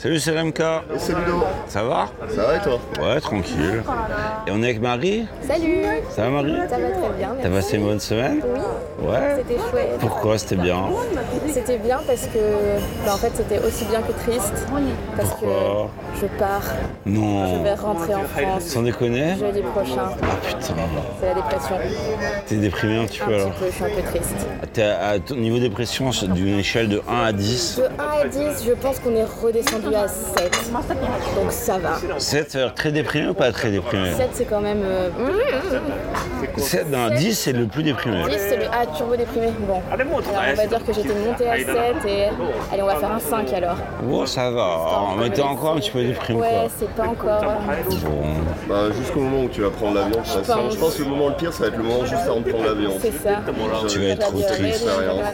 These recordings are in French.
Salut, c'est RMK. Et c'est Ludo. Ça va Ça va et toi Ouais, tranquille. Et on est avec Marie Salut Ça va, Marie Ça va très bien, T'as passé une bonne semaine Oui, Ouais. c'était chouette. Pourquoi c'était bien C'était bien parce que, bah, en fait, c'était aussi bien que triste. Parce Pourquoi que je pars, je Non. vais rentrer en France Sans déconner jeudi prochain. Ah putain. C'est la dépression. T'es déprimé un petit Un peu alors petit peu, je suis un peu triste. T'es à, ton niveau dépression d'une échelle de 1 à 10. De 1 à 10, je pense qu'on est redescendu à 7. Donc ça va. 7, ça veut dire très déprimé ou pas très déprimé 7, c'est quand même. euh, 7, non, 10 c'est le plus déprimé. 10, c'est le A turbo déprimé. Bon. Alors on va dire que j'étais montée à 7 et. Allez, on va faire un 5 alors. Oh, ça va. Mais t'es encore un petit peu déprimé Ouais, c'est pas encore. Bon. Bah jusqu'au moment où tu vas prendre l'avion. pense. Je pense que le moment le pire, ça va être le moment juste avant de prendre l'avion. C'est ça. Tu vas être trop triste.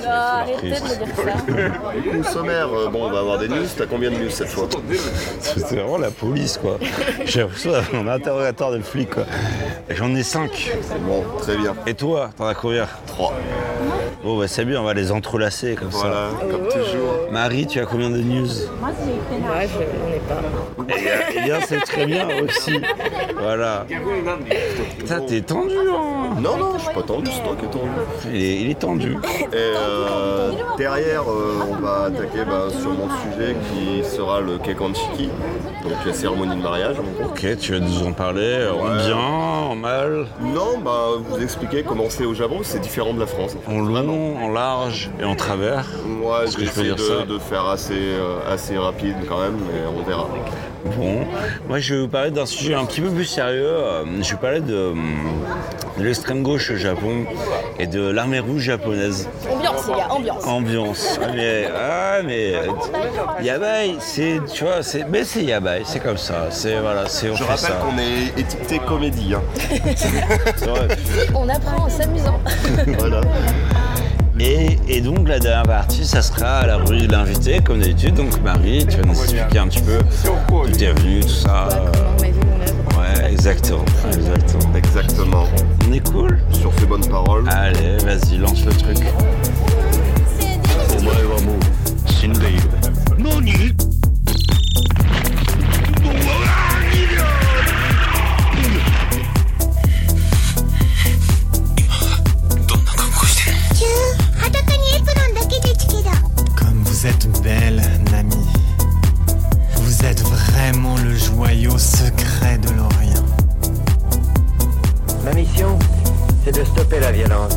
arrêtez de me dire ça. Du coup, sommaire, euh, bon, on va avoir des news. T'as combien de news cette fois C'est vraiment la police quoi. J'ai l'impression d'avoir un interrogatoire de flic quoi. J'en ai 5. Bon, très bien. Et toi, t'en as combien? 3. Bon bah c'est bien, on va les entrelacer comme Voilà, comme toujours. ça. Marie, tu as combien de news? Ouais, je n'en ai pas. Eh bien c'est très bien aussi. Voilà. Putain, t'es tendu hein? Non, non, je suis pas tendu, c'est toi qui es tendu. il est, il est tendu. Et euh, derrière, euh, on va attaquer bah, sur mon sujet qui sera le Kekanchiki, donc la cérémonie de mariage. Ok, tu vas nous en parler en Ouais. bien, en mal, Non, bah vous expliquer comment c'est au Japon, c'est différent de la France. En long, en large et en travers. Moi, je vais essayer de faire assez, euh, assez rapide quand même, mais on verra. Bon, moi je vais vous parler d'un sujet un petit peu plus sérieux. Euh, Je vais parler de, de l'extrême gauche au Japon et de l'armée rouge japonaise. Ambiance, les gars, ambiance. Ambiance. Ah, mais, ah, mais euh, Yabai, c'est, tu vois, c'est, mais c'est Yabai, c'est comme ça. C'est, voilà, c'est, on Je fait rappelle ça. qu'on est étiqueté comédie. hein. C'est vrai. On apprend en s'amusant. voilà. Et, et donc la dernière partie, ça sera à la rue de l'invité, comme d'habitude. Donc Marie, tu vas nous expliquer un petit peu d'où t'es venu, tout ça. Bah. Ouais, exactement, exactement. Exactement. On est cool Sur ces bonnes paroles. Allez, vas-y, lance le truc. Belle, Nami. Vous êtes vraiment le joyau secret de l'Orient. Ma mission, c'est de stopper la violence.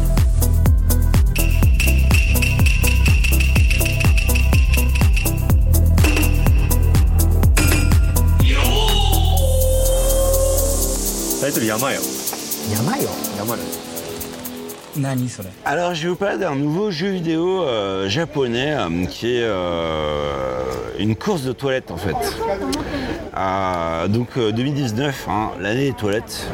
Alors, je vais vous parler d'un nouveau jeu vidéo euh, japonais euh, qui est euh, une course de toilettes en fait. Euh, donc euh, 2019, hein, l'année des toilettes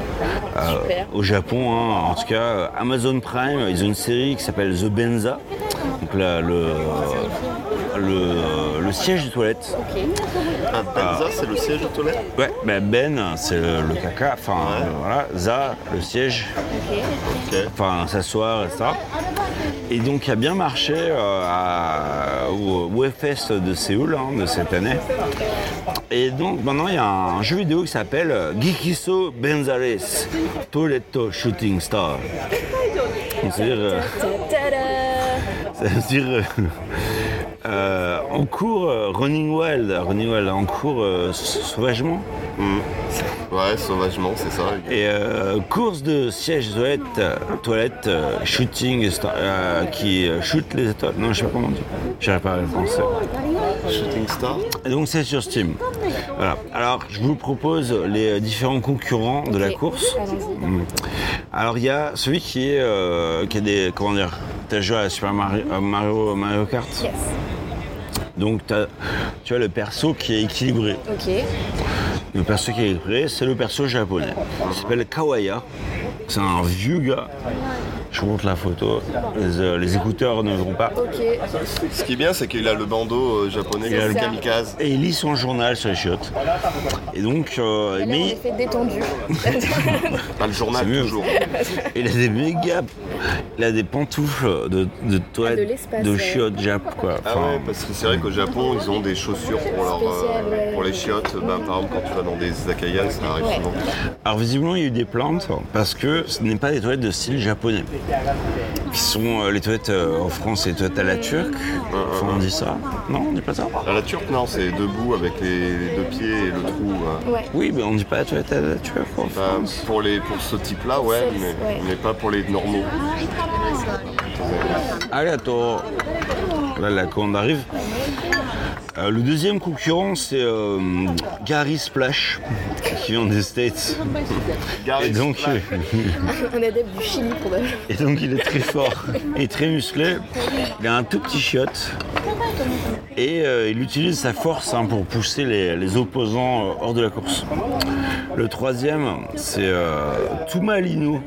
euh, Super. au Japon. hein. en tout cas, euh, Amazon Prime, ils ont une série qui s'appelle The Benza. Donc là, le, le, le siège de toilette. Ok. Un Benza, c'est le siège de toilette Ouais, bah Ben, c'est le, le caca. Enfin, Ouais. euh, voilà. Za, le siège. Ok. enfin s'asseoir, etc. Et donc il a bien marché euh, à- au WebFest de Séoul hein, de cette année. Et donc maintenant il y a un jeu vidéo qui s'appelle euh, Gikiso Benzares Toiletto Shooting Star. Donc, C'est-à-dire, euh, Ta-da ça dire euh, euh, en cours euh, running wild, running wild, en cours euh, sauvagement. Hmm. Ouais, sauvagement, c'est ça. Et euh, course de siège toilette, toilette shooting, qui shoot les étoiles. Non, je sais pas comment on dit. J'arrive pas à le français. Shooting Star. Et donc c'est sur Steam. Voilà. Alors je vous propose les euh, différents concurrents de la course. Mm. Alors il y a celui qui est euh, qui a des comment dire. T'as joué à Super Mario, à Mario, Mario Kart? Yes. Donc t'as- tu as le perso qui est équilibré. Ok. Le perso qui est équilibré, c'est le perso japonais. Il s'appelle Kawaya. C'est un vieux gars. Je vous montre la photo. Les, euh, les écouteurs ne verront pas. Ok. Ce qui est bien, c'est qu'il a le bandeau euh, japonais, Il a le kamikaze. Et il lit son journal sur les chiottes. Et donc, euh, Elle mais effet détendue. Pas le journal, C'est mieux. toujours. il a des méga. Il a des pantoufles de, de toilette, Ah, de ouais. chiottes Jap, quoi. Ah ouais, parce que c'est vrai qu'au Japon, ils ont des chaussures pour, leur, euh, pour les chiottes. Ben, par exemple, quand tu vas dans des izakayas, ça arrive Ouais. souvent. Alors visiblement il y a eu des plaintes parce que ce n'est pas des toilettes de style japonais. Qui sont euh, les toilettes euh, en France, les toilettes à la turque. Enfin on dit ça. Non, on dit pas ça. À la turque, non, c'est debout avec les, les deux pieds et le trou. euh. Ouais. Oui, mais on dit pas la toilette à la turque en Ben, France. pour, les, pour ce type-là, ouais, mais, ouais. mais pas pour les normaux. Arigato. Là la commande arrive. Euh, le deuxième concurrent c'est euh, Gary Splash qui vient des States. Gary Et donc, Splash. Un adepte du Chili probablement. et donc il est très fort et très musclé. Il a un tout petit chiotte. Et euh, il utilise sa force hein, pour pousser les, les opposants euh, hors de la course. Le troisième, c'est euh, Tumalino.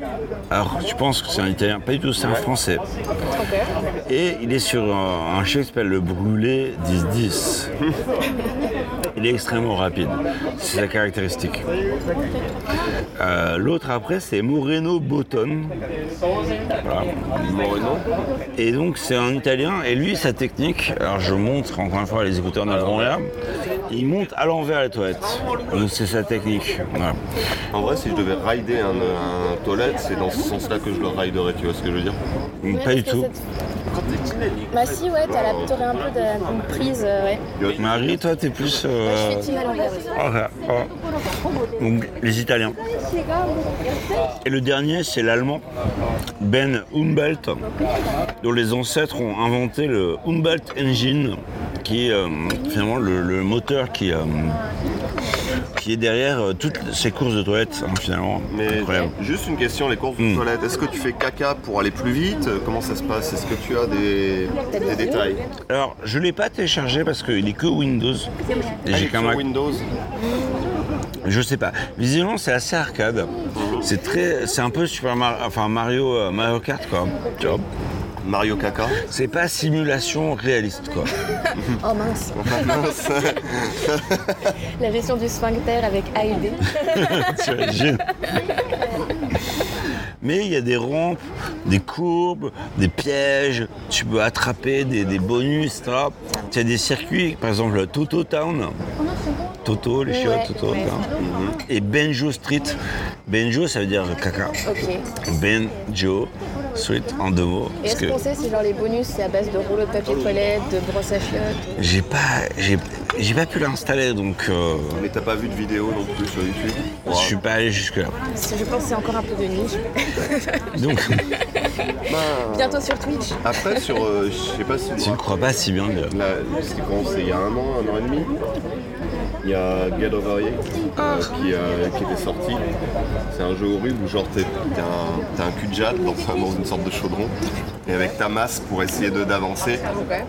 Alors, je pense que c'est un italien, pas du tout, c'est un français. Et il est sur un, un chien qui s'appelle le Brûlé 10-10. Il est extrêmement rapide. C'est sa caractéristique. Euh, L'autre après, c'est Moreno Botton. Voilà. Moreno. Et donc c'est un Italien, et lui sa technique, alors je montre encore une fois les écouteurs ne verront rien, il monte à l'envers les toilettes. Donc c'est sa technique. Voilà. En vrai, si je devais rider un, un toilette, c'est dans ce sens-là que je le riderais, tu vois ce que je veux dire? Pas du tout. Bah si, ouais, t'aurais un peu de une prise, euh, ouais. Marie, toi t'es plus... Moi, euh, je à l'envers aussi. ok, oh. Donc les Italiens. Et le dernier c'est l'Allemand, Ben Humboldt, dont les ancêtres ont inventé le Humboldt Engine, qui est euh, finalement le, le moteur qui, euh, qui est derrière euh, toutes ces courses de toilettes, hein, finalement. Mais Incroyable. juste une question, les courses de Hmm. toilette, est-ce que tu fais caca pour aller plus vite? Comment ça se passe? Est-ce que tu as des, détails? Alors, je ne l'ai pas téléchargé parce qu'il est que Windows. Et Ah, j'ai sur Mac. Windows Je sais pas. Visiblement, c'est assez arcade. C'est très, c'est un peu Super Mario, enfin Mario, euh, Mario Kart quoi. Tu vois. Mario Caca C'est pas simulation réaliste quoi. Oh mince. La gestion du sphincter avec A et B. Tu imagines Mais il y a des rampes, des courbes, des pièges, tu peux attraper des, des bonus, etc. Tu as des circuits, par exemple Toto Town. Toto, les chiottes, Ouais, Toto ouais. Town. Et Benjo Street. Benjo, ça veut dire caca. Ok. Benjo En deux mots. Et est-ce que qu'on sait si genre les bonus c'est à base de rouleau de papier toilette, de brosse à chiottes j'ai pas, j'ai, j'ai pas pu l'installer, donc euh, Mais t'as pas vu de vidéo non plus sur YouTube? je suis pas allé jusque là. Je pense que c'est encore un peu de niche. Donc, Bientôt sur Twitch. Après, sur. euh, je sais pas si. tu ne crois pas si bien. Là, c'était quand C'est il y a un an, un an et demi? Il y a Get Over Here euh, qui, euh, qui était sorti. C'est un jeu horrible où genre t'es t'es un, t'es un cul de jatte dans, dans une sorte de chaudron et avec ta masse pour essayer de d'avancer.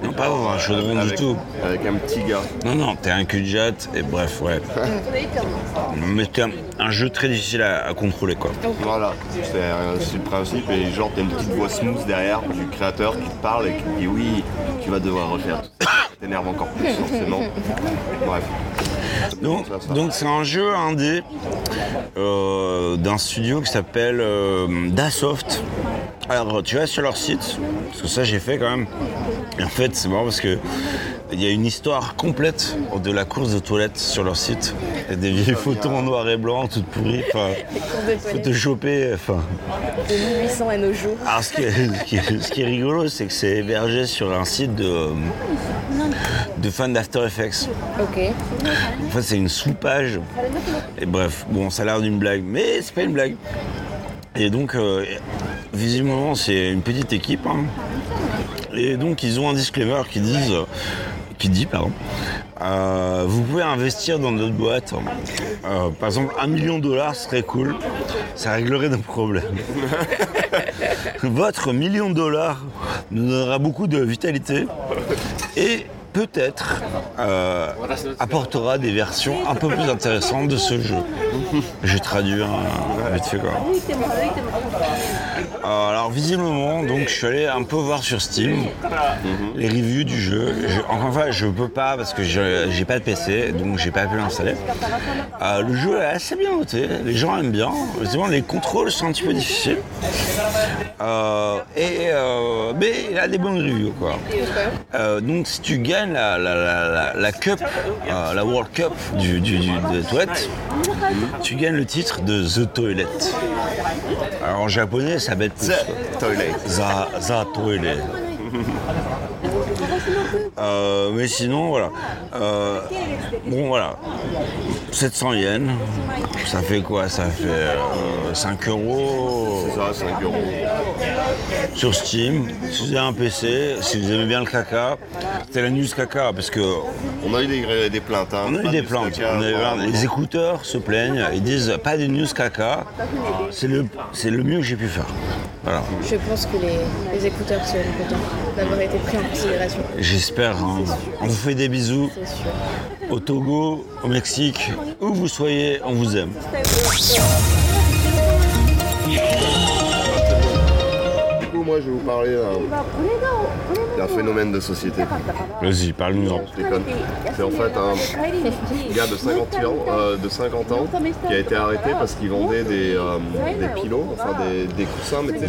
Non, pas dans un chaudron du tout. Avec un petit gars. Non, non, t'es un cul de jatte, et bref, ouais. Mais c'est un, un jeu très difficile à, à contrôler, quoi. Voilà, c'est euh, c'est le principe et genre t'as une petite voix smooth derrière du créateur qui te parle et qui te dit oui, tu vas devoir refaire. T'énerve encore plus forcément. Bref. Donc, c'est un jeu indé euh, d'un studio qui s'appelle euh, Dasoft. Alors tu vas sur leur site, parce que ça j'ai fait quand même. Et en fait c'est marrant parce que il y a une histoire complète de la course de toilettes sur leur site. Il y a des vieilles photos en noir et blanc, toutes pourries, enfin, photoshopées, enfin. de 1800 à nos jours. Alors ce qui est, ce qui est- ce qui est rigolo, c'est que c'est hébergé sur un site de, de fans d'After Effects. Ok. En fait, c'est une sous-page. Et bref, bon, ça a l'air d'une blague, mais c'est pas une blague. Et donc, euh, visiblement, c'est une petite équipe. hein. Et donc, ils ont un disclaimer qui disent, qui dit, pardon, euh, vous pouvez investir dans notre boîte. Euh, par exemple, un million de dollars serait cool. Ça réglerait nos problèmes. Votre million de dollars nous donnera beaucoup de vitalité et peut-être euh, apportera des versions un peu plus intéressantes de ce jeu. Je traduis un vite fait quoi. Euh, alors visiblement, donc je suis allé un peu voir sur Steam les reviews du jeu. Je, encore une fois, je peux pas parce que je- j'ai pas de PC, donc j'ai pas pu l'installer. Euh, le jeu est assez bien noté, les gens aiment bien. Visiblement, les contrôles sont un petit peu difficiles. Euh, et mais il a des bonnes reviews quoi. Donc si tu gagnes la, la, la, la- la Cup, la World Cup du, du, du- de toilette, tu gagnes le titre de The Toilet. Alors en japonais ça va être. The Toilet. Za, za Toilet. Euh, mais sinon, voilà. Euh, bon, voilà. 700 yens. Ça fait quoi? Ça fait euh, 5 euros Ça, 5 euros. sur Steam. Si vous avez un PC, si vous aimez bien le caca, c'était la news caca parce que On a eu des, des plaintes. Hein. on a eu Pas des plaintes. caca, On a eu- les écouteurs se plaignent, ils disent pas des news caca. C'est le, c'est le mieux que j'ai pu faire. Voilà. Je pense que les, les écouteurs seront contents d'avoir été pris en considération. J'espère. hein. On vous fait des bisous. Au Togo, au Mexique, où vous soyez, on vous aime. Moi, je vais vous parler d'un- phénomène de société. Vas-y, parle-nous-en. C'est en fait un gars de 50 ans, euh, de 50 ans qui a été arrêté parce qu'il vendait des, euh, des pilots, enfin des, des coussins, mais des-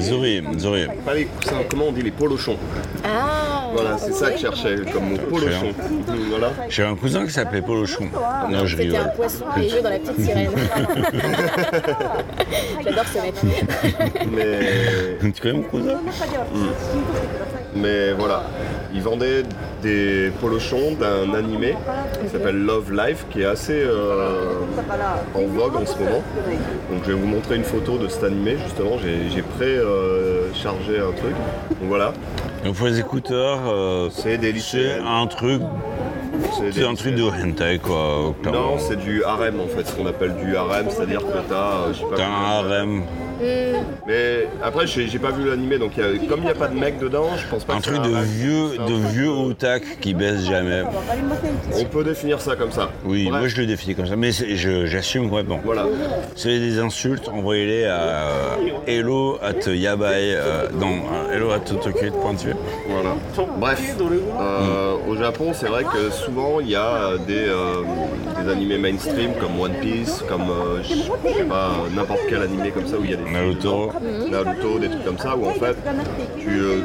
Zori. pas les coussins, comment on dit les polochons. Ah Voilà, c'est ça que je cherchais comme mot, polochon. Voilà. J'ai un cousin qui s'appelait Polochon. Non, je C'était un poisson et il joue dans la petite sirène. J'adore ce mec. Mais, Tu connais mon cousin? Mais voilà, il vendait des polochons d'un animé qui s'appelle Love Life, qui est assez euh, en vogue en ce moment. Donc je vais vous montrer une photo de cet animé, justement, j'ai j'ai pré-chargé un truc. Donc voilà, Donc pour les écouteurs, euh, c'est un truc, c'est un truc de hentai quoi. Non, c'est du harem en fait, ce qu'on appelle du harem, c'est-à-dire que t'as, euh, T'as un harem, Mais après, j'ai pas vu l'animé, donc il y a- comme il n'y a pas de mec dedans, je pense pas un que c'est truc de vieux, C'est un de vieux otak qui baisse jamais. On peut définir ça comme ça. Oui, Bref, moi je le définis comme ça, mais c'est- j'assume complètement. Voilà. Si vous avez des insultes, envoyez-les à euh, hello at yabai, euh, non, euh, hello at tokyo.tv. Voilà. Bref, euh, au Japon, c'est vrai que souvent il y a euh, des, euh, des animés mainstream comme One Piece, comme euh, je sais pas n'importe quel animé comme ça où il y a des Naruto. Naruto, des trucs comme ça où en fait tu euh,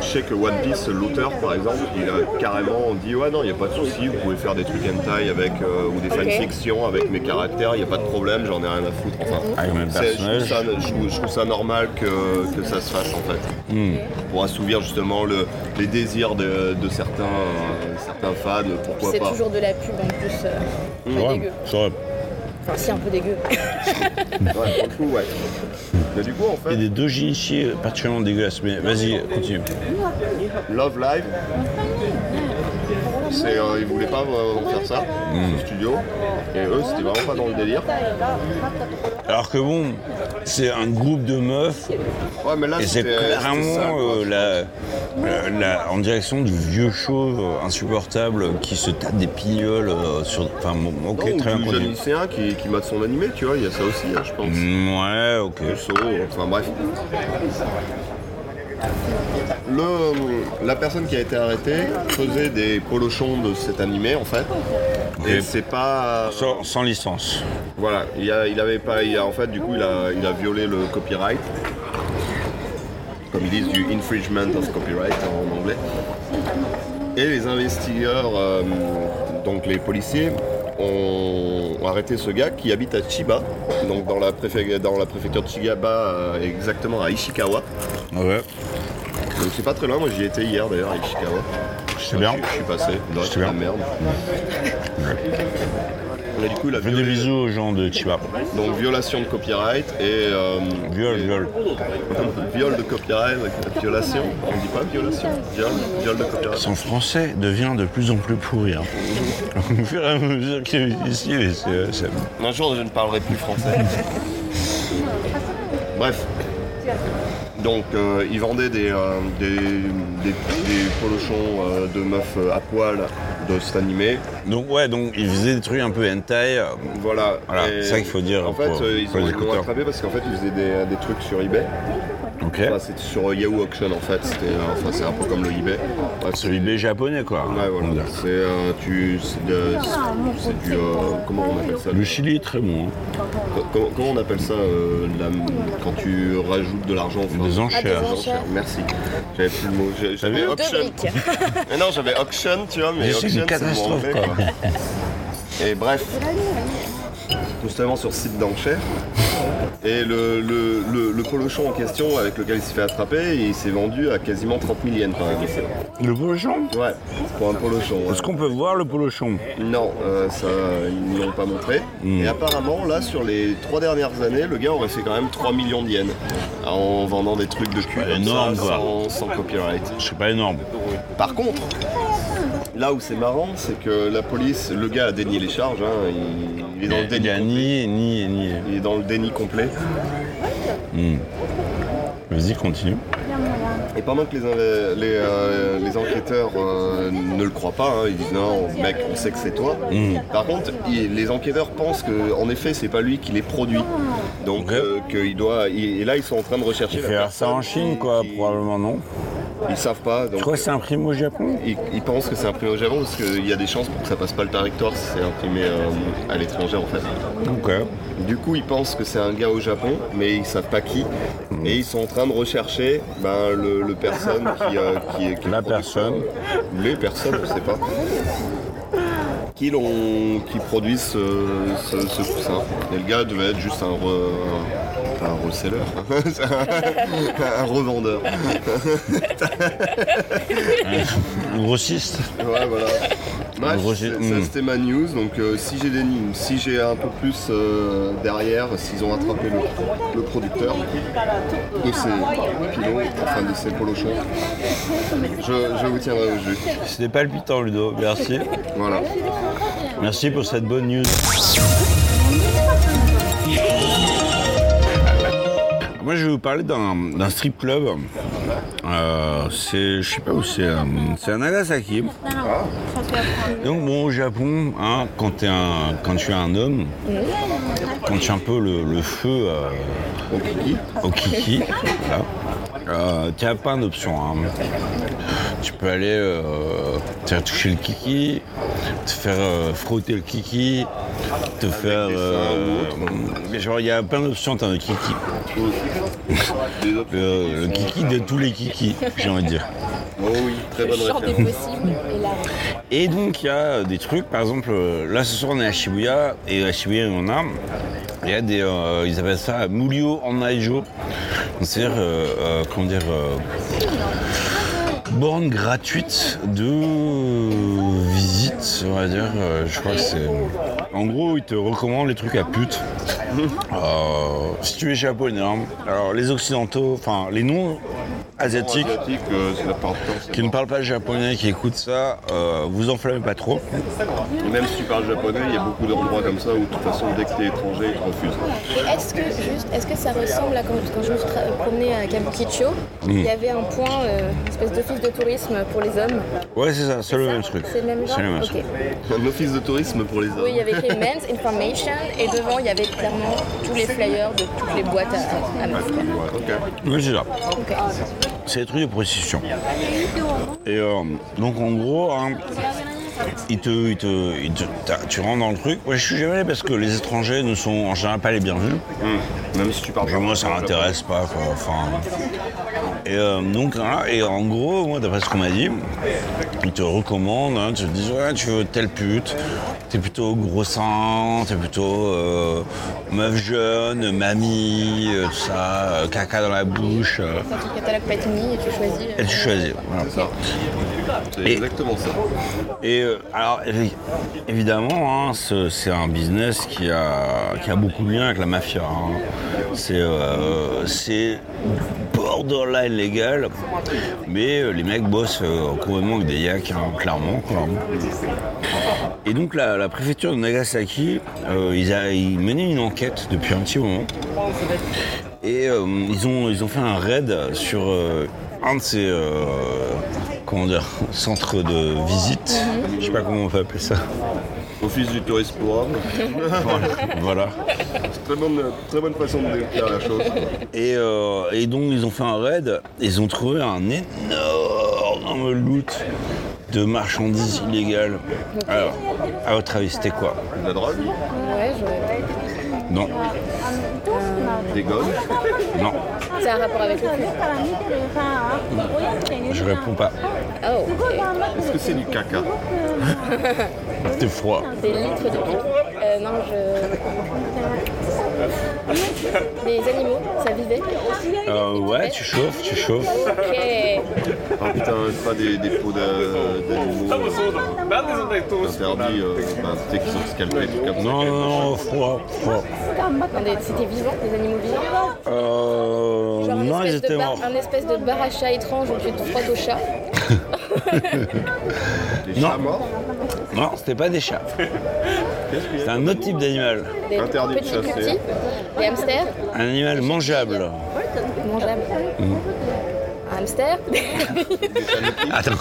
je sais que One Piece, l'auteur par exemple, il a carrément dit ouais non il n'y a pas de souci, vous pouvez faire des trucs hentai avec euh, ou des fanfictions avec mes caractères, il n'y a pas de problème, j'en ai rien à foutre. Enfin, Avec c'est- je, trouve ça, je trouve- je trouve ça normal que, que ça se fasse en fait. Hmm. Pour assouvir justement le- les désirs de, de certains, euh, certains fans, pourquoi C'est pas. toujours de la pub en plus. C'est dégueu. Enfin, si, un peu dégueu. Ouais, pour le coup, ouais. Mais du coup, en Il y a fait, des dojinshi particulièrement dégueulasses, mais vas-y, continue. Love Live, c'est, euh, ils voulaient pas vraiment faire ça, Hmm. ce studio. Et eux, c'était vraiment pas dans le délire. Alors que bon, c'est un groupe de meufs Ouais, mais là, et c'est ça, clairement euh, la, la- la- en direction du vieux chauve euh, insupportable qui se tape des pignoles euh, sur. Enfin, bon, ok, Non, ou très bien du jeune lycéen qui, qui mate son animé, tu vois, il y a ça aussi, hein, je pense. Mm, Ouais, ok. Enfin bref. Le, la personne qui a été arrêtée faisait des polochons de cet animé en fait. Et c'est pas. Sans, sans licence. Voilà, il, a, il avait pas. il a- en fait, du coup, il a, il a violé le copyright. Comme ils disent, du infringement of copyright en anglais. Et les investigateurs, euh, donc les policiers, ont, ont arrêté ce gars qui habite à Chiba, donc dans la, préfé- dans la préfecture de Chiba, euh, exactement à Ishikawa. Ouais. Donc c'est pas très loin, moi j'y étais hier d'ailleurs à Ishikawa. C'est bien. Je, suis passé, dans C'est la bien. merde. Là, du coup, il a Fais des bisous aux gens de Chiba. Donc violation de copyright et euh, Viol, et- viol. viol de copyright, violation, on dit pas violation, viol, viol de copyright. Son français devient de plus en plus pourri. Hein. Au fur et à mesure qu'il est ici, c'est- Un jour je ne parlerai plus français. Bref. Donc euh, ils vendaient des, euh, des, des- des polochons euh, de meufs à poil de cet animé. Donc ouais, donc il faisait des trucs un peu hentai. Voilà. Voilà, c'est ça qu'il faut dire En fait, pour- ils pour ont les ils attrapé parce qu'en fait ils faisaient des, des trucs sur eBay. Ok. Enfin, c'est sur Yahoo Auction en fait. C'était, euh, enfin, c'est un peu comme le eBay. Bref, C'est l'eBay japonais, quoi. Ouais, voilà. C'est, euh, tu, c'est, de- c'est du. euh, comment on appelle ça Le Chili est très bon. hein. comment, comment on appelle ça euh, la- quand tu rajoutes de l'argent enfin, Des enchères. Ah, des enchères. Merci. J'avais plus le mot. J'avais auction. Mais non, j'avais auction, tu vois, mais auction, c'est catastrophe, anglais, quoi. Et bref, justement sur site d'enchères. Et le, le, le, le polochon en question avec lequel il s'est fait attraper, il s'est vendu à quasiment 30 000 yens par exemple. Le polochon Ouais, pour un polochon. ouais. Est-ce qu'on peut voir le polochon? Non, euh, ça, ils ne l'ont pas montré. Hmm. Et apparemment, là, sur les trois dernières années, le gars aurait fait quand même 3 millions de yens en vendant des trucs de cul comme énorme, ça, sans, sans copyright. C'est pas énorme. Par contre, là où c'est marrant, c'est que la police, le gars a dénié les charges, hein, il, il est dans le déni a. Il est dans le déni complet. Vas-y, continue. Et pendant que les, euh, les, euh, les enquêteurs euh, ne le croient pas, hein, ils disent non, mec, on sait que c'est toi. Mm. Par contre, il- les enquêteurs pensent que, en effet, c'est pas lui qui les produit. Donc, euh, qu'il doit. il- et là, ils sont en train de rechercher. Il la fait faire ça en Chine, quoi, qui- probablement, non? Ils savent pas. Donc, crois que c'est imprimé au Japon ils, ils pensent que c'est imprimé au Japon parce qu'il y a des chances pour que ça passe pas le territoire si c'est imprimé euh, à l'étranger, en fait. Ok. Du coup, ils pensent que c'est un gars au Japon, mais ils savent pas qui. Et ils sont en train de rechercher ben, le, le personne qui, euh, qui La personne. Les personnes, je sais pas. Qui, l'ont- qui produisent ce, ce- ce poussin. Et le gars devait être juste un, re- un, un reseller, un revendeur. Un grossiste. Ouais, voilà. Ça hmm. c'était ma news. Donc euh, si j'ai des news, si j'ai un peu plus euh, derrière, s'ils ont attrapé le, le producteur de ces pilons, enfin de ces polochons, je, je vous tiendrai au jus. C'était palpitant, Ludo. Merci. Voilà. Merci pour cette bonne news. Moi, je vais vous parler d'un strip club. Euh, c'est, je sais pas où c'est. euh, C'est à Nagasaki. Donc bon, au Japon, hein, quand, un, quand tu es un homme, quand tu as un peu le, le feu euh, Au kiki. au kiki, voilà, euh, tu as plein d'options. hein. Tu peux aller euh, te faire toucher le kiki, te faire euh, frotter le kiki, te faire. euh, genre, il y a plein d'options en termes de kiki. Le, le kiki de tous les kikis, j'ai envie de dire. Oh oui, très bonne référence. Et donc il y a des trucs, par exemple, là ce soir on est à Shibuya, et à Shibuya on a, il y a des, euh, ils appellent ça Mulio en Naijo. C'est-à-dire, euh, euh, comment dire, euh, borne gratuite de on va dire, euh, je crois que c'est... En gros, ils te recommandent les trucs à pute. Euh, si tu es japonais, hein. alors les occidentaux, enfin les non asiatiques, Asiatique, euh, c'est la part de temps, c'est qui ne parlent pas japonais, qui écoutent ça, euh, vous enflammez pas trop. Et Même si tu parles japonais, il y a beaucoup d'endroits comme ça où de toute façon, dès que tu es étranger, ils te refusent. Est-ce que, juste, est-ce que ça ressemble à quand, quand je me suis tra- promenée à Kabukicho Il y avait un point, euh, une espèce d'office de tourisme pour les hommes? Ouais, c'est ça, c'est le même truc. C'est le même genre? Ok. Un office de tourisme pour les hommes. Oui, il y avait écrit Men's Information et devant il y avait clairement tous les flyers de toutes les boîtes à, à. Oui, c'est ça. Ok. C'est des trucs de prostitution. Et euh, donc en gros, hein, ils te, ils te- tu rentres dans le truc. Ouais, je suis jamais allé parce que les étrangers ne sont en général pas les bienvenus. Hmm. Même si tu parles moi, ça m'intéresse pas. Quoi. Enfin, et euh, donc, voilà, et en gros, moi, d'après ce qu'on m'a dit, ils te recommandent, hein, ils te disent ouais, tu veux telle pute, t'es plutôt gros sein, t'es plutôt euh, meuf jeune, mamie, euh, tout ça, euh, caca dans la bouche. euh, T'as ton catalogue Patini et tu choisis. euh, et tu choisis. voilà. ça. C'est exactement ça. Et euh, alors, évi- évidemment, hein, ce- c'est un business qui a, qui a beaucoup de liens avec la mafia. hein. C'est euh, c'est borderline légal, mais euh, les mecs bossent euh, complètement avec des yaks, hein, clairement. quoi. Et donc, la, la préfecture de Nagasaki, euh, ils, a- ils menaient une enquête depuis un petit moment. Et euh, ils, ont, ils ont fait un raid sur euh, un de ces comment dire, centres de visite. Je sais pas comment on peut appeler ça. Office du tourisme pour hommes. voilà. Très bonne, très bonne façon de décrire la chose. Et, et donc ils ont fait un raid, ils ont trouvé un énorme loot de marchandises illégales. Alors, à votre avis, c'était quoi De la drogue, Ouais, j'aurais. Non, des gommes. non, C'est un rapport avec le cul. je réponds pas. Oh. Est-ce que c'est du caca C'était froid. Des litres de. Euh, non, je. Des animaux, ça vivait. Euh, ouais, tu chauffes, tu chauffes. Ok. Ah putain, pas des, des peaux d'a- d'animaux euh, interdits, euh, bah, peut-être qu'ils sont scalpés, des trucs comme ça. Non, non, froid, froid. Des- C'était vivant, des animaux vivants. Euh, Genre un non, ils espèce de étaient morts. Un espèce de bar à chat étrange où tu te frottes au chat. Des Non. chats morts? Non, c'était pas des chats. A un autre type d'animal. Interdit de chasser. petits. Des hamsters. Un animal mangeable. Mangeables. Mm. Un hamster. Attends.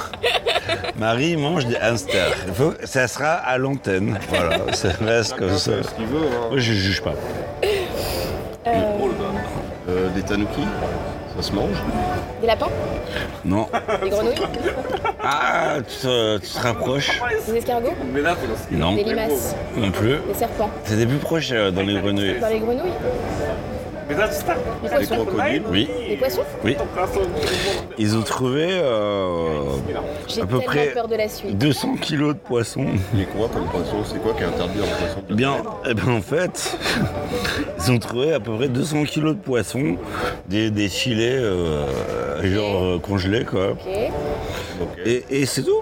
Marie mange des hamsters. Il faut- ça sera à l'antenne. Voilà, ça reste comme ça. Ce qu'il veut, hein. Moi, je juge pas. Euh, des tanuki, ça se mange. Des lapins. Non. Des grenouilles. Ah, tu te, tu te rapproches Des escargots. Non. Des limaces. Non plus. Des serpents. C'était plus proche euh, dans les grenouilles. Dans les grenouilles. Poissons. crocodiles. Oui, Des poissons. oui. Ils ont trouvé euh, J'ai à peu près peur de la suite. 200 kilos de poissons. Il est quoi comme poisson C'est quoi qui est interdit en poisson Eh Bien, eh bien en fait, ils ont trouvé à peu près 200 kilos de poissons, des, des filets euh, genre euh, congelés quoi. Et c'est tout.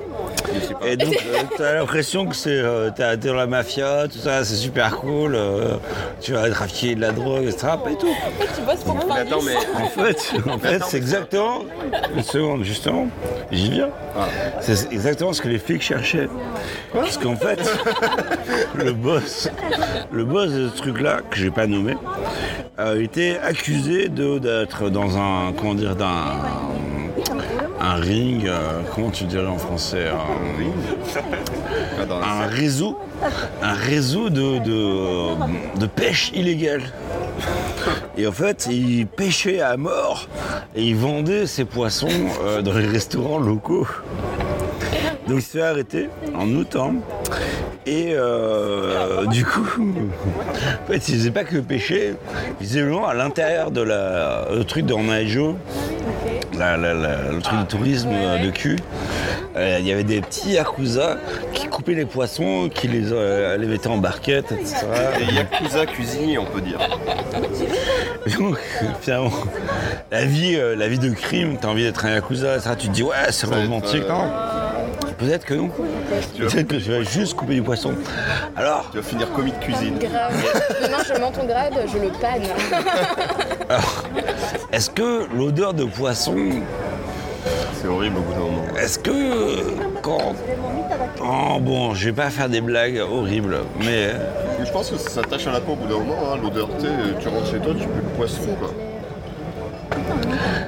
Je sais pas. Et donc euh, t'as l'impression que c'est euh, t'es dans la mafia, tout ça, c'est super cool. euh, tu vas trafiquer de la drogue, etc. Pas du tout. Tu bosses pour Mais attends, mais En fait, en fait c'est exactement. Une seconde, justement, j'y viens. C'est exactement ce que les flics cherchaient. Parce qu'en fait, le boss, le boss de ce truc-là, que j'ai pas nommé, a été accusé de- d'être dans un. Comment dire d'un. Un ring, euh, comment tu dirais en français un- un réseau, un réseau de, de, de pêche illégale. Et en fait, il pêchait à mort et il vendait ses poissons euh, dans les restaurants locaux. Donc il se fait arrêter en août. hein. Et euh, du coup, en fait, il faisait pas que pêcher, vraiment à l'intérieur de la, le truc de Joe, la- la- la- le truc de tourisme de cul. Euh, Il y avait des petits yakuza qui coupaient les poissons, qui les, euh, les mettaient en barquette, etc. Des yakuza cuisiniers, on peut dire. Donc, finalement, la vie, la vie de crime, t'as envie d'être un yakuza, ça, tu te dis ouais, c'est romantique, non? Peut-être que non. Peut-être que tu vas juste couper du poisson. Alors, Tu vas finir commis de cuisine. Grave. Demain, je monte ton grade, je le panne. alors, est-ce que l'odeur de poisson, C'est horrible au bout d'un moment. est-ce que quand... Oh bon, je vais pas faire des blagues horribles, mais Je pense que ça s'attache à la peau au bout d'un moment. hein. L'odeur, tu rentres chez toi, tu peux le poisson, quoi.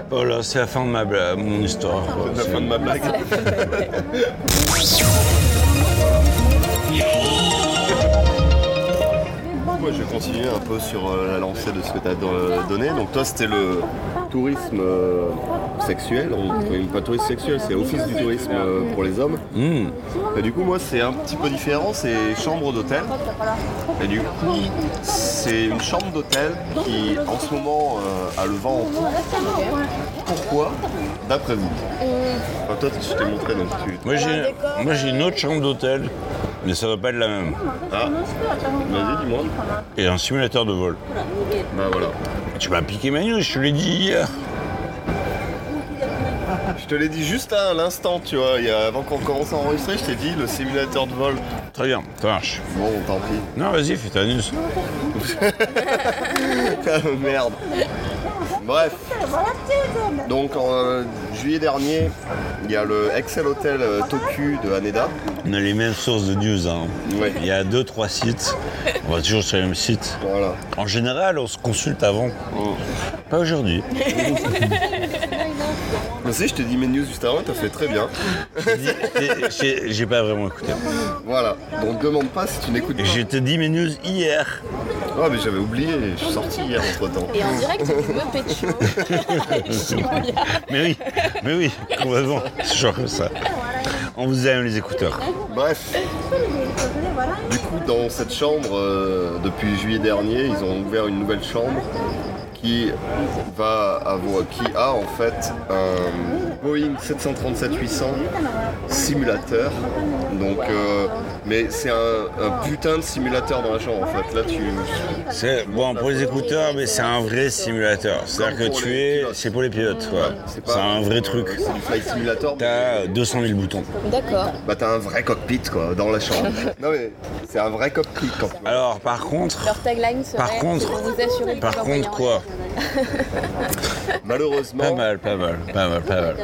Voilà, c'est la fin de ma blague, mon histoire. C'est la fin de ma blague. Moi, je vais continuer un peu sur euh, la lancée de ce que tu as donné. Donc, toi, c'était le tourisme euh, sexuel. On- Pas tourisme sexuel, c'est office du tourisme euh, pour les hommes. Hmm. Et du coup, moi, c'est un petit peu différent. C'est chambre d'hôtel. Et du coup, c'est une chambre d'hôtel qui, en ce moment, euh, a le vent en poupe. Pourquoi? D'après vous Enfin, Toi, montré, donc tu... Moi j'ai, moi j'ai une autre chambre d'hôtel, mais ça va pas être la même. Ah, vas-y, dis-moi. Et un simulateur de vol. Bah voilà. Tu m'as piqué ma news, je te l'ai dit hier. Je te l'ai dit juste à l'instant, tu vois, il y a- avant qu'on commence à enregistrer, je t'ai dit le simulateur de vol. Très bien, ça marche. Bon, tant pis. Non, vas-y, fais ta news. Ah, Merde. Bref. Donc en euh, juillet dernier, il y a le Excel Hotel euh, Toku de Haneda. On a les mêmes sources de news. Hein. Ouais. Il y a deux, trois sites. On va toujours sur les mêmes sites. Voilà. En général, on se consulte avant. Pas aujourd'hui. Aussi, je t'ai dit mes news juste avant, t'as fait très bien. J'ai pas vraiment écouté. Voilà. Donc demande pas si tu n'écoutes pas. Je te dis mes news hier. Ah mais j'avais oublié, je suis sorti hier entre temps. Et en direct du Muppet Show. Mais oui, mais oui, complètement. C'est genre comme ça. On vous aime les écouteurs. Bref. Du coup, dans cette chambre, euh, depuis juillet dernier, ils ont ouvert une nouvelle chambre qui va avoir, qui a en fait un Boeing 737-800 simulateur. Donc, euh, mais c'est un, un putain de simulateur dans la chambre en fait. Là, tu. C'est bon pour les écouteurs, mais c'est un vrai simulateur. C'est-à-dire que tu es, pilotes. c'est pour les pilotes, quoi. pas, C'est un vrai euh, truc. C'est du flight simulator. T'as 200 000 boutons. D'accord. Bah t'as un vrai cockpit quoi dans la chambre. non mais c'est un vrai cockpit quand tu vois. Alors par contre, Leur tagline serait Par contre- vous assurer par contre quoi? Malheureusement, Pas mal, pas mal, pas mal, pas mal.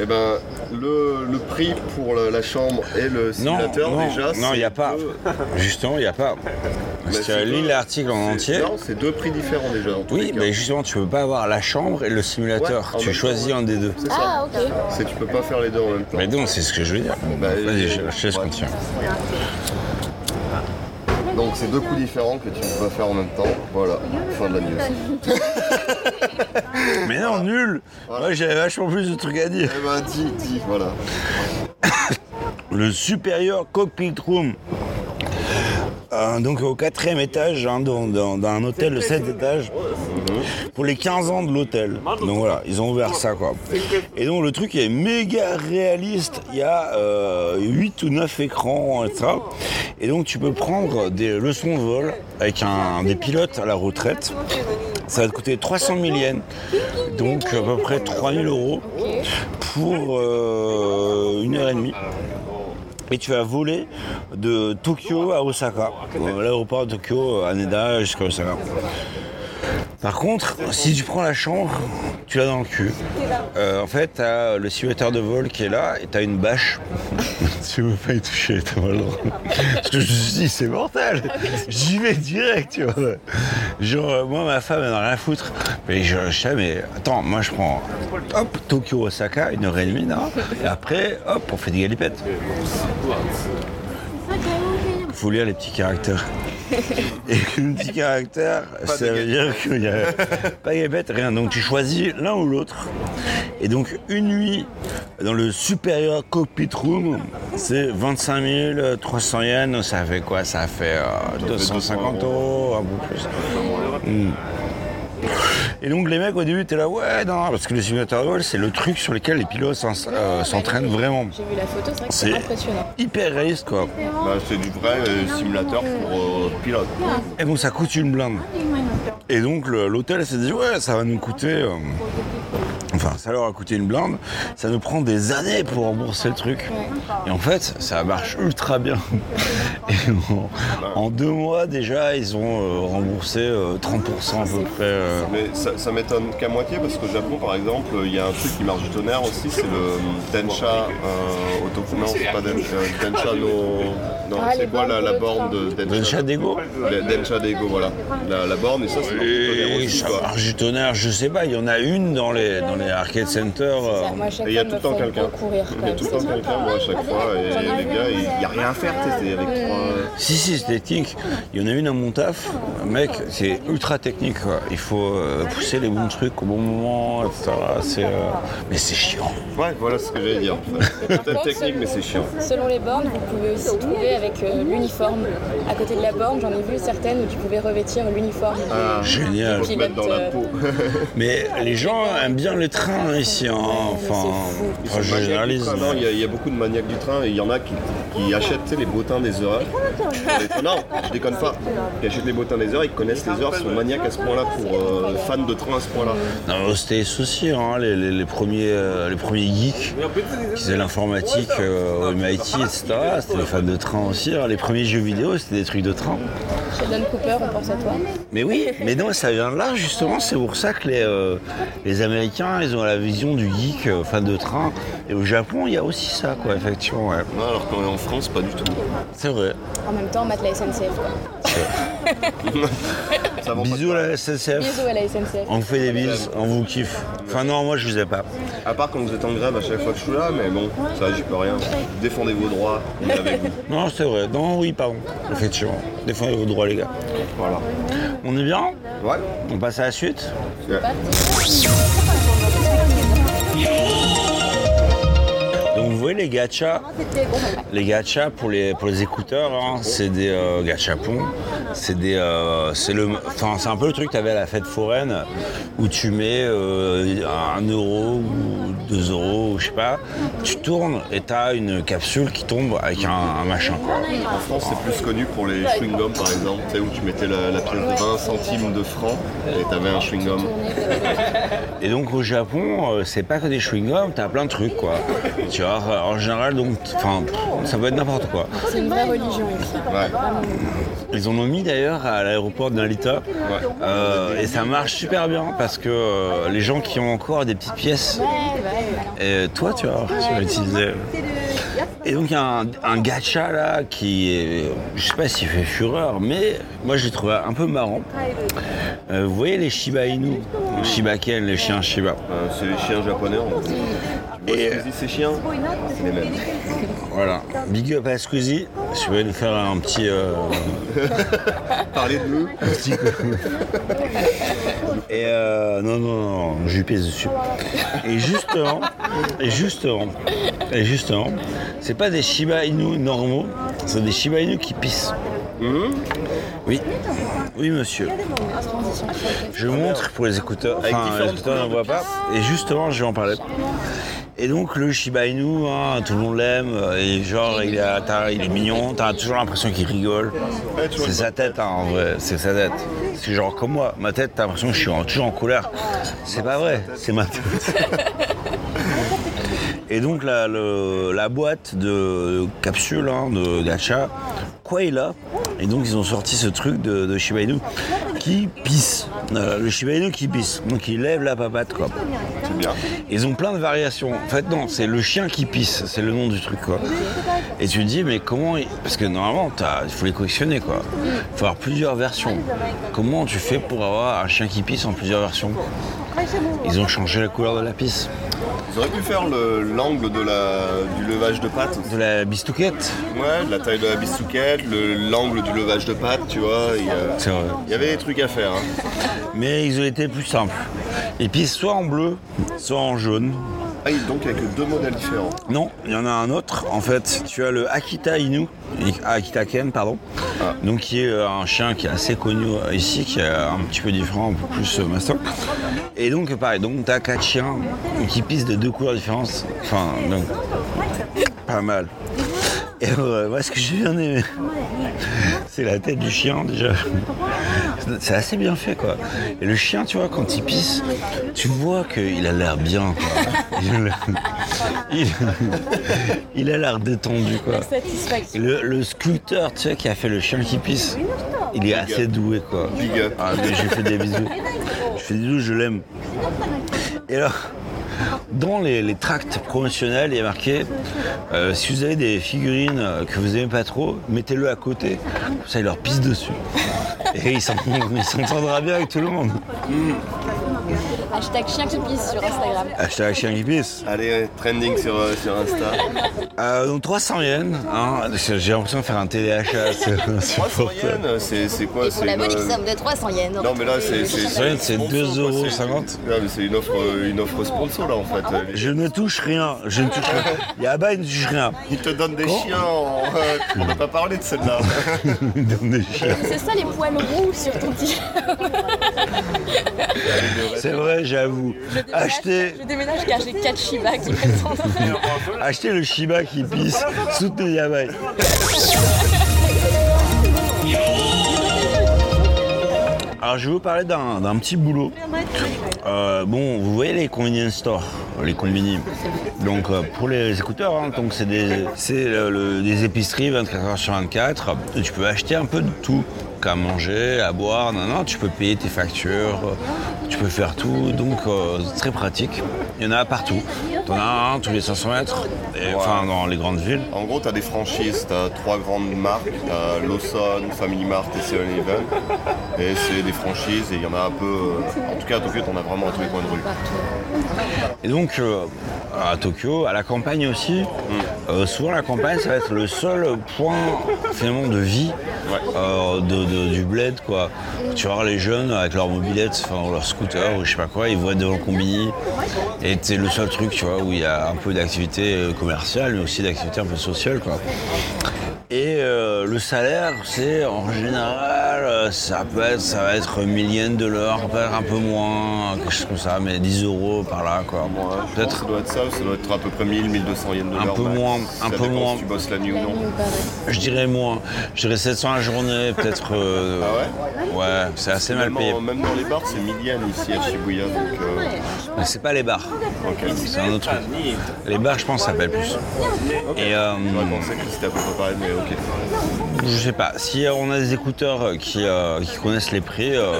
eh ben le, le prix pour le- la chambre et le Non, simulateur non, déjà. non, il n'y a pas. deux- Justement, il n'y a pas. Si tu c'est lis deux- l'article en entier, Non, c'est deux prix différents déjà. Oui, cas. mais justement, tu peux pas avoir la chambre et le simulateur. Ouais, tu choisis temps, un des deux. C'est ça. Ah, ok. C'est tu peux pas faire les deux en même temps. Mais non, c'est ce que je veux dire. Bah, Vas-y, je, je te laisse ouais. Donc c'est deux coups différents que tu peux pas faire en même temps. Voilà, fin de la news. Mais non, nul Moi, j'avais vachement plus de trucs à dire. Eh ben dis, dis, voilà. Le supérieur cockpit room. Euh, donc au quatrième étage, hein, dans, dans- dans un hôtel de 7 étages, pour les 15 ans de l'hôtel. Donc voilà, ils ont ouvert ça quoi. Et donc le truc est méga réaliste, il y a euh, 8 ou 9 écrans et ça. Et donc tu peux prendre des leçons de vol avec des pilotes à la retraite. Ça va te coûter 300 000 yens, donc à peu près 3000 euros pour euh, une heure et demie. Et tu vas voler de Tokyo à Osaka, l'aéroport de Tokyo, Haneda jusqu'à Osaka. Par contre, si tu prends la chambre, tu l'as dans le cul. Euh, en fait, t'as le simulateur de vol qui est là et t'as une bâche. tu veux pas y toucher, t'as droit. Parce que je me suis dit, c'est mortel. J'y vais direct, tu vois. Genre, euh, moi, ma femme, elle n'a rien à foutre. Mais je, sais, mais attends, moi, je prends, hop, Tokyo, Osaka, une heure et demie. Et après, hop, on fait des galipettes. Faut lire les petits caractères. Et le petit caractère, ça veut dire qu'il n'y a pas galipette, rien. Donc tu choisis l'un ou l'autre. Et donc une nuit dans le supérieur cockpit room, c'est 25 300 yens. Ça fait quoi? Ça fait euh, 250 euros, un peu plus. Et donc les mecs au début étaient là, ouais, non, parce que le simulateur de vol, c'est le truc sur lequel les pilotes euh, s'entraînent vraiment. J'ai vu la photo, c'est vrai que C'est impressionnant. hyper réaliste quoi. Bah, c'est du vrai euh, simulateur pour euh, pilote. Et donc ça coûte une blinde. Et donc l'hôtel s'est dit ouais ça va nous coûter. Euh, Enfin ça leur a coûté une blinde. Ça nous prend des années pour rembourser le truc. Et en fait ça marche ultra bien. Et en, en deux mois déjà ils ont euh, remboursé euh, 30% à peu près. euh. Mais ça, ça m'étonne qu'à moitié parce qu'au Japon par exemple, il y a un truc qui marche du tonnerre aussi, c'est le Densha euh, auto... Non, c'est pas Densha, euh, Densha no... Non, Ah, c'est quoi la, borne de Le chat d'ego? Densha Dego, voilà. La, la borne, et ça c'est marche du tonnerre Et aussi ça marche du tonnerre, je sais pas, il y en a une dans les, dans les arcade centers. euh, moi, Et il y a tout le temps quelqu'un. Il y a tout le temps quelqu'un, moi à chaque fois, et les gars, il n'y a rien à faire, tu sais, avec trois. Si, si, c'est technique. Il y en a une à mon taf. Mec, c'est ultra technique. quoi. Il faut euh, pousser les bons trucs au bon moment, etc. Euh, Mais c'est chiant. Ouais, voilà ce que j'allais dire. C'est peut-être technique, mais c'est chiant. Selon les bornes, vous pouvez aussi trouver avec euh, l'uniforme. À côté de la borne, j'en ai vu certaines où tu pouvais revêtir l'uniforme. Ah, Génial. faut se mettre dans la euh, peau. Mais les gens aiment bien les trains ici. hein. Enfin, Ils je généralise. Non, il y, a- il y a beaucoup de maniaques du train et il y en a qui, qui achètent tu sais, les bottins des heures. Non, je déconne pas. Qui achètent les bottins des heures, ils connaissent les heures, ils sont maniaques à ce point-là pour euh, fans de train à ce point-là. Non, mais c'était hein, les, les- les premiers, euh, les premiers geeks qui faisaient l'informatique euh, au MIT, etc. C'était les fans de train aussi. hein. Les premiers jeux vidéo, c'était des trucs de train. Sheldon Cooper, on pense à toi. Mais oui, mais non, ça vient de là justement. C'est pour ça que les, euh, les Américains, ils ont la vision du geek euh, fan de train. Et au Japon, il y a aussi ça, quoi, effectivement. ouais. Non, alors qu'on est en France, pas du tout. C'est vrai. En même temps, on mate la SNCF. Quoi. Ça Bisous à la SNCF. Bisous à la SNCF. On vous fait des bises, on vous kiffe. Enfin non, moi je vous ai pas. À part quand vous êtes en grève à chaque fois que je suis là, mais bon, ça j'y peux rien. Défendez vos droits, on est avec vous. Non, c'est vrai. Non, oui, pardon. Effectivement. Défendez vos droits, les gars. Voilà. On est bien? Ouais. On passe à la suite? Ouais. Donc vous voyez les gachas, les gachas pour les, pour les écouteurs, hein, c'est des euh, gachapons. Euh, c'est un peu le truc que tu avais à la fête foraine où tu mets euh, un euro ou deux euros, je sais pas, tu tournes et tu as une capsule qui tombe avec un, un machin. Quoi. En France, c'est plus connu pour les chewing-gums par exemple, tu sais, où tu mettais la, la pièce de 20 centimes de francs et t'avais un chewing-gum. Et donc au Japon, euh, c'est pas que des chewing-gums, t'as plein de trucs quoi. Tu vois, en général, donc, enfin, ça peut être n'importe quoi. C'est une vraie religion ici. Ouais. Ils en ont mis d'ailleurs à l'aéroport de Narita. Euh, et ça marche super bien parce que euh, les gens qui ont encore des petites pièces, et toi tu vois, tu vas utiliser. Et donc il y a un, un gacha là qui est, je sais pas s'il fait fureur, mais moi je l'ai trouvé un peu marrant. Euh, vous voyez les Shiba Inu, Shiba Ken, les chiens Shiba. Euh, c'est les chiens japonais en fait. Et- disent ces chiens C'est les mêmes. Voilà. Big up à Squeezie. Je vais nous faire un petit. euh, Parler de nous petit coup. Et euh, non, non, non, je lui pèse dessus. Et justement, et justement, et justement, c'est pas des Shiba Inu normaux, c'est des Shiba Inu qui pissent. Oui, oui, monsieur. Je montre pour les écouteurs, enfin, les écouteurs ne voient pas. Et justement, je vais en parler. Et donc le Shiba Inu, hein, tout le monde l'aime, et genre il il est mignon, t'as toujours l'impression qu'il rigole. C'est sa tête hein, en vrai, c'est sa tête. C'est genre comme moi, ma tête, t'as l'impression que je suis toujours en colère. C'est pas vrai, c'est ma tête. Et donc la, le- la boîte de capsules hein, de gacha, quoi est là Et donc ils ont sorti ce truc de, de Shiba Inu qui pisse. Euh, le Shiba Inu qui pisse. Donc il lève la papate quoi. C'est bien. Ils ont plein de variations. En fait, non, c'est le chien qui pisse, c'est le nom du truc, quoi. Et tu te dis, mais comment. il- Parce que normalement, il faut les collectionner, quoi. Il faut avoir plusieurs versions. Comment tu fais pour avoir un chien qui pisse en plusieurs versions Ils ont changé la couleur de la pisse. Ils auraient pu faire le- l'angle de la, du levage de pâte. De la bistouquette Ouais, de la taille de la bistouquette, le- l'angle du levage de pâte, tu vois. Il y, a- C'est vrai. il y avait des trucs à faire. hein. Mais ils ont été plus simples. Ils pissent soit en bleu, soit en jaune. Ah, donc il n'y a que deux modèles différents. Non, il y en a un autre. En fait, tu as le Akita Inu, Akita Ken, pardon. Ah. Donc, qui est euh, un chien qui est assez connu ici, qui est un petit peu différent, un peu plus euh, mastoc. Et donc, pareil, donc tu as quatre chiens qui pissent de deux couleurs différentes. Enfin, donc, pas mal. Et euh, moi, ce que j'ai bien aimé, c'est la tête du chien déjà. C'est assez bien fait quoi. Et le chien, tu vois, quand il pisse, tu vois qu'il a l'air bien quoi. Il a l'air- il, il a l'air détendu quoi. Le, le sculpteur, tu sais, qui a fait le chien qui pisse, il est assez doué quoi. Big up. Ah, mais je lui fais des bisous. Je fais des bisous, je l'aime. Et alors, dans les, tracts promotionnels, il y a marqué euh, si vous avez des figurines que vous aimez pas trop, mettez-le à côté. Ça, il leur pisse dessus. Et il s'en- il s'entendra bien avec tout le monde. Hashtag chien qui pisse sur Instagram. Hashtag chien qui pisse. Allez, trending sur, euh, sur Insta. Euh, donc 300 yens. hein. J'ai l'impression de faire un téléachat. c'est- c'est 300 pour ça. yens, c'est quoi c'est la une, euh, somme de 300 yens. Non mais là c'est c'est 300 yens, c'est sponsor, 2,50 quoi, euros. c'est- Non mais c'est une offre euh, une offre sponsor là en fait. Les- Je ne touche rien. Je ne touche rien. Yaba, il ne touche rien. Ils te donnent des chiens en... euh, On n'a pas parlé de celle-là. Il donne des chiens. C'est ça les poils roux sur ton t-shirt. C'est vrai, j'avoue. Achetez, Je déménage car j'ai 4 Shiba qui m'attendent. achetez le Shiba qui pisse. Soutenez Yabai. Alors je vais vous parler d'un d'un petit boulot. Euh, bon, vous voyez les convenience stores, les convenies. Donc euh, pour les écouteurs, hein, donc c'est des, c'est le- des épiceries 24 heures sur 24. Et tu peux acheter un peu de tout. Trucs à manger, à boire, non, non, tu peux payer tes factures, euh, tu peux faire tout, donc euh, très pratique. Il y en a partout. T'en as un tous les 500 mètres, et, enfin dans les grandes villes. En gros, tu as des franchises, tu as trois grandes marques, Lawson, Family Mart et 7-Eleven. Et c'est des franchises et il y en a un peu. euh, en tout cas, à Tokyo, tu en as vraiment à tous les coins de rue. Et donc, euh, à Tokyo, à la campagne aussi, euh, souvent la campagne, ça va être le seul point finalement de vie Ouais. de- du bled. Quoi. Tu voir les jeunes avec leur mobilette, enfin, leur scooter ou je sais pas quoi, ils être devant le combini. Et c'est le seul truc tu vois, où il y a un peu d'activité euh, commerciale, mais aussi d'activité un peu sociale. Quoi. Et euh, le salaire, c'est en général, euh, ça peut être, ça va être 1000 yens de l'heure, peut-être un peu moins, quelque chose comme ça, mais 10 euros par là, quoi. Ouais, peut-être ça doit être ça, ça doit être à peu près 1000, 1200 yens de Un l'heure. peu max. moins, Ça un peu moins. Si tu bosses la nuit ou non. Je dirais moins. Je dirais 700 la journée, peut-être. euh, Ah ouais c'est assez mal payé. même dans les bars, c'est 1000 yens ici à Shibuya. Donc, euh, Mais c'est pas les bars. ok. C'est un autre truc. Les bars, je pense, ça s'appelle plus. Et euh, J'aurais pensé que c'était à peu près pareil, mais ok. je sais pas. Si on a des écouteurs qui, euh, qui connaissent les prix, euh,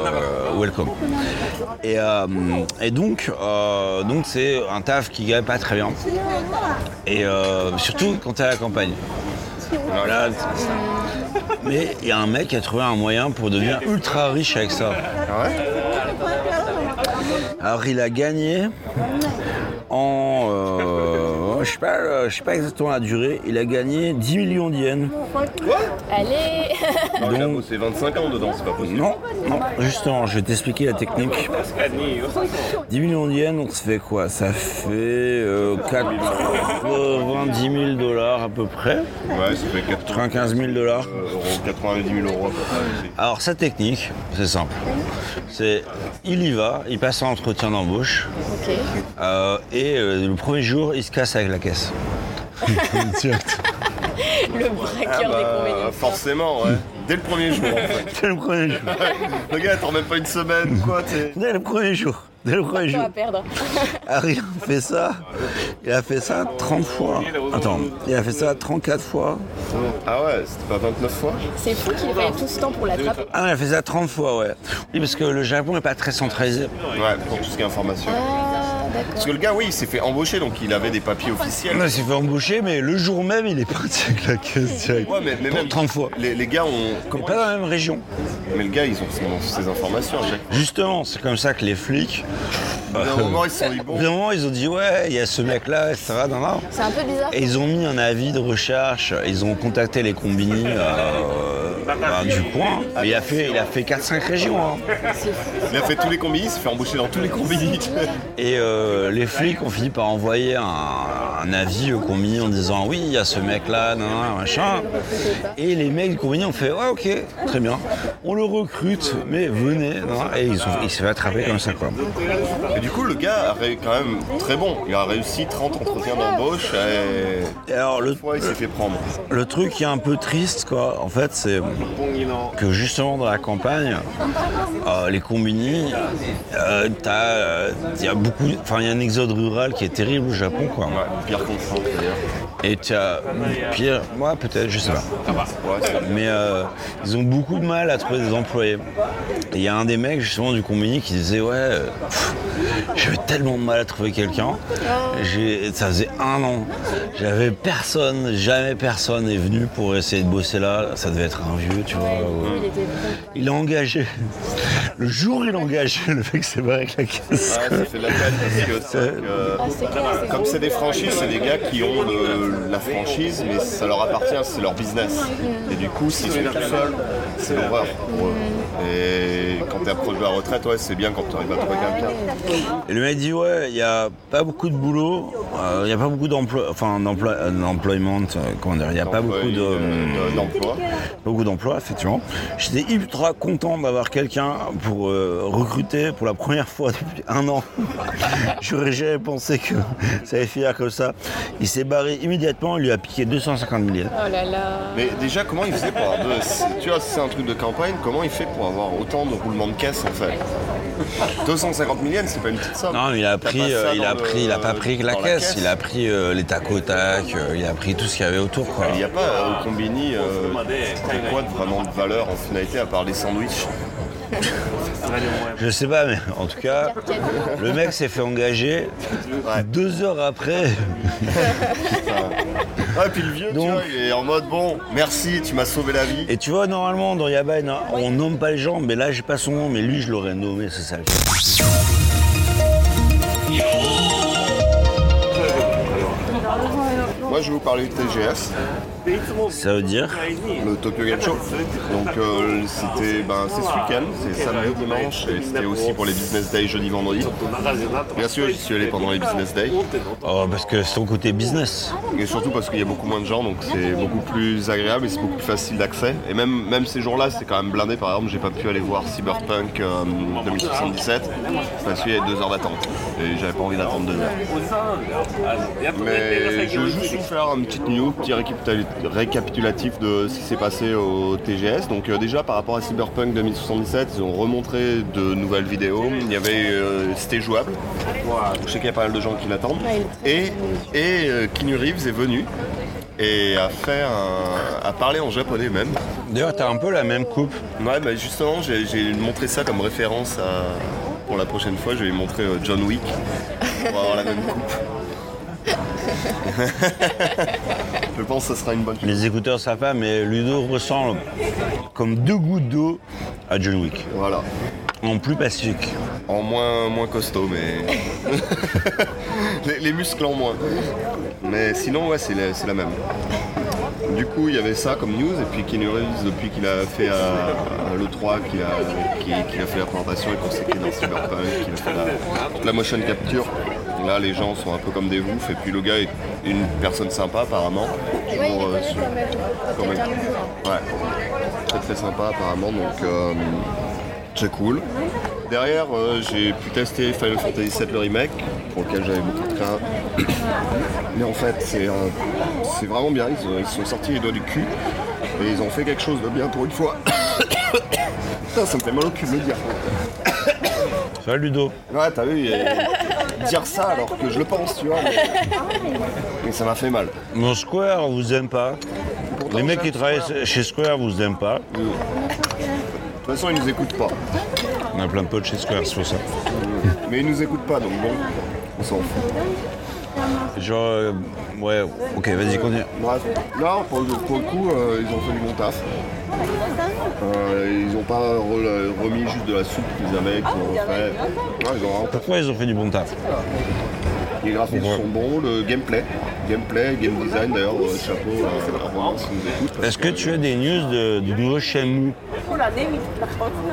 welcome. Et, euh, et donc, euh, donc c'est un taf qui gagne pas très bien. Et euh, surtout quand t'es à la campagne. Voilà. Mais il y a un mec qui a trouvé un moyen pour devenir ultra riche avec ça. Ah Alors il a gagné en, euh, je sais pas, euh, je sais pas exactement la durée. Il a gagné 10 millions d'yens. Allez Ah, Il a Donc- bossé 25 ans dedans, c'est pas possible. Non, non, justement, je vais t'expliquer la technique. 10 millions d'yens, donc ça fait quoi? Ça fait euh, 90 000 dollars à peu près. Ouais, ça fait 80 95 000 dollars. euros, 90 000 euros. Alors sa technique, c'est simple. C'est, il y va, il passe un entretien d'embauche, Ok. euh, et euh, le premier jour, il se casse avec la caisse. Direct. Le braqueur des Euh, convéniences. forcément, ouais. Dès le premier jour, en fait. Dès le premier jour. Le gars, attends même pas une semaine, quoi, t'es. Dès le premier jour. Dès le premier jour. à perdre. Harry a fait ça. Il a fait ça 30 fois. Attends, il a fait ça 34 fois. Ah ouais, c'était pas 29 fois C'est fou qu'il ait fallu tout ce temps pour l'attraper. Ah, il a fait ça 30 fois, ouais. Oui, parce que le Japon n'est pas très centralisé. Ouais, pour tout ce qui est information. Ah, Parce que le gars, oui, il s'est fait embaucher, donc il avait des papiers officiels. Il s'est fait embaucher, mais le jour même, il est parti avec la caisse direct. Ouais, mais, mais même 30 fois. Les, les gars ont. Mais pas dans la même région. Mais le gars, ils ont ces, ces informations à chaque fois. Justement, c'est comme ça que les flics. Au bout d'un moment, ils se sont dit Au bon. bout d'un moment, ils ont dit ouais, il y a ce mec-là, etc. C'est un peu bizarre. Et ils ont mis un avis de recherche, ils ont contacté les combini euh, bah, du coin. Il a fait, il a fait 4-5 régions. hein. Il a fait tous les combis, il s'est fait embaucher dans tous les combis. Et euh, les flics ont fini par envoyer un, un avis au combini en disant oui, il y a ce mec-là, machin. Et les mecs du combini ont fait ouais, ok, très bien. On le recrute, mais venez. Et ils, il s'est fait attraper comme ça, quoi. Et du coup, le gars a quand même très bon. Il a réussi 30 entretiens d'embauche et. Et alors, le, Une fois, il s'est fait prendre. Le truc qui est un peu triste, quoi, en fait, c'est que justement dans la campagne, euh, les combini, euh, t'as, euh, il y a beaucoup, enfin, il y a un exode rural qui est terrible au Japon, quoi. Ouais, pire France d'ailleurs. Et tu as pire, moi peut-être, je sais pas. Mais euh, ils ont beaucoup de mal à trouver des employés. Et il y a un des mecs justement du combini qui disait ouais, euh, j'avais tellement de mal à trouver quelqu'un. Ça faisait un an, j'avais personne, jamais personne est venu pour essayer de bosser là. Ça devait être un vieux, tu vois. Il a engagé. Le jour où il a engagé, le mec s'est barré avec la caisse. Ouais, ça fait de la peine parce que c'est vrai que, Ah, clair, c'est Comme c'est des franchises, c'est des gars qui ont de la franchise, mais ça leur appartient, c'est leur business. Et du coup, s'ils sont tout seuls, c'est l'horreur pour eux. Et quand t'es proche de la retraite, ouais, c'est bien quand tu arrives à trouver quelqu'un. Et le mec dit ouais, il n'y a pas beaucoup de boulot, euh, il n'y a pas beaucoup d'emploi, enfin d'emploi, euh, d'employment, euh, comment dire, il n'y a pas beaucoup de, d'emploi. beaucoup d'emplois, effectivement. J'étais ultra content d'avoir quelqu'un pour euh, recruter pour la première fois depuis un an. J'aurais jamais pensé que ça allait finir comme ça. Il s'est barré immédiatement, il lui a piqué 250 000 yens. Oh là là. Mais déjà, comment il faisait pour avoir de- Tu vois, si c'est un truc de campagne, comment il fait pour avoir autant de roulements de caisse en fait 250 000 yens, c'est pas une petite somme. Non, mais il a pris, euh, ça il a le- pris, il a pas pris que la caisse, il a pris euh, les tac au tac, euh, il a pris tout ce qu'il y avait autour, quoi. Il n'y a pas euh, au combini euh, c'était quoi de vraiment de valeur en finalité à part les sandwichs Je sais pas, mais en tout cas, le mec s'est fait engager. Deux heures après, Ouais, puis le vieux, Donc- tu vois, il est en mode bon, merci, tu m'as sauvé la vie. et tu vois, normalement, dans Yaban, hein, on nomme pas les gens, mais là, j'ai pas son nom, mais lui, je l'aurais nommé, c'est ça. Moi, je vais vous parler de TGS, Ça veut dire le Tokyo Game Show. Donc, euh, c'était ben, c'est ce week-end, c'est samedi, dimanche, et c'était aussi pour les Business Day jeudi, vendredi. Bien sûr, j'y suis allé pendant les Business Day. Oh, parce que c'est ton côté business. Et surtout parce qu'il y a beaucoup moins de gens, donc c'est beaucoup plus agréable et c'est beaucoup plus facile d'accès. Et même, même ces jours-là, c'est quand même blindé. Par exemple, j'ai pas pu aller voir Cyberpunk euh, 2077 parce qu'il y avait deux heures d'attente. Et j'avais pas envie d'attendre deux heures. Mais je veux juste vous faire une petite news, petit récapitula- récapitulatif de ce qui s'est passé au TGS. Donc euh, déjà par rapport à Cyberpunk 2077, ils ont remontré de nouvelles vidéos. Il y avait, euh, c'était jouable. Je sais qu'il y a pas mal de gens qui l'attendent. Et, et euh, Keanu Reeves est venu et a fait un, a parlé en japonais même. D'ailleurs, t'as un peu la même coupe. Ouais, bah justement, j'ai j'ai montré ça comme référence à, pour la prochaine fois. Je vais lui montrer euh, John Wick pour avoir la même coupe. Je pense que ce sera une bonne chose. Les écouteurs savent pas, mais Ludo ressemble comme deux gouttes d'eau à John Wick. Voilà. En plus pacifique. En moins, moins costaud, mais. les, les muscles en moins. Mais sinon, ouais, c'est la, c'est la même. Du coup, il y avait ça comme news, et puis Keanu Reeves, depuis qu'il a fait à, à l'E3, qu'il a, fait la présentation et qu'on sait qu'il est dans Cyberpunk, qu'il a fait la, la motion capture. Là, les gens sont un peu comme des oufs, et puis le gars est une personne sympa apparemment. Ouais, il est euh, comme un-. Ouais, très très sympa apparemment, donc euh, c'est cool. Derrière, euh, j'ai pu tester Final Fantasy VII le remake, pour lequel j'avais beaucoup de crainte. Mais en fait, c'est euh, c'est vraiment bien, ils, sont sortis les doigts du cul, et ils ont fait quelque chose de bien pour une fois. Putain, ça me fait mal au cul de le dire. Ça va, Ludo? Ouais, t'as vu, euh, dire ça alors que je le pense, tu vois. Mais, mais ça m'a fait mal. Mon Square vous aime pas. Pourtant, Les mecs qui travaillent Square. chez Square vous aiment pas. De toute façon, ils nous écoutent pas. On a plein de potes chez Square, c'est pour ça. Mais ils nous écoutent pas, donc bon, on s'en fout. Genre, euh, ouais, ok, vas-y, continue. Bref, non, pour le, pour le coup, euh, ils ont fait du bon taf. Euh, ils ont pas re- remis juste de la soupe qu'ils avaient, qu'ils ont refait. Ouais, ils ont vraiment taffé. Pourquoi ils ont fait du bon taf Les graphismes sont bons, le gameplay, gameplay, game design d'ailleurs, euh, chapeau euh, à Romain s'il nous écoute. Est-ce que tu as des news de- du nouveau Shenmue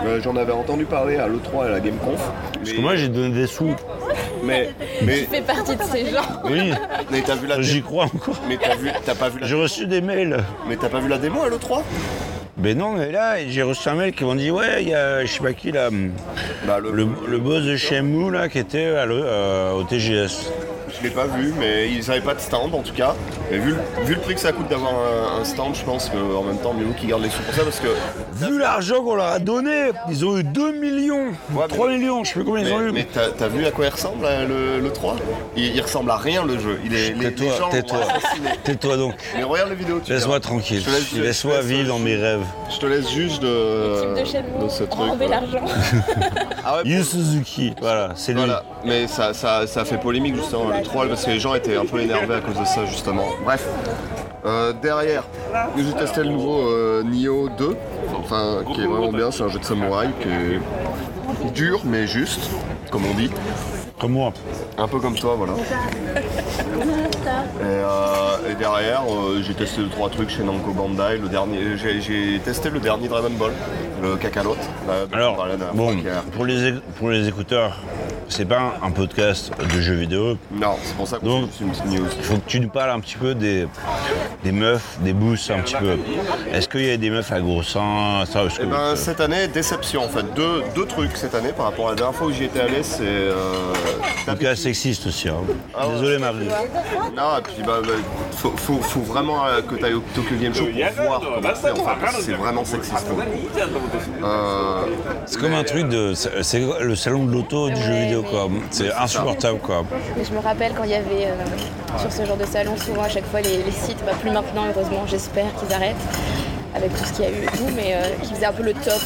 Euh, J'en avais entendu parler à l'E3 et à la GameConf. Parce que moi j'ai donné des sous. Mais, mais, Tu fais partie de ces gens. Oui, mais t'as vu la j'y crois encore. Mais t'as vu, t'as pas vu la J'ai reçu des mails. Mais t'as pas vu la démo à l'E3 Ben non, mais là, j'ai reçu un mail qui m'ont dit Ouais, il y a, je sais pas qui là, Bah le, le, le boss de Shenmue là qui était à le- euh, au TGS. Je l'ai pas vu, mais ils avaient pas de stand en tout cas. Et vu, le- vu le prix que ça coûte d'avoir un, un stand, je pense qu'en même temps, mieux vaut qu'ils gardent les sous pour ça parce que. Vu l'argent qu'on leur a donné, ils ont eu 2 millions, Ouais, 3 mais- millions, je sais plus combien ils Mais, ont eu. mais t'as vu à quoi il ressemble euh, le, le 3 il, il ressemble à rien le jeu. Il est, les, les Tais-toi, tais-toi, l'ont assassiné. tais-toi donc. Mais regarde les vidéos, tu Laisse-moi tranquille. Laisse- Laisse-moi laisse- vivre dans mes rêves. Je te laisse juste de, Type de de ce truc. l'argent. Ah ouais, Yu Suzuki, voilà, c'est lui. Voilà, mais ça, ça, ça fait polémique justement le 3 parce que les gens étaient un peu énervés à cause de ça justement. Bref, Euh, derrière, j'ai testé le nouveau euh, Nioh 2, enfin qui est vraiment bien, c'est un jeu de samouraï qui est dur mais juste, comme on dit, Comme moi. un peu comme toi voilà. Et, euh, et derrière, euh, j'ai testé deux trois trucs chez Namco Bandai. Le dernier, j'ai, j'ai testé le dernier Dragon Ball, le Kakarot. là, dont on Alors, parlait la dernière bon, fois, qui a- pour les, é- pour les écouteurs, c'est pas un podcast de jeux vidéo. Non, c'est pour ça qu'on Donc- juste une petite news. Il faut que tu nous parles un petit peu des, des meufs, des boosts un petit peu. Est-ce qu'il y a des meufs à gros seins ça, parce que- Eh ben, cette année, déception en fait. Deux, deux trucs cette année par rapport à la dernière fois où j'y étais allé, c'est. Euh, En tout cas, sexiste aussi. hein. Ah. Désolé, Marie. Non, et puis bah, bah, faut, faut, faut vraiment euh, que tu ailles au Tokyo Game Show pour voir comment c'est vraiment sexiste. Euh, C'est comme un truc de. C'est le salon de l'auto du jeu vidéo, quoi. C'est insupportable, quoi. Mais je me rappelle quand il y avait euh, sur ce genre de salon, souvent à chaque fois les, les sites, bah, plus maintenant heureusement, j'espère qu'ils arrêtent avec tout ce qu'il y a eu et tout, mais euh, qui faisaient un peu le top.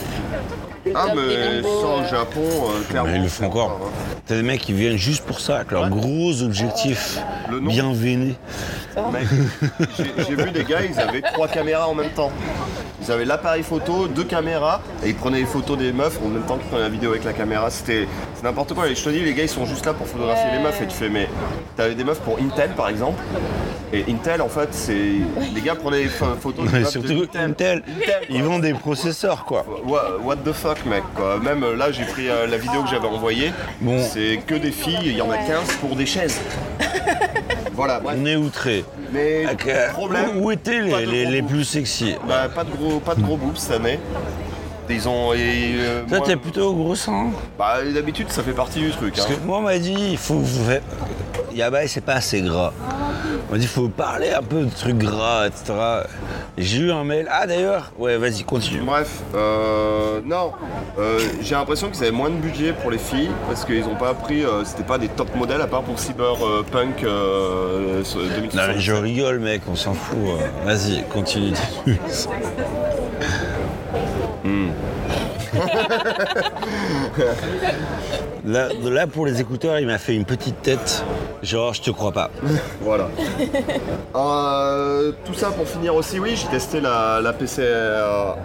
Ah, mais ça au euh, Japon, euh, clairement. Mais ils le font encore. T'as des mecs qui viennent juste pour ça, avec leurs gros Le nom. bien veinés. Mec, j'ai- vu des gars, ils avaient trois caméras en même temps. Ils avaient l'appareil photo, deux caméras, et ils prenaient les photos des meufs en même temps qu'ils prenaient la vidéo avec la caméra. C'était c'est n'importe quoi. Et je te dis, les gars, ils sont juste là pour photographier les meufs. Et tu fais, mais t'avais des meufs pour Intel par exemple. Et Intel, en fait, c'est. Les gars prenaient les pho- photos des Mais meufs surtout, de Intel, Intel, ils vendent des processeurs, quoi. What, what the fuck, mec, quoi. Même euh, là, j'ai pris euh, la vidéo que j'avais envoyée. Bon. C'est que des filles, il y en a 15 pour des chaises. voilà, bref. On est outré. Mais Avec, euh, problème. Où étaient les, les- les plus sexy? Bah, pas de gros, pas de gros boobs cette année. Ils ont. et, euh, Toi, moi- t'es plutôt gros sein Bah, d'habitude, ça fait partie du truc. Parce hein. que moi, on m'a dit, il faut. vous faire- Yabai, c'est pas assez gras. On m'a dit, il faut parler un peu de trucs gras, etc. Et J'ai eu un mail. Ah, d'ailleurs, ouais, vas-y, continue. Bref, euh, non, euh, j'ai l'impression qu'ils avaient moins de budget pour les filles parce qu'ils ont pas pris, euh, c'était pas des top modèles à part pour Cyberpunk euh, ce- 2077. Non, mais je rigole, mec, on s'en fout. euh. Vas-y, continue. Hmm. Là, là, pour les écouteurs, il m'a fait une petite tête. Genre, je te crois pas. Voilà. Euh, tout ça pour finir aussi, oui, j'ai testé la, la PCR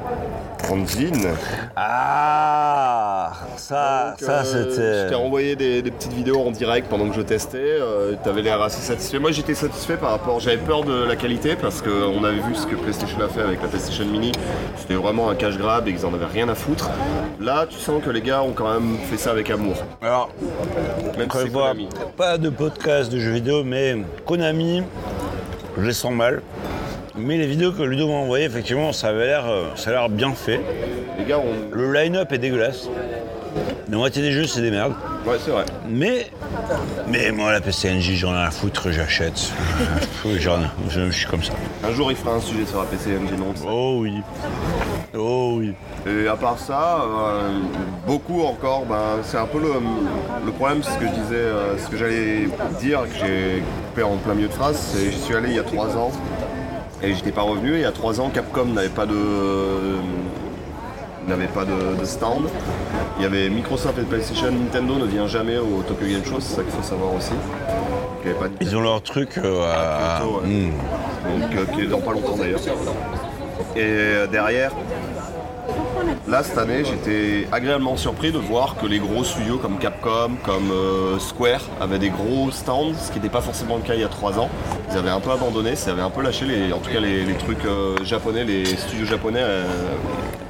Engine. Ah Ça, Donc, ça euh, Je c'était. t'ai envoyé des, des petites vidéos en direct pendant que je testais. euh, T'avais l'air assez satisfait. Moi j'étais satisfait par rapport. J'avais peur de la qualité parce qu'on avait vu ce que PlayStation a fait avec la PlayStation Mini. C'était vraiment un cash grab et qu'ils en avaient rien à foutre. Là tu sens que les gars ont quand même fait ça avec amour. Alors, Même si c'est Konami. pas de podcast de jeux vidéo, mais Konami, je les sens mal. Mais les vidéos que Ludo m'a envoyées, effectivement, ça avait l'air, euh, ça a l'air bien fait. Les gars ont. Le line-up est dégueulasse. La moitié des jeux, c'est des merdes. Ouais c'est vrai. Mais, mais moi, la PCNJ, j'en ai à foutre, j'achète. J'en- je, je suis comme ça. Un jour il fera un sujet sur la PC Engine on le sait. Oh oui. Oh oui. Et à part ça, euh, beaucoup encore, ben, c'est un peu le, le problème, c'est ce que je disais, euh, ce que j'allais dire, que j'ai coupé en plein milieu de phrase, c'est j'y suis allé il y a trois ans et j'étais pas revenu. Et il y a trois ans, Capcom n'avait pas de n'avait pas de, de stand. Il y avait Microsoft et PlayStation, Nintendo ne vient jamais au Tokyo Game Show, c'est ça qu'il faut savoir aussi. Il y avait pas de Ils ont leur truc euh, à. Ouais. Donc, euh, qui est dans pas longtemps d'ailleurs. Et derrière, là cette année, j'étais agréablement surpris de voir que les gros studios comme Capcom, comme euh, Square avaient des gros stands, ce qui n'était pas forcément le cas il y a trois ans. Ils avaient un peu abandonné, ça avait un peu lâché les, en tout cas les, les trucs euh, japonais, les studios japonais euh,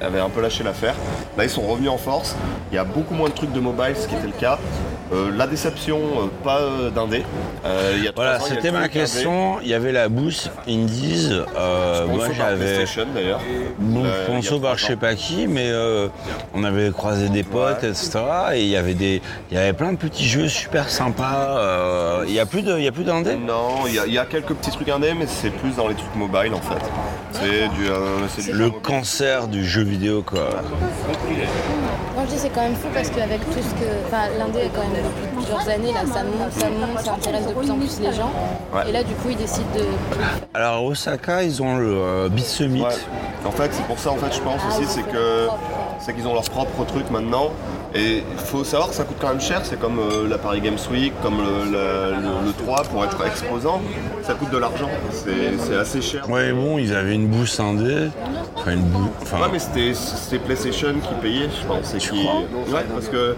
avaient un peu lâché l'affaire. Là, ils sont revenus en force. Il y a beaucoup moins de trucs de mobile, ce qui était le cas. Euh, la déception, euh, pas euh, d'indé. Euh, il y a trois Voilà, c'était ma question. Il y avait la boost Indies. moi, j'avais. D'ailleurs. Bon, sponsor par je sais pas qui, mais on avait croisé des potes, Ouais. etc. Et il y avait des, il y avait plein de petits jeux super sympas. Il y a plus de, il y a plus d'indé. Non, il y, a- il y a quelques petits trucs indés, mais c'est plus dans les trucs mobile en fait. C'est du, Le mobile. cancer du jeu vidéo, quoi. Moi je dis c'est quand même fou parce qu'avec tout ce que. Enfin l'indé quand même depuis plusieurs années là ça monte, ça monte, ça intéresse de plus en plus les gens. Ouais. Et là du coup ils décident de. Alors Osaka, ils ont le euh, Beat Summit. Ouais. En fait, c'est pour ça en fait, je pense Ah, aussi, c'est que c'est qu'ils ont leur propre truc maintenant. Et il faut savoir que ça coûte quand même cher, c'est comme euh, la Paris Games Week, comme le, la- le- le 3 pour être exposant, ça coûte de l'argent, c'est assez cher. Ouais, bon, ils avaient une bourse indé. Enfin, une. Enfin, Ouais, mais c'était PlayStation qui payait, je pense. et qui... crois Ouais, parce que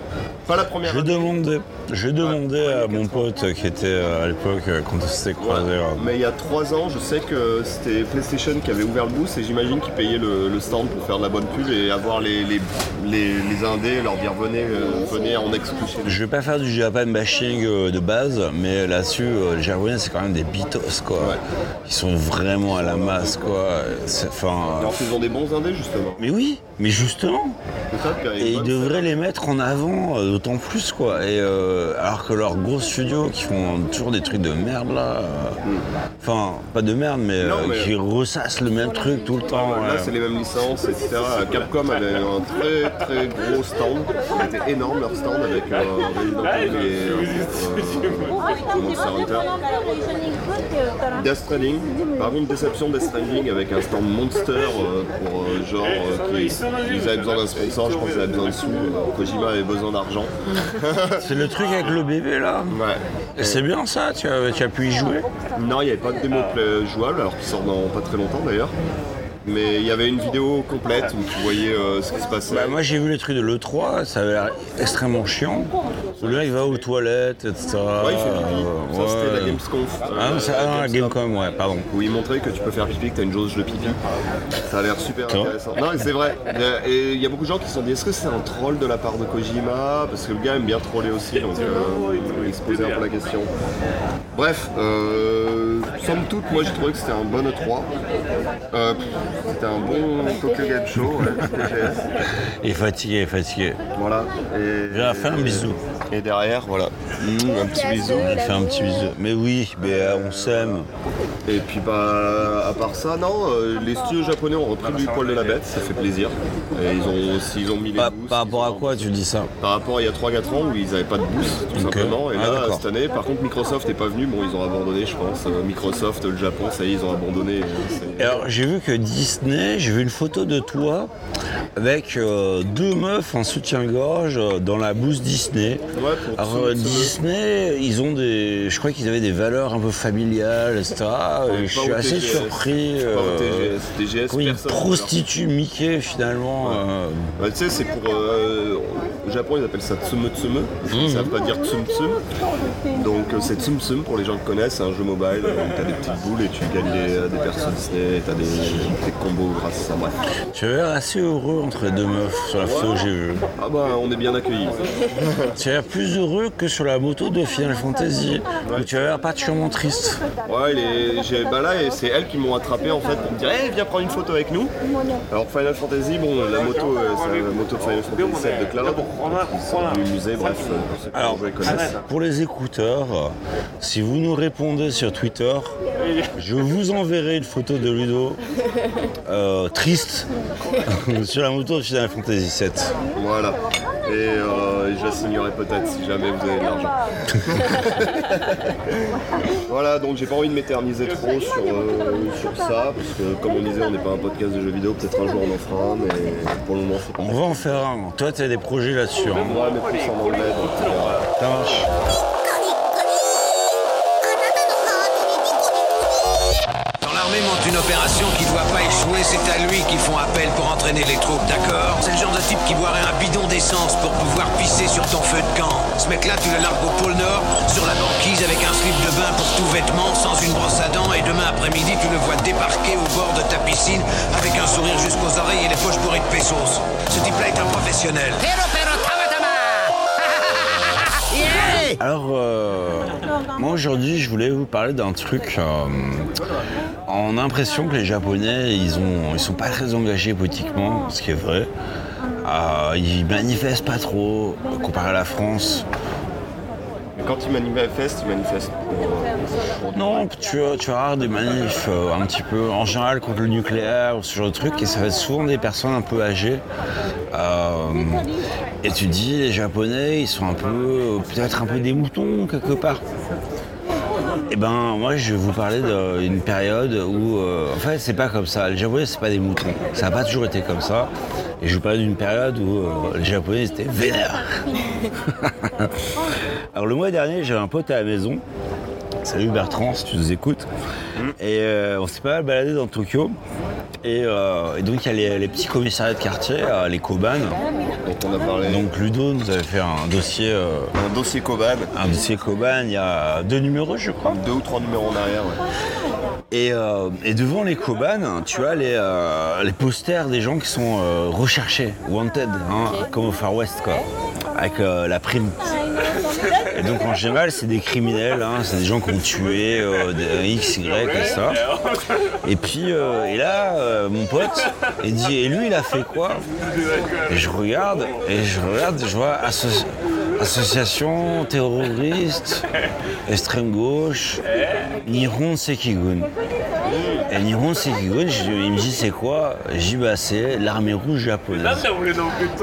pas la première je année. demandais, je demandais à mon pote qui était euh, à l'époque euh, quand on s'était Ouais. euh, Mais il y a trois ans, je sais que c'était PlayStation qui avait ouvert le booth et j'imagine qu'ils payaient le, le stand pour faire de la bonne pub et avoir les, les les, les, les Indés, leur dire venez, euh, venez en exclu chez nous. Je vais pas faire du Japan bashing euh, de base, mais là-dessus, euh, les Japonais, c'est quand même des bitos, quoi. Ouais. Ils sont vraiment à la masse, quoi. Enfin. Alors qu'ils ont des bons Indés justement. Mais oui, mais justement. Ça, Et ils devraient les mettre en avant d'autant plus, quoi. Et euh, alors que leurs gros studios qui font toujours des trucs de merde, là. euh, Enfin, pas de merde, mais, Non, mais- qui ressassent le même truc tout le temps. Là, ouais. c'est les mêmes licences, etc. Capcom avait un très très gros stand. C'était énorme leur stand avec euh, Resident Evil et. Death Stranding. Par contre, déception Death Stranding avec un stand Monster euh, pour euh, genre euh, qui, ils avaient besoin d'un sponsor, je pense qu'ils avaient besoin de sous. Kojima avait besoin d'argent. C'est le truc avec le bébé, là. Ouais. Et c'est bien ça, tu as, tu as pu y jouer. Non, il n'y avait pas de démo play- jouable, alors qu'il sort dans pas très longtemps d'ailleurs. Mais il y avait une vidéo complète où tu voyais euh, ce qui se passait. Bah, moi j'ai vu les trucs de l'E3, ça avait l'air extrêmement chiant. Le mec va aux toilettes, etc. Ouais, il fait pipi. Euh, Ça, c'était la Gamesconf. Ah, non, c'est- ah, non, la Gamescom. Ouais, pardon. Où il montrait que tu peux faire pipi, que tu as une jauge de pipi. Ça a l'air super Toi intéressant. Non, mais c'est vrai. Et il y a beaucoup de gens qui se sont dit est-ce que c'est un troll de la part de Kojima? Parce que le gars aime bien troller aussi, donc euh, il se posait un peu la question. Bref, euh, somme toute, moi j'ai trouvé que c'était un bon E3. Euh, c'était un bon Tokyo Game Show, ouais, TGS. Est fatigué, fatigué. Voilà. Et, J'ai fait un bisou. Et derrière, voilà. Mmh, un petit bisou. Il fait un petit bisou. Mais oui, mais euh, on s'aime. Et puis bah à part ça, non, euh, les studios japonais ont repris du poil de la bête, ça fait plaisir. Et ils ont aussi ils ont mis les Par, boosts, par rapport à quoi tu dis ça Par rapport à il y a 3-4 ans où ils n'avaient pas de boost tout simplement. Et Ah, là cette année, par contre Microsoft n'est pas venu, bon ils ont abandonné je pense. Euh, Microsoft, le Japon, ça y est, ils ont abandonné. Alors j'ai vu que Disney, j'ai vu une photo de toi avec euh, deux meufs en soutien-gorge dans la bouse Disney. Ouais, pour Alors euh. Disney, ils ont des, je crois qu'ils avaient des valeurs un peu familiales, etc. Et je suis assez TGS. surpris. Euh, TGS. Ils prostituent Mickey finalement. euh, Bah, tu sais, c'est pour. Euh, au Japon, ils appellent ça tsume tsume. Ils ne savent pas dire tsum tsum. Donc, euh, c'est tsum tsum pour les gens qui connaissent. C'est un jeu mobile euh, où tu as des petites boules et tu gagnes des, euh, des persos Disney. Tu as des, des combos grâce à ça. Bref. Tu as l'air assez heureux entre les deux meufs sur la photo que j'ai vue. Ah bah, on est bien accueillis. Tu as l'air plus heureux que sur la moto de Final Fantasy. Où tu as l'air particulièrement triste. Ouais, les- j'ai- bah là, et c'est elles qui m'ont attrapé en fait pour me dire Hey, viens prendre une photo avec nous. Alors, Final Fantasy, bon, la moto, euh, c'est la moto de Final Fantasy 7 de Cloud. Ils sont du musée, bref, euh, Alors, pour les écouteurs, si vous nous répondez sur Twitter, je vous enverrai une photo de Ludo euh, triste sur la moto de Final Fantasy VII. Voilà. Et euh, je la signerai peut-être si jamais vous avez de l'argent. voilà, donc j'ai pas envie de m'éterniser trop sur, euh, sur ça, parce que comme on disait, on n'est pas un podcast de jeux vidéo, peut-être un jour on en fera un, mais pour le moment c'est pas. On va en faire un. Toi, tu as des projets là-dessus. hein. Ouais, mais plus en anglais, donc on verra. Ça marche. Une opération qui doit pas échouer, c'est à lui qu'ils font appel pour entraîner les troupes, d'accord C'est le genre de type qui boirait un bidon d'essence pour pouvoir pisser sur ton feu de camp. Ce mec-là, tu le largues au pôle Nord, sur la banquise avec un slip de bain pour tout vêtement, sans une brosse à dents, et demain après-midi, tu le vois débarquer au bord de ta piscine avec un sourire jusqu'aux oreilles et les poches bourrées de pesos. Ce type-là est un professionnel. Alors, euh, moi aujourd'hui, je voulais vous parler d'un truc. euh, on a l'impression que les Japonais, ils ont, sont pas très engagés politiquement, ce qui est vrai. Euh, ils manifestent pas trop comparé à la France. Quand ils manifestent, ils manifestent Non, tu, tu vas avoir des manifs euh, un petit peu en général contre le nucléaire ou ce genre de truc, et ça va être souvent des personnes un peu âgées. Euh, et tu dis, les Japonais, ils sont un peu, peut-être un peu des moutons quelque part. Et ben, moi, je vais vous parler d'une période où, euh, en fait, c'est pas comme ça. Les Japonais, c'est pas des moutons. Ça n'a pas toujours été comme ça. Et je vous parler d'une période où les Japonais étaient vénères. Alors, le mois dernier, j'avais un pote à la maison. Salut Bertrand, si tu nous écoutes. Et euh, on s'est pas mal baladé dans Tokyo. Et, euh, et donc il y a les, les petits commissariats de quartier, euh, les Koban. dont on a parlé. Donc Ludo nous avait fait un dossier, euh, un dossier Koban, un dossier Koban. Il y a deux numéros, je crois. deux ou trois numéros en arrière. Ouais. Et, euh, et devant les koban, tu as les, euh, les posters des gens qui sont euh, recherchés, wanted, hein, comme au Far West, quoi, avec euh, la prime. Et donc en général, c'est des criminels, hein, c'est des gens qui ont tué euh, des X, Y, et ça. Et puis, euh, et là, euh, mon pote, il dit, et lui, il a fait quoi? Et je regarde, et je regarde, je vois asso- association terroriste, extrême gauche, Nihon Sekigun. Et Nihon Sekigun, je- il me dit, c'est quoi? Dis, bah, c'est l'armée rouge japonaise.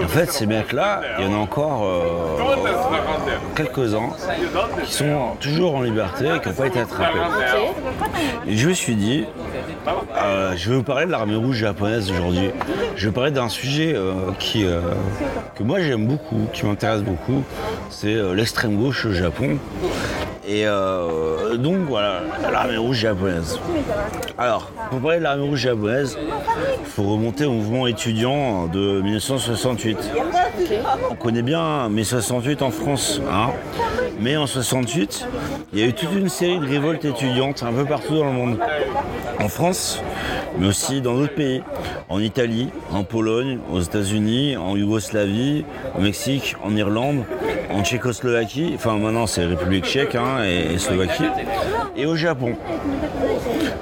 En fait, ces mecs-là, il y en a encore euh, quelques-uns qui sont toujours en liberté et qui n'ont pas été attrapés. Et je me suis dit, euh, je vais vous parler de l'armée rouge japonaise aujourd'hui. Je vais vous parler d'un sujet euh, qui, que moi j'aime beaucoup, qui m'intéresse beaucoup. C'est l'extrême gauche au Japon. Et euh, donc voilà, l'armée rouge japonaise. Alors, pour parler de l'armée rouge japonaise, il faut remonter au mouvement étudiant de 1968. On connaît bien mai 68 en France, hein. Mais en 68, il y a eu toute une série de révoltes étudiantes un peu partout dans le monde. En France, mais aussi dans d'autres pays. En Italie, en Pologne, aux États-Unis, en Yougoslavie, au Mexique, en Irlande, en Tchécoslovaquie, enfin maintenant c'est République tchèque hein, et, Slovaquie, et au Japon.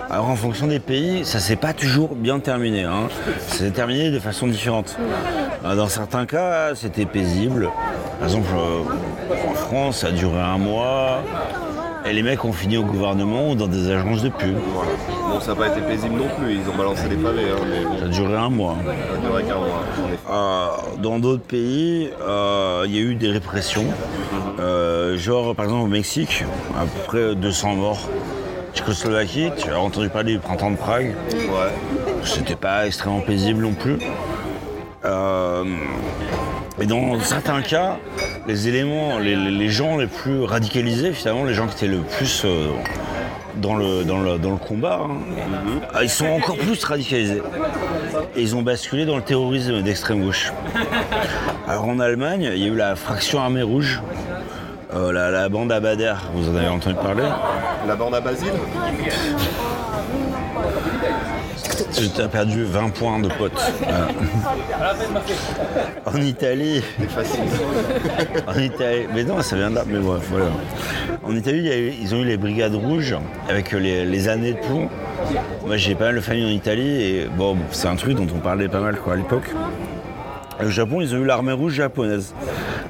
Alors en fonction des pays, ça s'est pas toujours bien terminé. Hein. Ça s'est terminé de façon différente. Euh, Dans certains cas, c'était paisible. Par exemple, euh, en France, ça a duré un mois. Et les mecs ont fini au gouvernement ou dans des agences de pub. Voilà. Bon, ça n'a pas été paisible non plus, ils ont balancé des pavés, hein, mais bon, Ça a duré un mois. ça a duré qu'un mois. Euh, dans d'autres pays, euh, il y a eu des répressions. Euh, genre, par exemple, au Mexique, à peu près 200 morts. Tchécoslovaquie, tu as entendu parler du printemps de Prague. Ouais. C'était pas extrêmement paisible non plus. Euh, et dans certains cas, les éléments, les, gens les plus radicalisés, finalement, les gens qui étaient le plus euh, dans, le, dans, le, dans le combat, hein, ah, ils sont encore plus radicalisés. Et ils ont basculé dans le terrorisme d'extrême gauche. Alors en Allemagne, il y a eu la fraction armée rouge, euh, la, la bande Abader, vous en avez entendu parler La bande à Basile? Tu as perdu 20 points de potes. Voilà. en Italie, C'est facile. en Italie, mais non, ça vient de là, mais bref, voilà. En Italie, ils ont eu les brigades rouges avec les, les années de plomb. Moi, j'ai pas mal de famille en Italie et bon, c'est un truc dont on parlait pas mal quoi, à l'époque. Au Japon, ils ont eu l'armée rouge japonaise.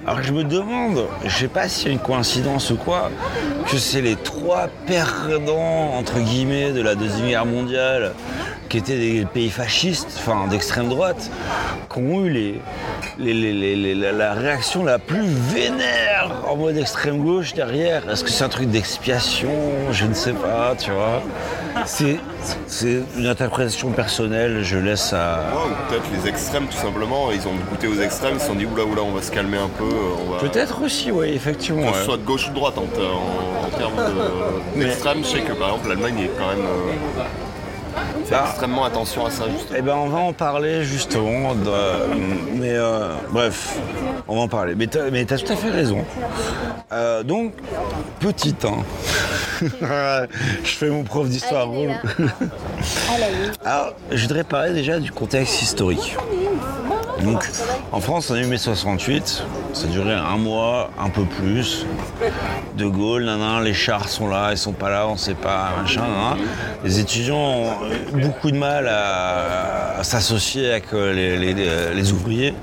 Alors je me demande, je sais pas s'il y a une coïncidence ou quoi, que c'est les trois perdants, entre guillemets, de la Deuxième Guerre mondiale, qui étaient des pays fascistes, enfin d'extrême droite, qui ont eu les, la réaction la plus vénère en mode extrême gauche derrière. Est-ce que c'est un truc d'expiation? Je ne sais pas, tu vois. C'est une interprétation personnelle, je laisse à... Ouais, ou peut-être les extrêmes, tout simplement. Ils ont goûté aux extrêmes, ils se sont dit oula oula, on va se calmer un peu. On va... Peut-être aussi, oui, effectivement. Que ce soit de gauche ou de droite en, en- en termes de- d'extrême, je sais que par exemple l'Allemagne est quand même euh, fait Ah. extrêmement attention à ça justement. Eh ben, on va en parler justement. de- mais euh, bref, on va en parler. Mais t'as, mais t'as tout à fait raison. Euh, donc, petit hein. Je fais mon prof d'histoire. Allez. Ah. Alors, je voudrais parler déjà du contexte historique. Donc, en France, on a eu mai 68, ça a duré un mois, un peu plus. De Gaulle, nanan, les chars sont là, ils sont pas là, on sait pas, machin. Les étudiants ont beaucoup de mal à, s'associer avec euh, les, les- ouvriers.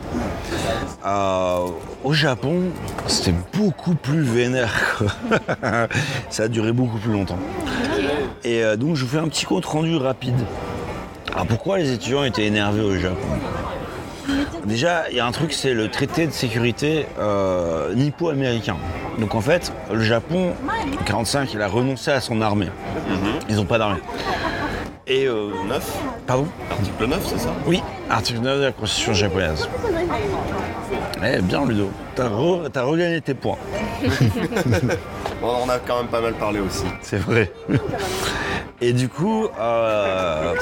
Euh, au Japon, c'était beaucoup plus vénère. ça a duré beaucoup plus longtemps. Et euh, donc, je vous fais un petit compte rendu rapide. Alors pourquoi les étudiants étaient énervés au Japon? Déjà, il y a un truc, c'est le traité de sécurité euh, nippo-américain. Donc en fait, le Japon, en 45, il a renoncé à son armée. Ils n'ont pas d'armée. Et... euh, 9 pardon Article 9, c'est ça? Oui, article 9 de la constitution japonaise. Eh bien Ludo, t'as, re- t'as regagné tes points. Bon, on en a quand même pas mal parlé aussi. C'est vrai. Et du coup, euh,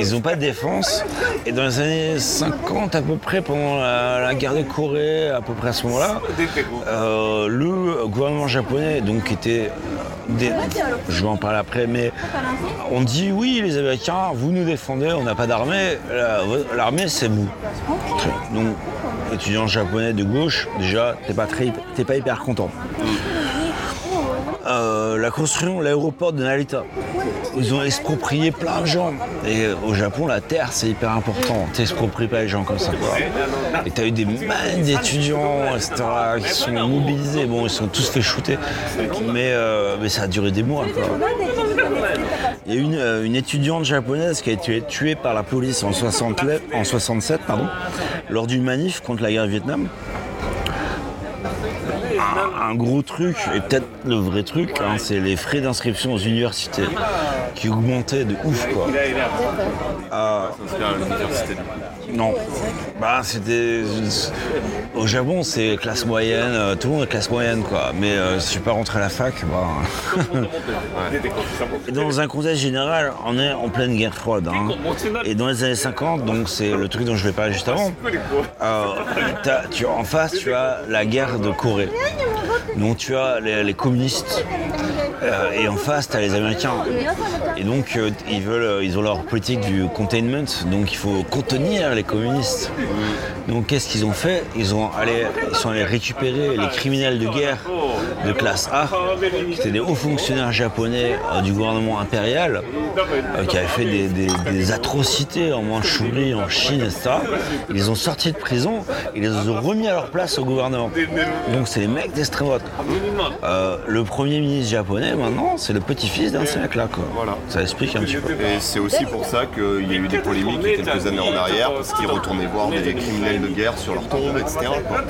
ils n'ont pas de défense. Et dans les années 50 à peu près, pendant la, guerre de Corée, à peu près à ce moment-là, euh, le gouvernement japonais, donc qui était, euh, je vais en parler après, mais on dit oui, les Américains, vous nous défendez, on n'a pas d'armée, la- l'armée c'est vous. Donc, étudiant japonais de gauche, déjà, t'es pas, pas hyper content. Euh, la construction de l'aéroport de Narita. Ils ont exproprié plein de gens. Et euh, au Japon, la terre, c'est hyper important. T'expropries pas les gens comme ça. Quoi. Et t'as eu des mannes d'étudiants, etc., qui sont mobilisés. Bon, ils sont tous fait shooter. Mais, euh, ça a duré des mois. Il y a une, une étudiante japonaise qui a été tuée par la police en, 60 le- en 67 pardon, lors d'une manif contre la guerre du Vietnam. Un, gros truc, et peut-être le vrai truc, hein, c'est les frais d'inscription aux universités qui augmentaient de ouf. Quoi. Euh, l'université. non. Bah, c'était. Au Japon, c'est classe moyenne, euh, tout le monde est classe moyenne, quoi. Mais euh, si je suis pas rentré à la fac, bah. Dans un contexte général, on est en pleine guerre froide. hein. Et dans les années 50, donc c'est le truc dont je vais parler juste avant, euh, tu, en face, tu as la guerre de Corée. Donc tu as les, communistes. euh, et en face, tu as les Américains. Et donc, euh, ils, veulent, euh, ils ont leur politique du containment. Donc, il faut contenir les communistes. Donc, qu'est-ce qu'ils ont fait? Ils, ont allé, ils sont allés récupérer les criminels de guerre de classe A, qui des hauts fonctionnaires japonais du gouvernement impérial, qui avaient fait des, atrocités en Mandchourie, en Chine, etc. Ils les ont sortis de prison et les ont remis à leur place au gouvernement. Donc, c'est les mecs d'extrême droite. Euh, le premier ministre japonais, maintenant, c'est le petit-fils d'un de ces mecs-là. quoi. Voilà. Ça explique un petit peu. Et c'est aussi pour ça qu'il y a eu des polémiques quelques années en arrière, parce qu'ils retournaient voir des criminels de guerre sur leur tombe, etc. quoi.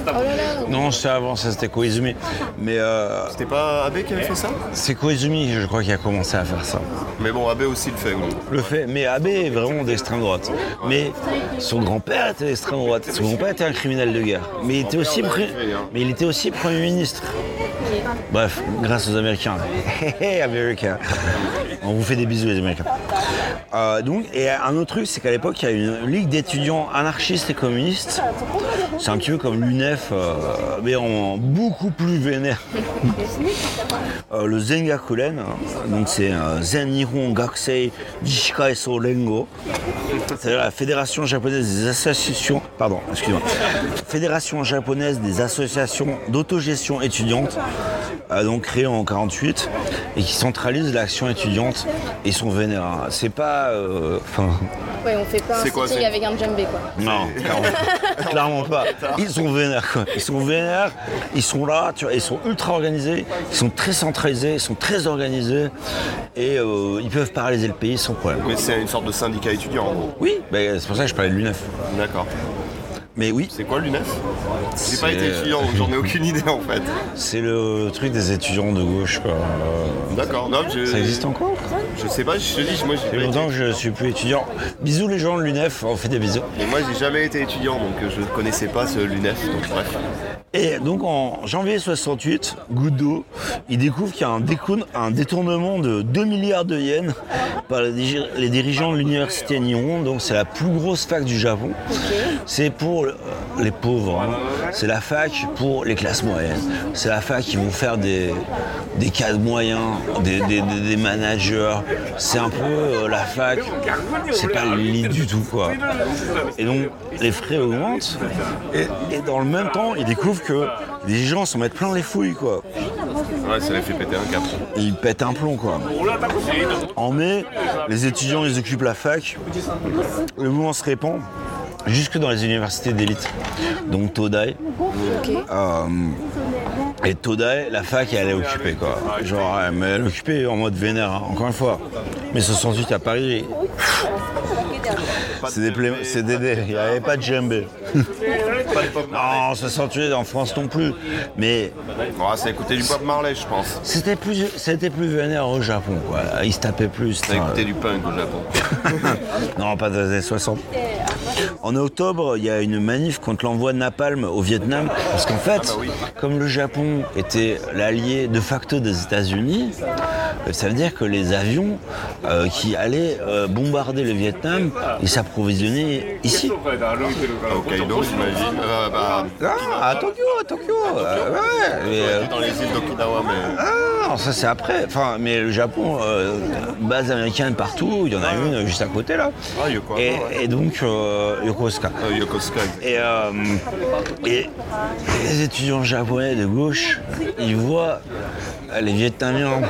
Non, c'est avant, ça c'était Koizumi. Mais euh, C'était pas Abe qui avait fait ça? c'est Koizumi, je crois, qui a commencé à faire ça. Mais bon, Abe aussi le fait. oui. Le fait, mais Abe est vraiment d'extrême droite. Mais son grand-père était d'extrême droite. Son grand-père était un criminel de guerre. Mais il était aussi, pre- mais il était aussi Premier ministre. Bref, grâce aux Américains. Américains. On vous fait des bisous, les Américains. Euh, donc, et un autre truc, c'est qu'à l'époque, il y a une ligue d'étudiants anarchistes et communistes. C'est un petit peu comme l'UNEF, euh, mais en beaucoup plus vénère. Euh, le Zengakuren, donc c'est euh, Zen Nihon Gakusei Jishikai So Rengo, c'est-à-dire la Fédération japonaise des associations, pardon, excusez-moi, Fédération japonaise des associations d'autogestion étudiante, donc créée en 48 et qui centralise l'action étudiante et ils sont vénères. hein. C'est pas, euh, enfin, Ouais, on fait pas un C'est quoi, sitting avec un djembé quoi. non, clairement, clairement pas. Ils sont vénères, quoi. Ils sont vénères, ils sont là, tu vois, ils sont ultra organisés, ils sont très centralisés, ils sont très organisés et euh, ils peuvent paralyser le pays sans problème. Mais c'est une sorte de syndicat étudiant en gros. Oui, ben, c'est pour ça que je parlais de l'UNEF. D'accord. Mais oui, C'est quoi l'UNEF J'ai pas été étudiant, donc j'en ai aucune idée en fait. c'est le truc des étudiants de gauche. Quoi. Euh, D'accord. Non, je, Ça existe encore Je sais pas, je te dis, moi fait j'ai pas longtemps été... que je suis plus étudiant. Bisous les gens de l'UNEF, on fait des bisous. Et moi j'ai jamais été étudiant, donc euh, je connaissais pas ce l'UNEF, donc bref. Et donc en janvier 68, Goudo, il découvre qu'il y a un, détournement de 2 milliards de yens par les dirigeants de l'université Nihon. Donc c'est la plus grosse fac du Japon. C'est pour les pauvres. hein. C'est la fac pour les classes moyennes. C'est la fac qui vont faire des, des cadres moyens, des, des- des- des managers. C'est un peu euh, la fac. C'est pas l'élite du tout quoi. Et donc les frais augmentent. Et, et dans le même temps, ils découvrent que les gens s'en mettent plein les fouilles quoi. Ouais, ça les fait péter un cap. Et ils pètent un plomb quoi. En mai, les étudiants ils occupent la fac. Le mouvement se répand jusque dans les universités d'élite. Donc Todai. Euh, et Todai, la fac elle est occupée quoi. Genre ouais, mais elle est occupée en mode vénère, hein, encore une fois. Mais 68 à Paris, c'est des play- c'est des il n'y avait pas de djembé. non, 68 en France non plus. Mais ah, ça écoutait du Bob Marley, je pense. c'était plus, c'était plus vénère au Japon, quoi. Ils se tapaient plus. Ça écoutait du punk au Japon. non, pas dans les années 60. En octobre, il y a une manif contre l'envoi de napalm au Vietnam. Parce qu'en fait, comme le Japon était l'allié de facto des États-Unis, ça veut dire que les avions euh, qui allaient euh, bombarder le Vietnam, ils s'approvisionnaient ici. Au Hokkaido, j'imagine. Euh, bah, Ah, à Tokyo, à Tokyo. euh, ouais, dans les îles d'Okinawa, mais. ah, non, ça c'est après. Enfin, mais le Japon, euh, base américaine partout, il y en a une juste à côté là. Ah, Yokohama, Et, ouais. et donc euh, Yokosuka. Yokosuka, euh, et les étudiants japonais de gauche, ils voient les Vietnamiens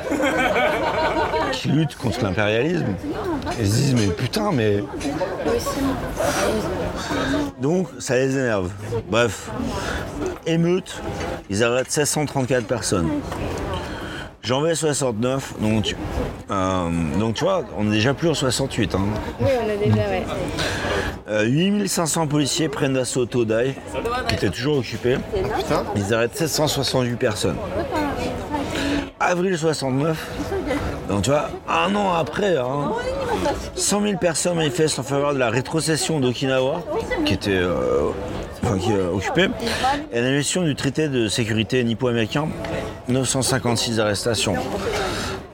qui luttent contre l'impérialisme. Ils se disent mais putain mais. Donc ça les énerve. Bref, émeute, ils arrêtent 1634 personnes. Janvier 69, donc, euh, donc tu vois, on est déjà plus en 68. Hein. Oui, on a déjà, ouais. Euh, 8500 policiers prennent d'assaut Todai, qui était toujours occupé. Ils arrêtent 768 personnes. Avril 69, donc tu vois, un an après, hein, 100 000 personnes manifestent en faveur de la rétrocession d'Okinawa, qui était euh, enfin, qui est occupée, et l'annulation du traité de sécurité nippo-américain, 956 arrestations.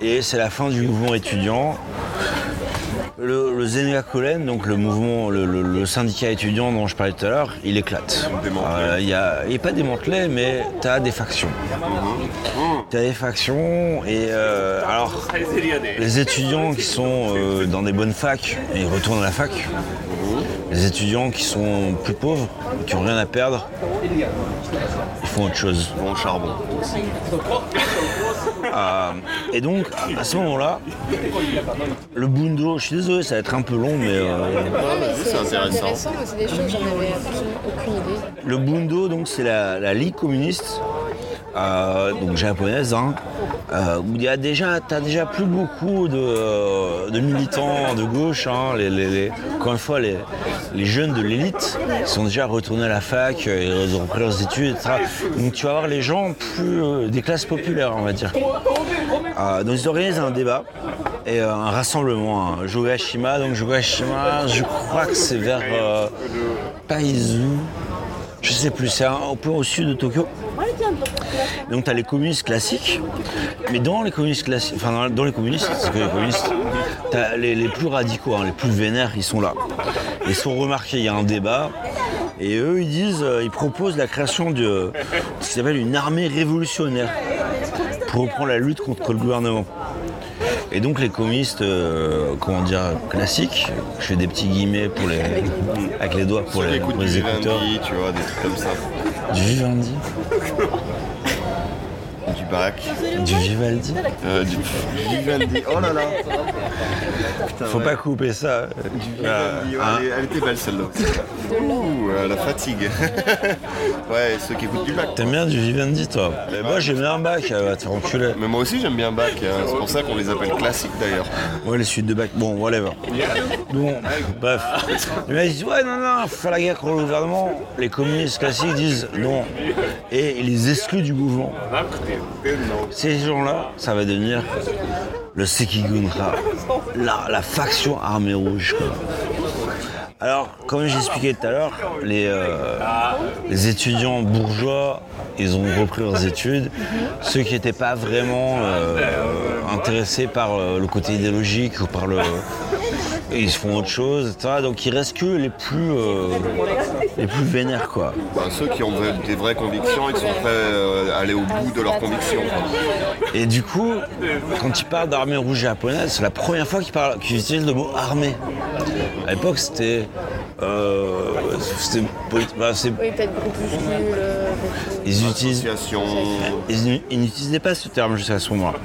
Et c'est la fin du mouvement étudiant. Le, le Zenga Kolen, donc le mouvement, le, le- le syndicat étudiant dont je parlais tout à l'heure, il éclate. Euh, Il y a- il n'est pas démantelé, mais tu as des factions. Tu as des factions, et euh, alors, les étudiants qui sont euh, dans des bonnes facs, ils retournent à la fac. Les étudiants qui sont plus pauvres, qui n'ont rien à perdre, ils font autre chose. bon charbon. Euh, et donc, à ce moment-là, le Bundo, je suis désolé, ça va être un peu long, mais euh, c'est intéressant. c'est des choses, j'en avais absolument aucune idée. le Bundo, donc, c'est la, la Ligue communiste, euh, donc japonaise, hein, euh, où il y a déjà, t'as déjà plus beaucoup de, militants de gauche, hein, les, encore une fois, les, les jeunes de l'élite sont déjà retournés à la fac, euh, ils ont repris leurs études, etc. Donc tu vas avoir les gens plus des classes populaires, on va dire. Donc ils organisent un débat et un rassemblement à Jogashima. Donc Jogashima, je crois que c'est vers Paizu. Je sais plus, c'est un peu au sud de Tokyo. Donc tu as les communistes classiques, mais dans les communistes classiques, enfin dans, les communistes, c'est que les communistes, as les, les plus radicaux, hein, les plus vénères, ils sont là. Ils sont remarqués, il y a un débat, et eux ils disent, euh, ils proposent la création de ce qui s'appelle une armée révolutionnaire pour reprendre la lutte contre le gouvernement. Et donc les communistes, euh, comment dire, classiques, je fais des petits guillemets pour les, avec les doigts pour les, pour du les écouteurs. Vivendi, tu vois, des trucs comme ça. Du Vivendi Du Vivaldi Euh, du Vivendi. Oh là là. Putain, Faut ouais. pas couper ça. Euh, ouais, hein. elle, était belle celle-là. Ouh, euh, la fatigue. ouais, ceux qui écoutent du bac. T'aimes bien du Vivendi toi Mais moi j'aime bien un bac, euh, va te faire enculer. Mais moi aussi j'aime bien bac, hein. c'est pour ça qu'on les appelle classiques d'ailleurs. Ouais les suites de bac, bon whatever. Bon, bref. Les mecs disent ouais non non, faut faire la guerre contre le gouvernement. Les communistes classiques disent non. Et ils les excluent du mouvement. Ces gens-là, ça va devenir le Sekigunra, la faction armée rouge. Alors, comme j'expliquais tout à l'heure, les, euh, les étudiants bourgeois, ils ont repris leurs études. Ceux qui n'étaient pas vraiment euh, intéressés par euh, le côté idéologique ou par le... Ils font autre chose, etc. Donc il reste que les plus, euh, les plus vénères, quoi. Bah, ceux qui ont de- des vraies convictions et qui sont prêts euh, à aller au bout de leurs convictions. quoi. Et du coup, quand ils parlent d'armée rouge japonaise, c'est la première fois qu'ils parlent- qu'ils utilisent le mot armée. À l'époque, c'était. Euh, bah, c'est- Oui, peut-être groupuscule. euh, ils utilisent. Ils, ils n'utilisaient pas ce terme jusqu'à ce moment-là.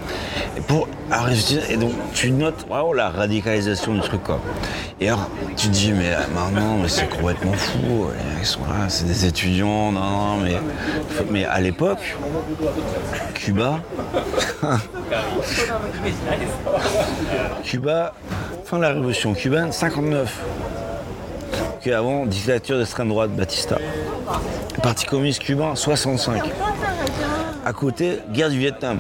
Et, pour, alors, et donc, tu notes la radicalisation du truc, quoi. Et alors, tu te dis, mais maintenant, mais c'est complètement fou. Les mecs sont là, c'est des étudiants, non, non, mais. Mais à l'époque, Cuba. Cuba, fin de la révolution cubaine, 59. Avant, dictature d'extrême droite, Batista. Parti communiste cubain, 65. À côté, guerre du Vietnam.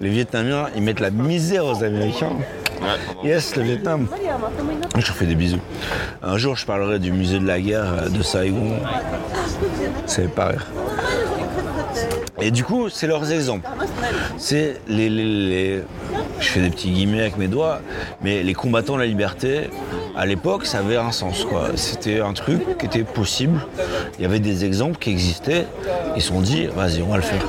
Les Vietnamiens, ils mettent la misère aux Américains. Yes, le Vietnam. Je leur fais des bisous. Un jour, je parlerai du musée de la guerre euh, de Saigon. Fait pas rire. Et du coup, c'est leurs exemples. C'est les, Je fais des petits guillemets avec mes doigts, mais les combattants de la liberté, à l'époque, ça avait un sens. C'était un truc qui était possible. Il y avait des exemples qui existaient. Ils se sont dit, vas-y, on va le faire.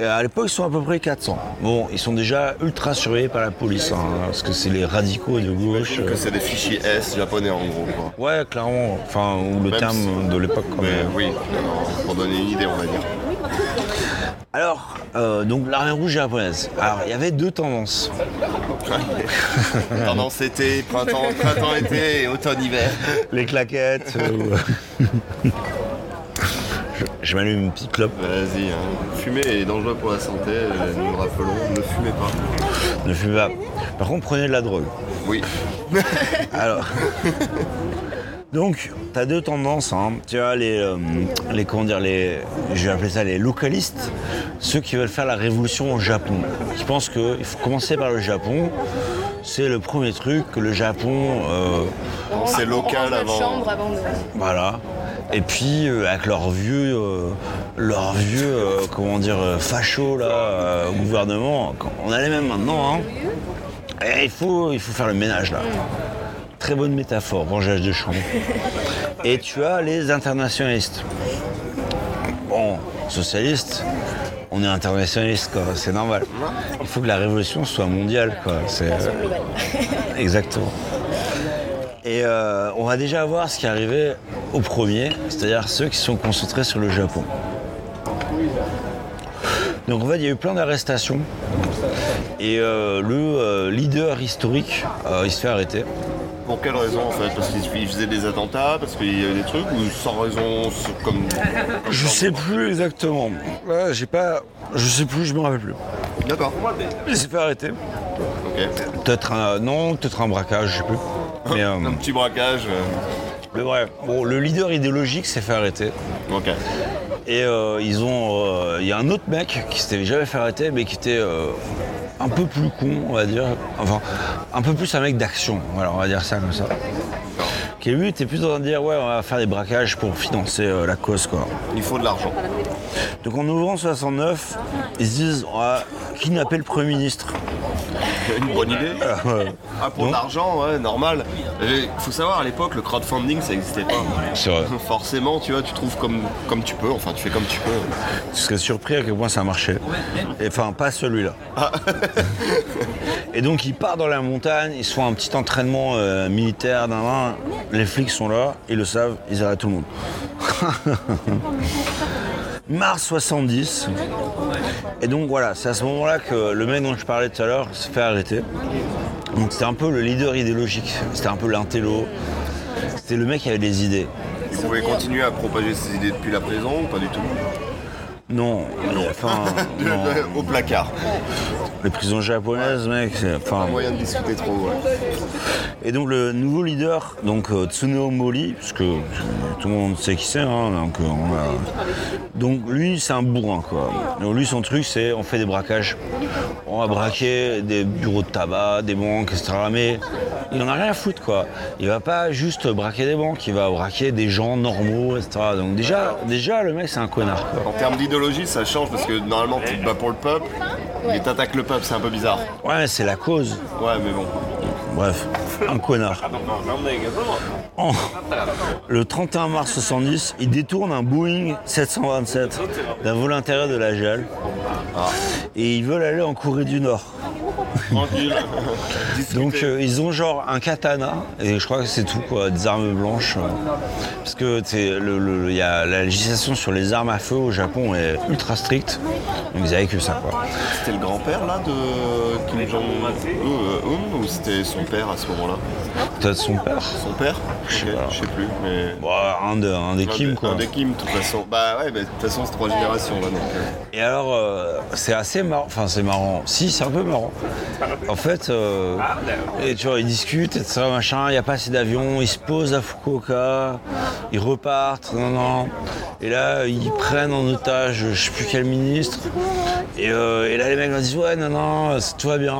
Et à l'époque, ils sont à peu près 400. Bon, ils sont déjà ultra surveillés par la police, hein, parce que c'est les radicaux de gauche. Que c'est des fichiers S japonais en gros. Quoi. Ouais, clairement. Enfin, ou le Même terme si- de l'époque. quand même. oui, alors, pour donner une idée, on va dire. Alors, euh, donc l'armée rouge japonaise. Alors, il y avait deux tendances. Tendance été, printemps, printemps, été et automne, hiver. Les claquettes. euh, je m'allume une petite clope. Vas-y, hein. fumer est dangereux pour la santé, euh, nous le rappelons, ne fumez pas. Ne fumez pas. Par contre, prenez de la drogue. Oui, Alors. Donc, tu as deux tendances. hein. Tu as les, euh, les, comment dire, les, je vais appeler ça les localistes, ceux qui veulent faire la révolution au Japon, qui pensent qu'il faut commencer par le Japon. C'est le premier truc que le Japon, euh, c'est local avant. chambre avant de. voilà. Et puis euh, avec leur vieux, euh, leur vieux, euh, comment dire, facho là, euh, au gouvernement, on a les mêmes maintenant. Hein. Et il faut, il faut faire le ménage là. Très bonne métaphore, rangeage de chambre. Et tu as les internationalistes. Bon, socialistes, on est internationaliste quoi, c'est normal. Il faut que la révolution soit mondiale quoi. C'est globale. exactement. Et euh, on va déjà voir ce qui est arrivé au premier, c'est-à-dire ceux qui sont concentrés sur le Japon. Donc en fait, il y a eu plein d'arrestations. Et euh, le euh, leader historique, euh, il se fait arrêter. Pour quelle raison en fait? Parce qu'ils faisaient des attentats, parce qu'il y avait des trucs, ou sans raison, comme. Je sais plus exactement. Là, j'ai pas. Je sais plus, je me rappelle plus. D'accord. Il s'est fait arrêter. Ok. Peut-être un. Non, peut-être un braquage, je sais plus. Mais euh, Un petit braquage. euh, mais bref, bon, le leader idéologique s'est fait arrêter. Ok. Et euh, ils ont. euh, Il y a un autre mec qui s'était jamais fait arrêter, mais qui était euh, un peu plus con, on va dire. Enfin, un peu plus un mec d'action. Voilà, on va dire ça comme ça. Qui lui était plus en train de dire ouais, on va faire des braquages pour financer euh, la cause quoi. Il faut de l'argent. Donc en novembre 69, ils se disent on va kidnapper le Premier ministre. Une bonne idée. Ah, pour de l'argent, ouais, normal. Il faut savoir, à l'époque, le crowdfunding, ça n'existait pas. C'est vrai. Forcément, tu vois, tu trouves comme, comme tu peux, enfin, tu fais comme tu peux. Tu serais surpris à quel point ça marchait. Et, enfin, pas celui-là. Et donc, ils partent dans la montagne, ils se font un petit entraînement euh, militaire. nan. Les flics sont là, ils le savent, ils arrêtent tout le monde. Mars 70. Et donc voilà, c'est à ce moment-là que le mec dont je parlais tout à l'heure se fait arrêter. Donc c'était un peu le leader idéologique, c'était un peu l'intello. C'était le mec qui avait des idées. Vous pouvez continuer à propager ces idées depuis la prison ou pas du tout? Non, enfin. Au placard. les prisons japonaises, mec, c'est- enfin, Pas moyen de discuter trop, ouais. Et donc le nouveau leader, donc euh, Tsuneo Mori, puisque euh, tout le monde sait qui c'est, hein, donc, euh, on a- donc lui c'est un bourrin quoi. Donc lui son truc c'est on fait des braquages, on va braquer des bureaux de tabac, des banques, etc. Mais il en a rien à foutre quoi. Il va pas juste braquer des banques, il va braquer des gens normaux, etc. Donc déjà, déjà le mec c'est un connard quoi. En termes d'idéologie, ça change parce que normalement, tu te bats pour le peuple, mais t'attaques le peuple, c'est un peu bizarre. Ouais c'est la cause. Ouais, mais bon. Bref, un connard. En- le 31 mars 70, il détourne un Boeing 727 d'un vol intérieur de la GEL. Et ils veulent aller en Corée du Nord. Donc euh, ils ont genre un katana, et je crois que c'est tout, quoi, des armes blanches. euh, parce que le- y a, la législation sur les armes à feu au Japon est ultra stricte. Donc ils avaient que ça, quoi. C'était le grand-père là de Kim Jong-un ou c'était son père à ce moment-là Peut-être son père Son père Je sais plus, mais. Bon, un, de- un des Un Kim, quoi. Un des Kim, de toute façon. Bah ouais, mais de toute façon, c'est trois générations là. Donc, euh, Et alors, euh, c'est assez marrant. Enfin, c'est marrant. Si, c'est un peu marrant. En fait, euh, et tu vois, ils discutent, etc. Machin. Il n'y a pas assez d'avions. Ils se posent à Fukuoka. Ils repartent. Non, non. Et là, ils prennent en otage, je sais plus quel ministre. Et, euh, et là, les mecs leur disent Ouais, non, non, c'est- tout va bien.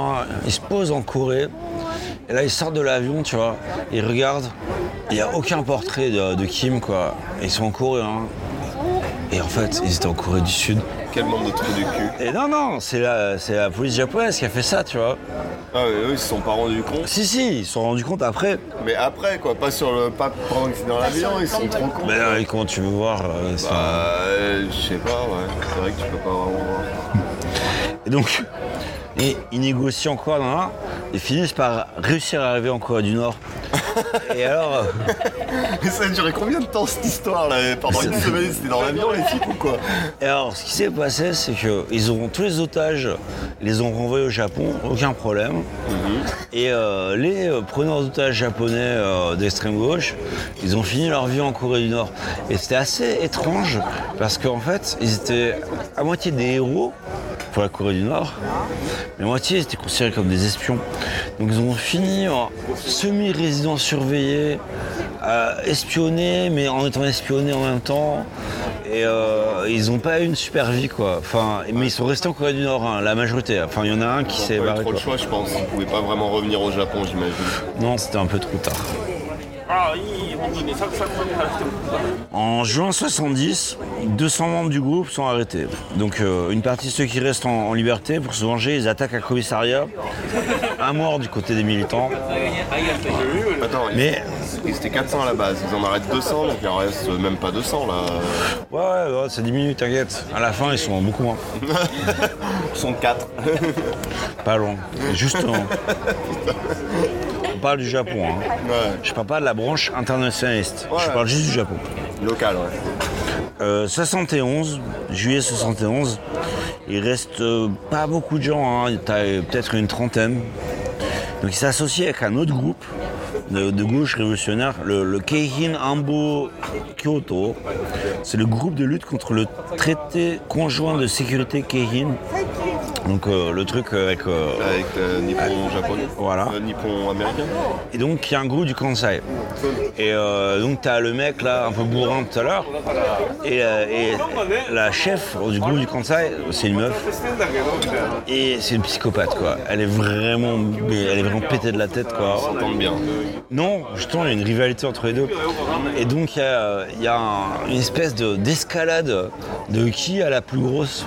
Ils se posent en Corée. Et là, ils sortent de l'avion, tu vois. Ils regardent. Il n'y a aucun portrait de, de Kim, quoi. Ils sont en Corée, hein. Et en fait, ils étaient en Corée du Sud. Quel monde de trous du cul. Et non, non, c'est la, c'est la police japonaise qui a fait ça, tu vois. Ah ouais, eux, ils se sont pas rendus compte. Si, si, ils se sont rendus compte après. Mais après, quoi, pas sur le. pas pendant que c'est dans l'avion, ils sont trop cons. Mais euh, comment tu veux voir euh, Bah, euh, je sais pas, ouais. C'est vrai que tu peux pas vraiment voir. Et donc, et ils négocient encore, nan, nan, et finissent par réussir à arriver en Corée du Nord. et alors, euh, Mais ça a duré combien de temps cette histoire là Pendant une semaine, c'était dans l'avion les types ou quoi et alors, ce qui s'est passé, c'est qu'ils ont tous les otages, ils les ont renvoyés au Japon, aucun problème. Et euh, les euh, preneurs d'otages japonais euh, d'extrême gauche, ils ont fini leur vie en Corée du Nord. Et c'était assez étrange parce qu'en fait, ils étaient à moitié des héros pour la Corée du Nord, mais à moitié ils étaient considérés comme des espions. Donc ils ont fini en semi-résidents surveillés, euh, espionnés, mais en étant espionnés en même temps. Et euh, ils n'ont pas eu une super vie quoi. Enfin, mais ils sont restés en Corée du Nord, hein, la majorité. Enfin, il y en a un qui Ils s'est barré. trop le choix, je pense. Ils pouvaient pas vraiment revenir au Japon, j'imagine. Non, c'était un peu trop tard. En juin 70, 200 membres du groupe sont arrêtés. Donc euh, une partie de ceux qui restent en, en liberté, pour se venger, ils attaquent un commissariat. Un mort du côté des militants. Attends, Mais ils étaient 400 à la base. Ils en arrêtent 200, donc il en reste même pas 200 là. ouais, ouais, ouais, ça diminue, t'inquiète. À la fin, ils sont beaucoup moins. Ils sont 4. Pas loin. Justement. On parle du Japon. Hein. ouais. Je parle pas de la branche internationaliste. Je parle juste du Japon. Local, ouais. Euh, 71, juillet 71, il reste euh, pas beaucoup de gens, hein. t'as euh, peut-être une trentaine. Donc il s'associe avec un autre groupe de, de gauche révolutionnaire, le, le Keihin Ambo Kyoto. C'est le groupe de lutte contre le traité conjoint de sécurité Keihin. Donc euh, le truc avec... euh, Avec euh, Nippon japonais. Voilà. Euh, Nippon américain. Et donc, il y a un groupe du Kansai. Et euh, donc, tu as le mec là, un peu bourrin tout à l'heure. Et, euh, et la chef du groupe du Kansai, c'est une meuf. Et c'est une psychopathe, quoi. Elle est vraiment, elle est vraiment pétée de la tête, quoi. S'entendent bien. Non, justement, il y a une rivalité entre les deux. Et donc, il y a, il y a un- une espèce de- d'escalade de qui a la plus grosse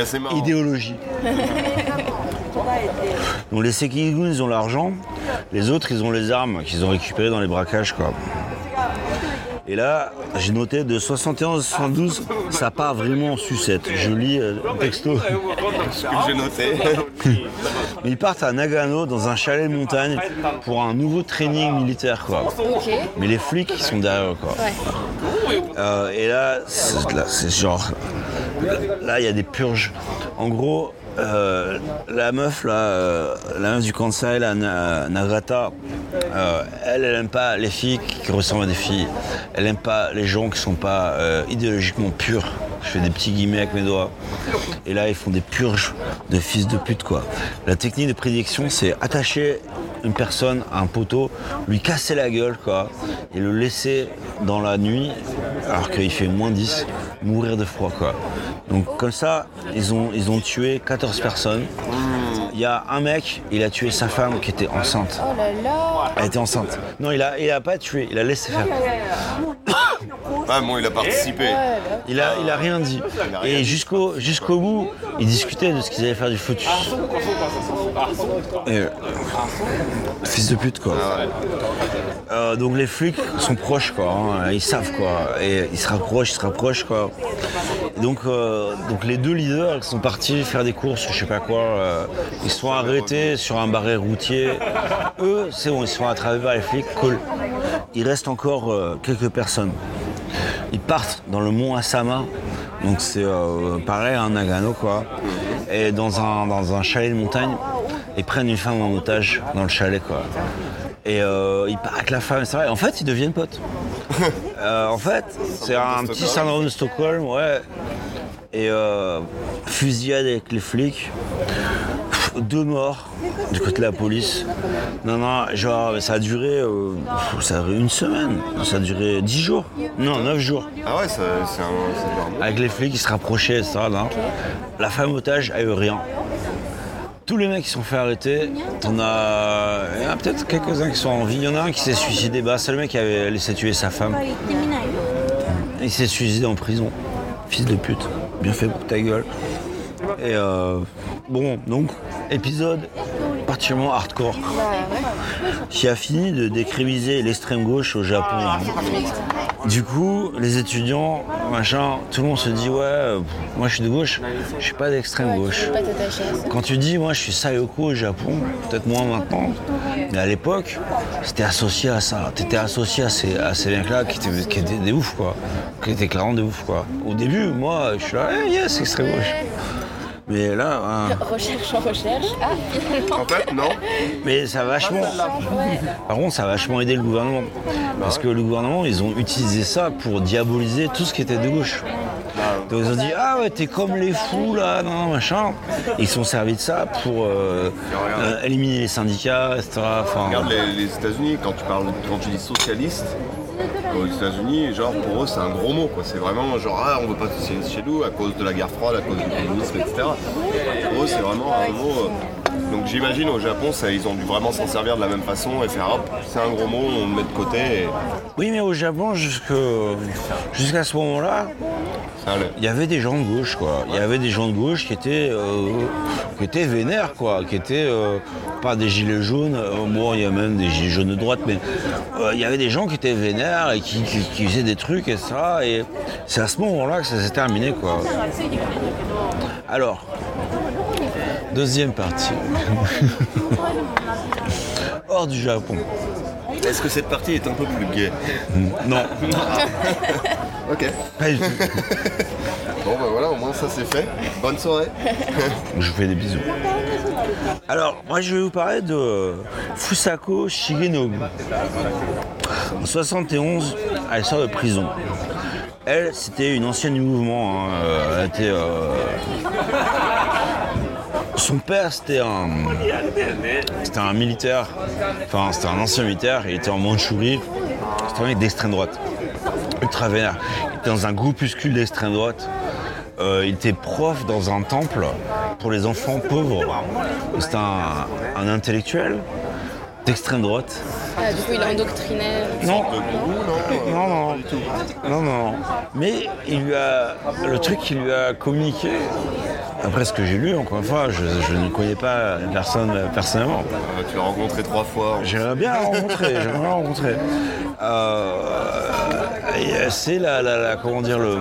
Assez marrant. idéologie. Donc les Sekigun, ils ont l'argent, les autres, ils ont les armes qu'ils ont récupérées dans les braquages, quoi. Et là, j'ai noté de 71 à 72, ça part vraiment en sucette. Je lis euh, le texto. Ce que j'ai noté. Mais ils partent à Nagano dans un chalet de montagne pour un nouveau training militaire, quoi. Mais les flics, ils sont derrière eux, quoi. Ouais. Euh, et là, c'est là, c'est genre. Là, il y a des purges. En gros, euh, la meuf, là, euh, la meuf du Kansai, la Na- Nagata, euh, elle, elle aime pas les filles qui ressemblent à des filles. Elle aime pas les gens qui sont pas idéologiquement purs. Je fais des petits guillemets avec mes doigts. Et là, ils font des purges de fils de pute, quoi. La technique de prédiction, c'est attacher une personne un poteau, lui casser la gueule, quoi, et le laisser dans la nuit, alors qu'il fait moins 10, mourir de froid, quoi. Donc, comme ça, ils ont, ils ont tué 14 personnes. Il y a un mec, il a tué sa femme qui était enceinte. Oh là là. Elle était enceinte. Non, il a, il a pas tué, il a laissé faire. Ah bon, il a participé. Il a, il a rien dit. Et jusqu'au jusqu'au bout, ils discutaient de ce qu'ils allaient faire du. Et, euh, fils de pute quoi. Euh, donc les flics sont proches quoi, hein, ils savent quoi, et ils se rapprochent, ils se rapprochent quoi. Donc, euh, donc les deux leaders sont partis faire des courses, je sais pas quoi, euh, ils sont arrêtés sur un barré routier. Eux, c'est bon, ils sont attrapés par les flics, cool. Il reste encore euh, quelques personnes. Ils partent dans le mont Asama, donc c'est pareil à Nagano quoi. Et dans un, dans un chalet de montagne, ils prennent une femme en otage dans le chalet quoi. Et euh, ils partent avec la femme, c'est vrai. En fait, ils deviennent potes. Euh, en fait, c'est un petit syndrome de Stockholm, ouais. Et euh, fusillade avec les flics. Pff, Deux morts du côté de la police. Non, non, genre, ça a duré, euh, ça a duré une semaine. Ça a duré dix jours. Non, neuf jours. Ah ouais, ça- c'est un. Avec les flics qui se rapprochaient, etc. là. La femme otage a eu rien. Tous les mecs qui sont fait arrêter, t'en as. Il y en a peut-être quelques-uns qui sont en vie. Il y en a un qui s'est suicidé. Bah, c'est le mec qui avait laissé tuer sa femme. il s'est suicidé en prison. Fils de pute. Bien fait pour ta gueule. Et euh, bon, donc, épisode particulièrement hardcore. Qui a fini de décriviser l'extrême gauche au Japon. Du coup, les étudiants, machin, tout le monde se dit ouais, euh, moi je suis de gauche, je suis pas d'extrême gauche. Quand tu dis moi je suis Sayoko au Japon, peut-être moins maintenant, mais à l'époque, c'était associé à ça. T'étais associé à ces, à ces mecs-là qui étaient, qui étaient des oufs quoi. Qui étaient clairement des oufs quoi. Au début, moi je suis là, eh, yes, extrême gauche. Mais là, hein, Recherche en recherche. Ah. En fait, non. mais ça a vachement. Par contre, ça a vachement aidé le gouvernement. Parce que le gouvernement, ils ont utilisé ça pour diaboliser tout ce qui était de gauche. Donc ils ont dit ah ouais t'es comme les fous là, non, non, machin. Ils se sont servis de ça pour euh, euh, éliminer les syndicats, etc. Enfin, Regarde les, les États-Unis, quand tu parles, quand tu dis socialiste, aux États-Unis, genre pour eux c'est un gros mot quoi. C'est vraiment genre ah on veut pas de chez nous à cause de la guerre froide, à cause du communisme, etc. Pour eux c'est vraiment un mot. Donc j'imagine au Japon ça, ils ont dû vraiment s'en servir de la même façon et faire hop, c'est un gros mot, on le met de côté et Oui mais au Japon jusqu'à ce moment-là, il y avait des gens de gauche quoi. Il y avait des gens de gauche qui étaient euh, qui étaient vénères quoi, qui étaient euh, pas des gilets jaunes. bon il y a même des gilets jaunes de droite, mais euh, il y avait des gens qui étaient vénères et qui, qui- qui faisaient des trucs et ça. Et c'est à ce moment-là que ça s'est terminé quoi. Alors deuxième partie. Hors du Japon. Est-ce que cette partie est un peu plus gay Non, Ok. pas du tout. Bon bah voilà, au moins ça c'est fait. Bonne soirée. Je vous fais des bisous. Alors, moi je vais vous parler de Fusako Shigenobu. En 71, elle sort de prison. Elle, c'était une ancienne du mouvement. hein. Euh, Elle était. euh, Son père, c'était un. C'était un militaire. Enfin, c'était un ancien militaire. Il était en Mandchourie. C'était un mec d'extrême droite. Ultra vénère. Il était dans un groupuscule d'extrême droite. Euh, il était prof dans un temple pour les enfants pauvres. C'était un, un intellectuel d'extrême droite. Ah, du coup, il a endoctriné. Non, Non non, non, non, non. Mais il lui a, le truc qu'il lui a communiqué, après ce que j'ai lu, encore une fois, je, je ne connais pas la personne personnellement. Euh, Tu l'as rencontré trois fois. J'aimerais bien la rencontrer, j'aimerais bien la rencontrer. Euh, c'est la, la- la- comment dire, le,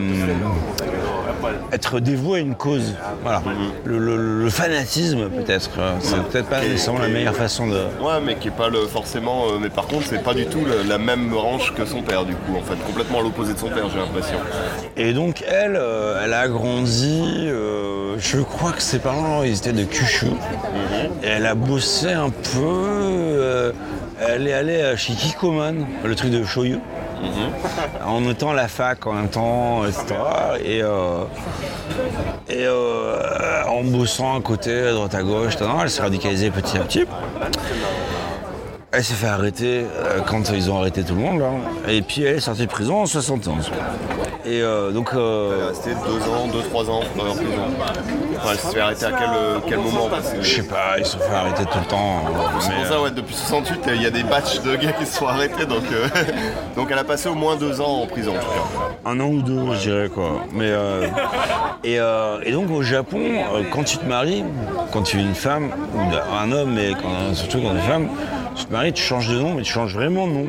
être dévoué à une cause. Voilà. Le, le- le fanatisme, peut-être. C'est peut-être pas nécessairement la meilleure façon de. Ouais, mais qui est pas le forcément. euh, mais par contre, c'est pas du tout le- la même branche que son père, du coup, en fait, complètement à l'opposé de son père, j'ai l'impression. Et donc, elle, euh, elle a grandi, euh, je crois que ses parents, ils étaient de Kyushu. Et elle a bossé un peu. euh, elle est allée chez Kikoman, le truc de Shoyu. En étant à la fac en même temps, etc. Et, et en bossant à côté, à droite à gauche, etc. elle s'est radicalisée petit à petit. Elle s'est fait arrêter euh, quand ils ont arrêté tout le monde. là. Et puis elle est sortie de prison en 71. Et euh, donc. euh, Elle est restée deux ans, deux, trois ans euh, en prison. Enfin, elle s'est fait arrêter à quel, quel moment Je sais pas, ils se sont fait arrêter tout le temps. C'est mais, pour ça, ouais, depuis 68, il y a des batchs de gars qui se sont arrêtés, donc, donc elle a passé au moins deux ans en prison, en tout cas. un an ou deux, je dirais quoi. Mais euh, et, et donc au Japon, quand tu te maries, quand tu es une femme ou un homme, mais quand- surtout quand tu es une femme, tu te maries, tu changes de nom, mais tu changes vraiment de nom.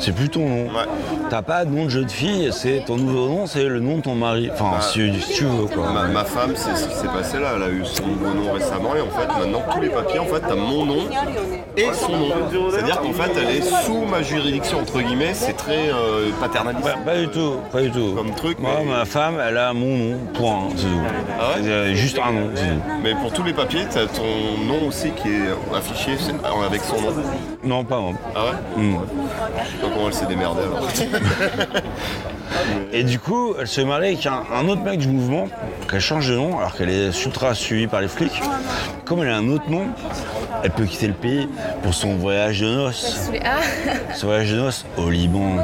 C'est plus ton nom. Ouais. T'as pas de nom de jeune fille, c'est ton nouveau nom, c'est le nom de ton mari. Enfin, si, si tu veux quoi. Ma, ma femme, c'est ce qui s'est passé là, elle a eu son nouveau nom récemment, et en fait, maintenant, tous les papiers, en fait, t'as mon nom et son nom. C'est-à-dire qu'en fait, elle est sous ma juridiction, entre guillemets, c'est très euh, paternaliste. Pas, pas du tout, pas du tout. Comme truc, Moi, mais- ma femme, elle a mon nom, point, c'est tout. Ah ouais Euh, Juste un nom, c'est tout. Mais pour tous les papiers, t'as ton nom aussi qui est affiché avec son nom. Non, pas moi. Ah ouais Hmm. Donc comment elle s'est démerdée alors Et du coup, elle se marie avec un, un autre mec du mouvement, qu'elle change de nom, alors qu'elle est ultra suivie par les flics. Comme elle a un autre nom, elle peut quitter le pays pour son voyage de noces. Ah, Son voyage de noces au Liban.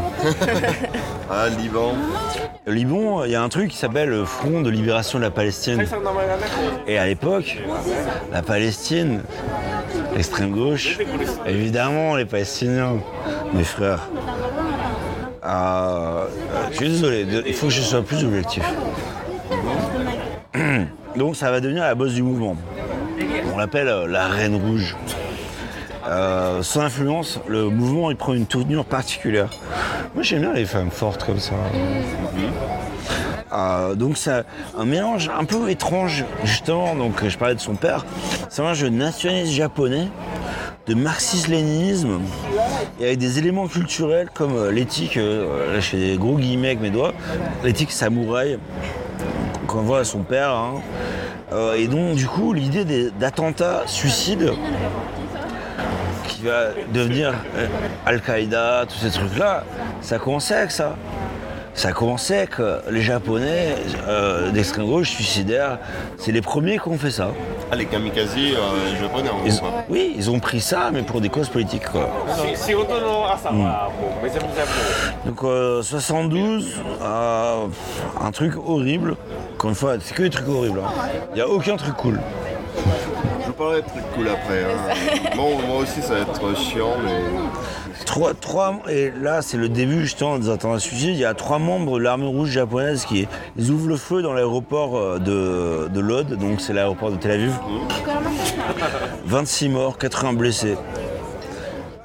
Ah, Liban. Au Liban, il y a un truc qui s'appelle le Front de libération de la Palestine. Et à l'époque, la Palestine, l'extrême gauche, évidemment les Palestiniens, mes frères, Euh, je suis désolé, il faut que je sois plus objectif. Donc ça va devenir la bosse du mouvement. On l'appelle euh, la Reine Rouge. Euh, son influence, le mouvement il prend une tournure particulière. Moi j'aime bien les femmes fortes comme ça. Euh, donc c'est un mélange un peu étrange justement. Donc je parlais de son père. C'est un mélange de nationalisme japonais, de marxisme-léninisme et avec des éléments culturels comme euh, l'éthique. euh, là je fais des gros guillemets avec mes doigts. L'éthique samouraï qu'on voit à son père. hein. Euh, et donc du coup l'idée d'attentats suicides qui va devenir euh, Al-Qaïda, tous ces trucs-là, ça commençait avec ça. Ça commençait avec euh, les Japonais euh, d'extrême gauche suicidaires. C'est les premiers qui ont fait ça. Ah, les kamikazes euh, japonais en Ils- gros. quoi. oui, ils ont pris ça, mais pour des causes politiques. Quoi. Donc euh, 72, euh, un truc horrible. Encore une fois, c'est que des trucs horribles. hein. Il n'y a aucun truc cool. Parlerai de trucs cool après. hein. Bon, moi aussi, ça va être chiant, mais. Trois, trois, et là, c'est le début justement des attentats suicides. Il y a trois membres de l'armée rouge japonaise qui ils ouvrent le feu dans l'aéroport euh, de, de Lod, donc c'est l'aéroport de Tel Aviv. 26 morts, 80 blessés.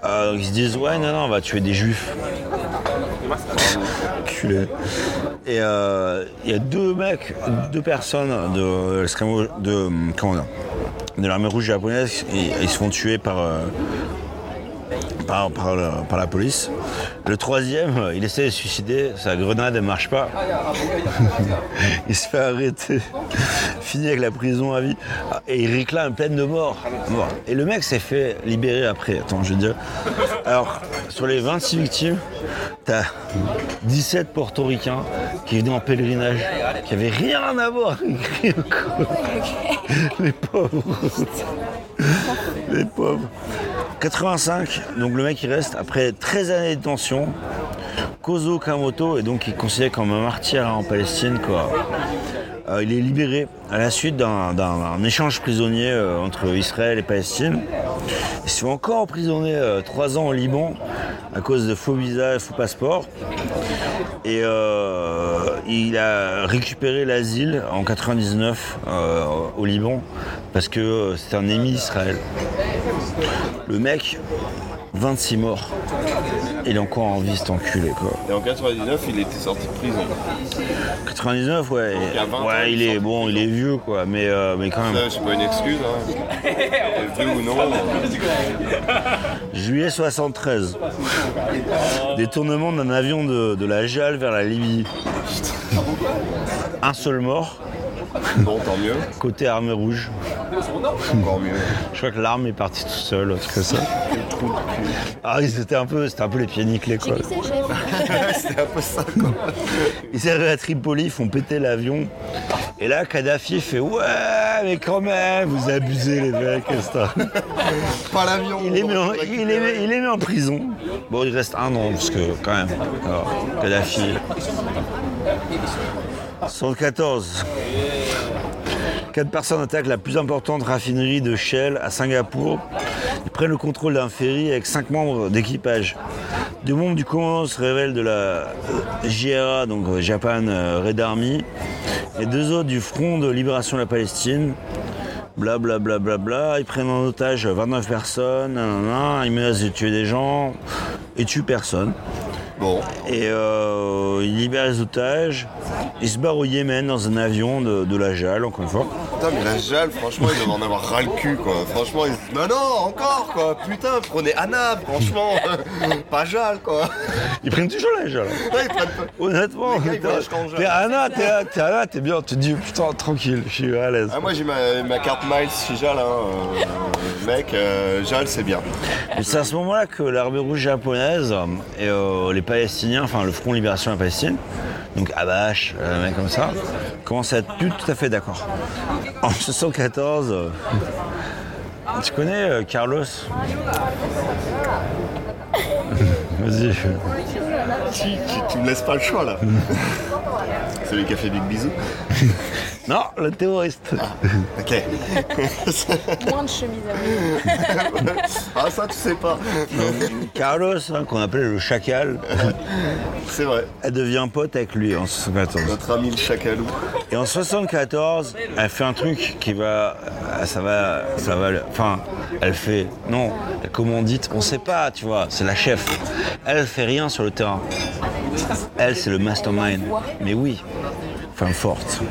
Euh, ils se disent ouais non non on va tuer des juifs. Culé. Et euh, il y a deux mecs, deux personnes de de de l'armée rouge japonaise, et ils se font tuer par euh, par, par le- par la police. Le troisième, il essaie de se suicider, sa grenade ne marche pas. il se fait arrêter, finit avec la prison à vie, Ah, et il réclame peine de mort. Mort. Et le mec s'est fait libérer après. Attends, je veux dire. Alors, sur les 26 victimes, t'as 17 portoricains qui venaient en pèlerinage, qui avaient rien à voir Les pauvres. Les pauvres. 85, donc le mec il reste après 13 années de détention. Kozo Kamoto est donc il est considéré comme un martyr en Palestine. Quoi. Euh, il est libéré à la suite d'un échange prisonnier euh, entre Israël et Palestine. Il se fait encore emprisonner euh, trois ans au Liban à cause de faux visas et faux passeports. Et il a récupéré l'asile en 99 euh, au Liban parce que c'était un ennemi d'Israël. Le mec, 26 morts. Il est encore en vie cet enculé quoi. Et en 99, il était sorti de prison. 99 ouais. il y a 20 ans, ouais il il est bon, il est vieux quoi, mais, euh, mais quand Ça, même. c'est pas une excuse, hein. Vieux ou non. Juillet 73. Détournement d'un avion de, de la JAL vers la Libye. Un seul mort, Bon, tant mieux. côté armée rouge. Encore mieux. Je crois que l'arme est partie un truc comme ça. Quel trou de cul. Ah oui, c'était un peu, c'était un peu les pieds nickelés quoi. C'était un peu ça, quoi. Ils arrivent à Tripoli, ils font péter l'avion. Et là, Kadhafi fait Ouais, mais quand même, vous abusez les mecs. Pas l'avion. Il est, mis en, il, est, mis- il est mis en prison. Bon, il reste un an, parce que quand même, alors, Kadhafi. 74. Quatre personnes attaquent la plus importante raffinerie de Shell à Singapour. Ils prennent le contrôle d'un ferry avec cinq membres d'équipage. Deux membres du commandement se révèlent de la euh, JRA, donc euh, Japan euh, Red Army, et deux autres du Front de Libération de la Palestine. Bla bla bla bla bla. Ils prennent en otage 29 personnes, ils menacent de tuer des gens et tuent personne. Bon, Et euh, ils libèrent les otages. Ils se barrent au Yémen dans un avion de, de la JAL, encore une fois. putain, mais la JAL, franchement, ils doivent en avoir ras le cul, quoi. Franchement, ils... Non, non, encore, quoi. Putain, prenez Anna, franchement. Pas JAL, quoi. Ils prennent toujours la JAL. Ouais, ils prennent pas- Honnêtement, t'es- Anna, t'es Anna, t'es bien. Tu te dis, putain, tranquille, je suis à l'aise. Ah, moi, j'ai ma, ma carte Miles chez JAL, hein. euh, mec, euh, JAL, c'est bien. C'est à ce moment-là que l'armée rouge japonaise et les Palestiniens, enfin le Front de Libération de la Palestine, donc Abache, un mec comme ça, commencent à être plus tout à fait d'accord. En 1974, euh, tu connais euh, Carlos? Vas-y. Tu, tu, tu me laisses pas le choix, là. Qui a fait Big Bisou. Non, le terroriste. Ok. Moins de chemise à ah, ça, tu sais pas. Carlos, hein, qu'on appelait le chacal, C'est vrai. elle devient pote avec lui en 74. Notre ami le chacalou. Et en 74, elle fait un truc qui va. Ça va. Ça va. Enfin, elle fait. Non, la commandite, on sait pas, tu vois, c'est la chef. Elle, elle fait rien sur le terrain. Elle, c'est le mastermind. Mais oui, femme forte.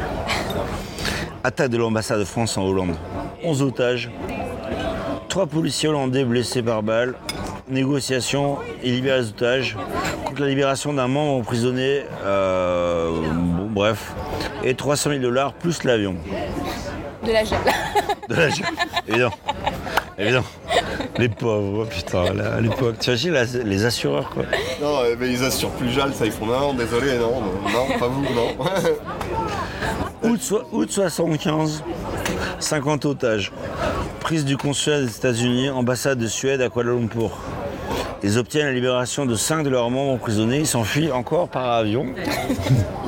Attaque de l'ambassade de France en Hollande. 11 otages. Trois policiers hollandais blessés par balle. Négociation et libère les otages. Contre la libération d'un membre emprisonné. euh, bon, bref. Et 300 000 dollars plus l'avion. De la gel. De la Évidemment. Évidemment. Les pauvres, oh putain, là, à l'époque. Tu imagines les assureurs, quoi. Non, mais ils assurent plus Jal, ça, ils font non, désolé, non, non, pas vous, non. Août, so- août 75, 50 otages. Prise du consulat des États-Unis, ambassade de Suède à Kuala Lumpur. Ils obtiennent la libération de 5 de leurs membres emprisonnés. Ils s'enfuient encore par avion.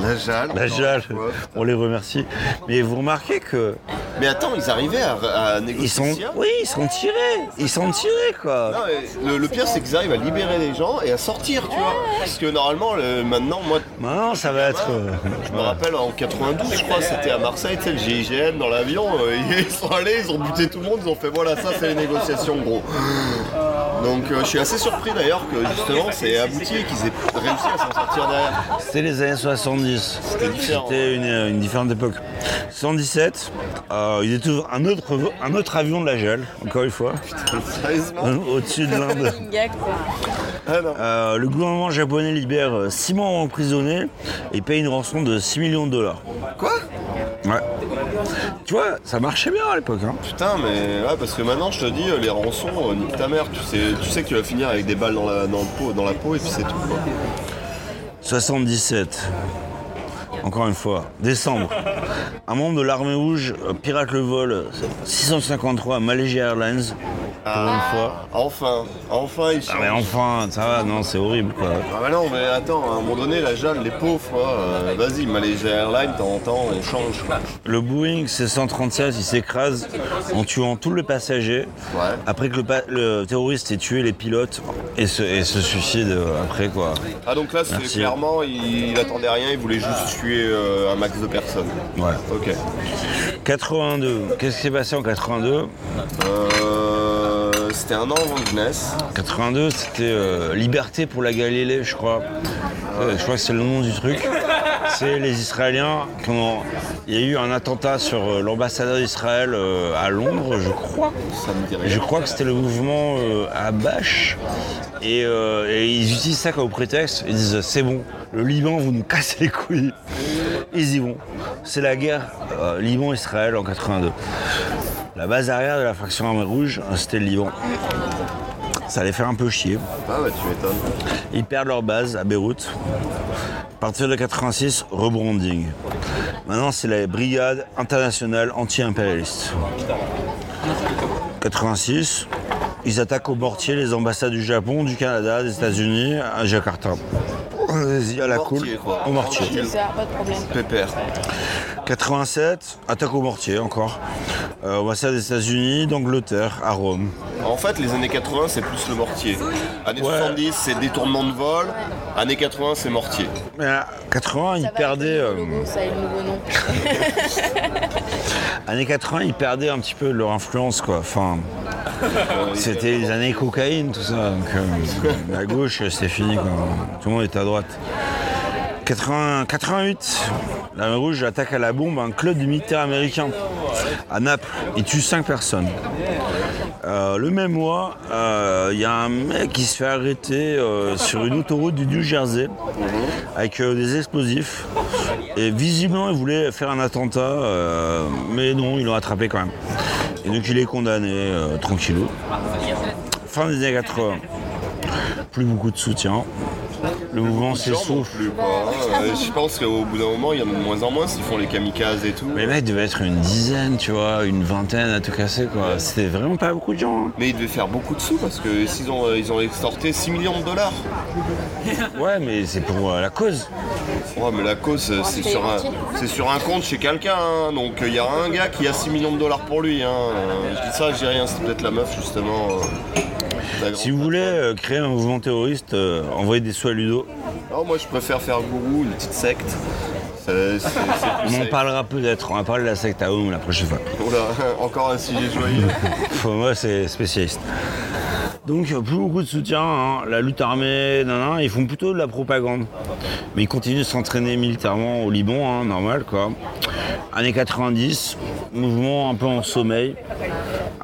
La Jal. La encore Jal, une fois. on les remercie. Mais vous remarquez que Mais attends, ils arrivaient à, à négocier. ils sont, oui, ils sont tirés. Ils sont tirés, quoi. Non, mais le, le pire, c'est qu'ils arrivent à libérer les gens et à sortir, tu vois. Parce que normalement, le- maintenant, moi, Maintenant, ça va être. euh, je me rappelle en 92, je crois, c'était à Marseille, tu sais, le GIGN dans l'avion, euh, ils sont allés, ils ont buté tout le monde, ils ont fait voilà, ça c'est les négociations, gros. Donc euh, je suis assez surpris d'ailleurs que justement c'est abouti et qu'ils aient réussi à s'en sortir derrière. C'était les années 70. C'était différent. C'était une, une différente époque. 77, euh, il découvre un autre, un autre avion de la gel, encore une fois, Sérieusement au-dessus de l'Inde. Ah. Euh, le gouvernement japonais libère 6 membres emprisonnés et paye une rançon de 6 millions de dollars. Quoi? Ouais. Tu vois, ça marchait bien à l'époque. Hein. Putain, mais ouais, parce que maintenant je te dis, les rançons, euh, nique ta mère, tu sais, tu sais que tu vas finir avec des balles dans la, peau et puis c'est tout. quoi. 77. Encore une fois, décembre. Un membre de l'armée rouge euh, pirate le vol 653 à Malaysia Airlines. Pour une fois. Enfin, enfin ils Ah mais enfin, ça va, non, c'est horrible quoi. Ah bah non, mais attends, à un moment donné, la Jeanne, les pauvres, euh, vas-y, Malaysia Airlines, de temps en temps, on change. quoi. Le Boeing C-137, il s'écrase en tuant tous les passagers. Ouais. Après que le, terroriste ait tué les pilotes et se, et se suicide euh, après quoi. Ah donc là, c'est clairement, il, il attendait rien, il voulait juste tuer euh, un max de personnes. Voilà. Ok. 82. Qu'est-ce qui s'est passé en 82 Euh, c'était un an avant que je naisse. 82, c'était euh, Liberté pour la Galilée, je crois. Je crois que c'est le nom du truc. C'est les Israéliens qui ont. Il y a eu un attentat sur euh, l'ambassadeur d'Israël euh, à Londres, je crois. Ça me je crois que c'était le mouvement euh, Abash. Et, et ils utilisent ça comme prétexte. Ils disent c'est bon, le Liban, vous nous cassez les couilles. Ils y vont. C'est la guerre euh, Liban-Israël en 82. La base arrière de la fraction armée rouge, euh, c'était le Liban. Ça allait faire un peu chier. Ah bah tu m'étonnes. Ils perdent leur base à Beyrouth. À partir de 86, rebranding. Maintenant, c'est la brigade internationale anti-impérialiste. 86, ils attaquent au mortier les ambassades du Japon, du Canada, des États-Unis à Jakarta. Vas-y, à la cool. Mortier, quoi. Au mortier. C'est ça, pas de problème. Pépère. 87, attaque au mortier encore. Euh, ambassade des États-Unis, d'Angleterre, à Rome. En fait, les années 80, c'est plus le mortier. Années Ouais. 70, c'est détournement de vol. Années 80, c'est mortier. Mais à 80, ils Ça va perdaient. euh, ça et le nouveau nom. années 80, ils perdaient un petit peu de leur influence, quoi. Enfin, c'était les années cocaïne, tout ça. Donc, euh, à gauche, c'était fini, quoi. Tout le monde était à droite. 80 88, la Rouge attaque à la bombe un club du militaire américain à Naples. Il tue 5 personnes. Euh, le même mois, euh, il y a un mec qui se fait arrêter euh, sur une autoroute du New Jersey avec des explosifs. Et visiblement, il voulait faire un attentat, mais non, ils l'ont attrapé quand même. Et donc, il est condamné tranquillou. Fin des années 80, plus beaucoup de soutien. Le mouvement s'essouffle. Je pense qu'au bout d'un moment, il y en a de moins en moins s'ils font les kamikazes et tout. Mais les mecs devaient être une dizaine, tu vois, une vingtaine à tout casser, quoi. C'était vraiment pas beaucoup de gens. hein. Mais ils devaient faire beaucoup de sous parce que s'ils ont, euh, ils ont extorté 6 millions de dollars. Ouais, mais c'est pour euh, la cause. Ouais, mais la cause, euh, c'est sur, un, c'est sur un compte chez quelqu'un. hein. Donc il y a un gars qui a 6 millions de dollars pour lui. hein. Je dis ça, je dis rien. C'est peut-être la meuf, justement. euh, Si vous voulez euh, créer un mouvement terroriste, euh, envoyez des sous à Ludo. Non, moi je préfère faire gourou, une petite secte. C'est- c'est- c'est plus On en safe. parlera peut-être. On va parler de la secte à Oum la prochaine fois. Oula, encore un sujet joyeux. Faut- moi, c'est spécialiste. Donc, euh, plus beaucoup de soutien. hein. La lutte armée, ils font plutôt de la propagande. Mais ils continuent de s'entraîner militairement au Liban, hein, normal quoi. Années 90, mouvement un peu en sommeil.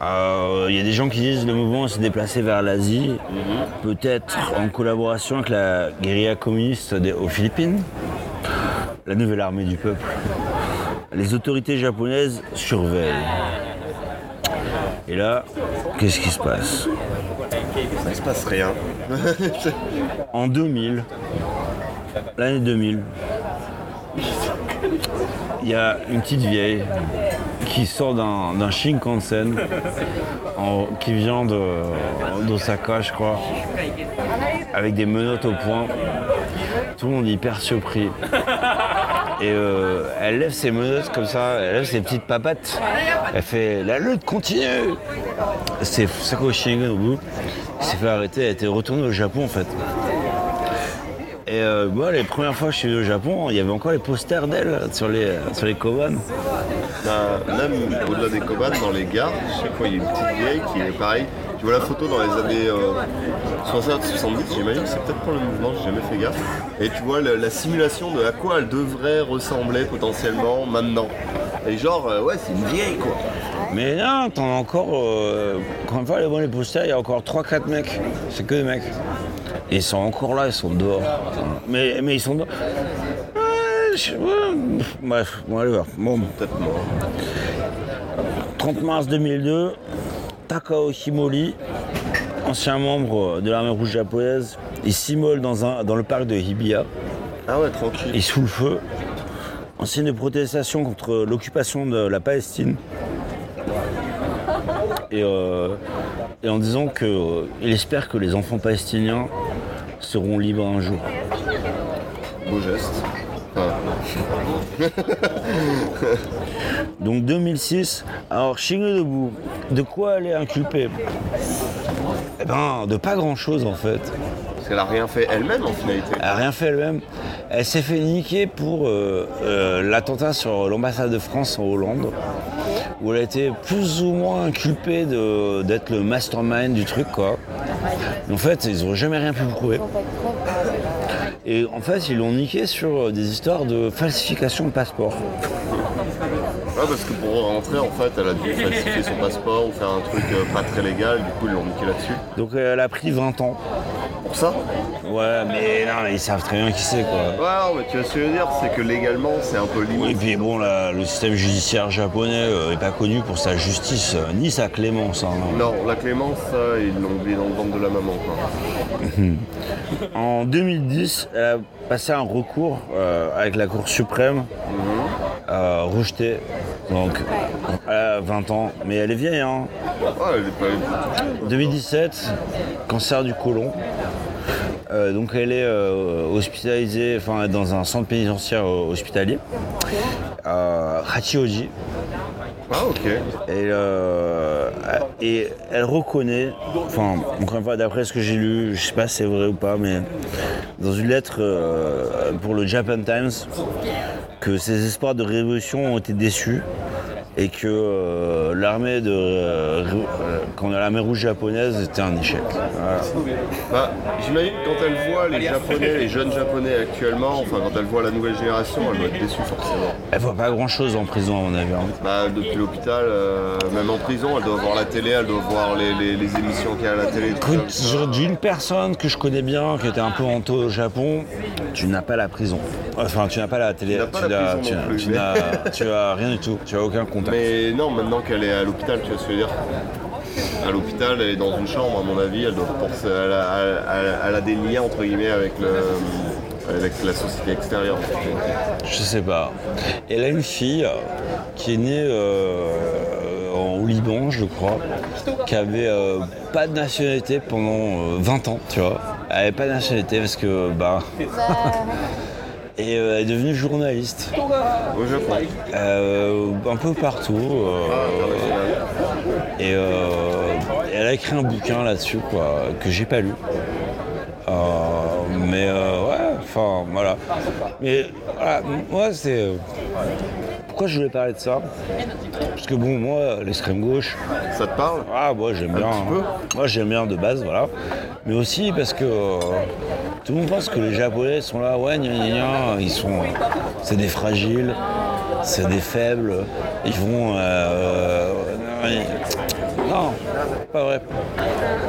Euh, Il y a des gens qui disent que le mouvement s'est déplacé vers l'Asie, peut-être en collaboration avec la guérilla communiste des- aux Philippines, la nouvelle armée du peuple. Les autorités japonaises surveillent. Et là, qu'est-ce qui se passe? Il se passe rien. En 2000, l'année 2000, il y a une petite vieille qui sort d'un Shinkansen en- qui vient d'Osaka, je crois, avec des menottes au poing. Tout le monde est hyper surpris. Et euh, elle lève ses menottes comme ça, elle lève ses petites papates. Elle fait la lutte continue. C'est Sako Shinobu qui s'est fait arrêter, elle était retournée au Japon en fait. Et euh, moi, les premières fois que je suis venu au Japon, il y avait encore les posters d'elle sur les, sur les koban. Bah, même au-delà des cobanes, dans les gares, chaque fois il y a une petite vieille qui est pareil. Tu vois la photo dans les années 60-70, j'imagine que c'est peut-être pour le mouvement, j'ai jamais fait gaffe. Et tu vois la simulation de à quoi elle devrait ressembler potentiellement maintenant. Et genre, euh, ouais, c'est une vieille quoi. Mais non, t'en as encore. Euh, quand on va aller voir les posters, il y a encore 3-4 mecs. C'est que des mecs. Et ils sont encore là, ils sont dehors. Mais, mais ils sont dehors. Ouais, je- Bref, bon, allez voir. Bon, Peut-être mort. 30 mars 2002, Takao Himori, ancien membre de l'armée rouge japonaise, il s'immole dans, un, dans le parc de Hibiya. Ah ouais, tranquille. et sous le feu, en signe de protestation contre l'occupation de la Palestine. Et, euh, et en disant qu'il espère que les enfants palestiniens seront libres un jour. Beau geste. Donc 2006, alors Shinobu, de quoi elle est inculpée Eh ben, de pas grand chose en fait. Parce qu'elle a rien fait elle-même en finalité. Elle n'a rien fait elle-même. Elle s'est fait niquer pour euh, euh, l'attentat sur l'ambassade de France en Hollande, où elle a été plus ou moins inculpée de- d'être le mastermind du truc, quoi. En fait, ils n'ont jamais rien pu prouver. Et en fait, ils l'ont niqué sur des histoires de falsification de passeport. Ouais, parce que pour rentrer, en fait, elle a dû falsifier son passeport ou faire un truc euh, pas très légal, du coup, ils l'ont niqué là-dessus. Donc elle a pris 20 ans. Pour ça Ouais, mais non, mais ils savent très bien qui c'est, quoi. Ouais, non, mais tu vois ce que je veux dire, c'est que légalement, c'est un peu Et limite. puis bon, la- le système judiciaire japonais n'est pas connu pour sa justice, euh, ni sa clémence. hein. Non, la clémence, ça, ils l'ont oublié dans le ventre de la maman, quoi. En 2010, elle a passé un recours euh, avec la Cour suprême, euh, rejeté. Donc, elle a 20 ans, mais elle est vieille. Hein. Ouais, elle est pas... 2017, cancer du côlon. Euh, donc elle est euh, hospitalisée, enfin dans un centre pénitentiaire euh, hospitalier, à Hachioji. Ah, ok. Et, euh, et elle reconnaît, enfin, encore une fois, d'après ce que j'ai lu, je sais pas si c'est vrai ou pas, mais dans une lettre euh, pour le Japan Times, que ses espoirs de révolution ont été déçus et que euh, l'armée de euh, quand l'armée rouge japonaise était un échec. Voilà. Bah, j'imagine que quand elle voit les Japonais, les jeunes Japonais actuellement, enfin, quand elle voit la nouvelle génération, elle doit être déçue, forcément. Elle voit pas grand chose en prison à mon avis. hein. Bah, depuis l'hôpital, euh, même en prison, elle doit voir la télé, elle doit voir les, les- les émissions qu'il y a à la télé. genre, d'une personne que je connais bien, qui était un peu en taux au Japon, tu n'as pas la prison. Enfin, tu n'as pas la télé. Tu n'as n'as- n'as- n'as rien du tout. Tu as aucun contact. Mais non, maintenant qu'elle est à l'hôpital, tu vois ce que je veux dire à l'hôpital, elle est dans une chambre, à mon avis, elle doit penser, elle a, elle a- elle a des liens entre guillemets avec le, avec la société extérieure. Je sais pas. Elle a une fille euh, qui est née euh, en- au Liban, je crois, qui avait euh, pas de nationalité pendant euh, 20 ans, tu vois. Elle avait pas de nationalité parce que, bah. Et euh, elle est devenue journaliste. Au Japon. Euh, un peu partout. euh, et euh, elle a écrit un bouquin là-dessus, quoi, que j'ai pas lu. Mais ouais, enfin voilà. Mais voilà, moi c'est. Pourquoi je voulais parler de ça? Parce que bon, moi, l'extrême gauche, Ça te parle? ah, moi j'aime bien. petit peu. Moi j'aime bien de base, voilà. Mais aussi parce que tout le monde pense que les Japonais sont là, ouais, gna gna gna, ils sont. C'est des fragiles, c'est des faibles, ils vont. euh, euh, non, pas vrai.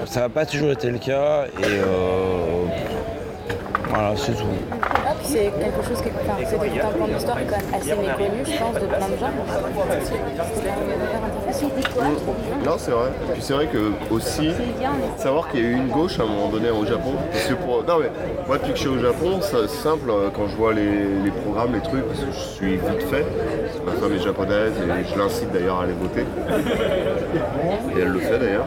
Ça n'a pas toujours été le cas et. euh, voilà, c'est tout. C'est quelque chose qui enfin, c'est un plan d'histoire quand même assez méconnu, je pense, de plein de gens. Non, c'est vrai. Puis c'est vrai que aussi, savoir qu'il y a eu une gauche à un moment donné au Japon. Parce que pour. Non, mais moi, depuis que je suis au Japon, c'est simple, euh, quand je vois les, programmes, les trucs, parce que je suis vite fait. Ma femme est japonaise et je l'incite d'ailleurs à aller voter. Et elle le fait d'ailleurs.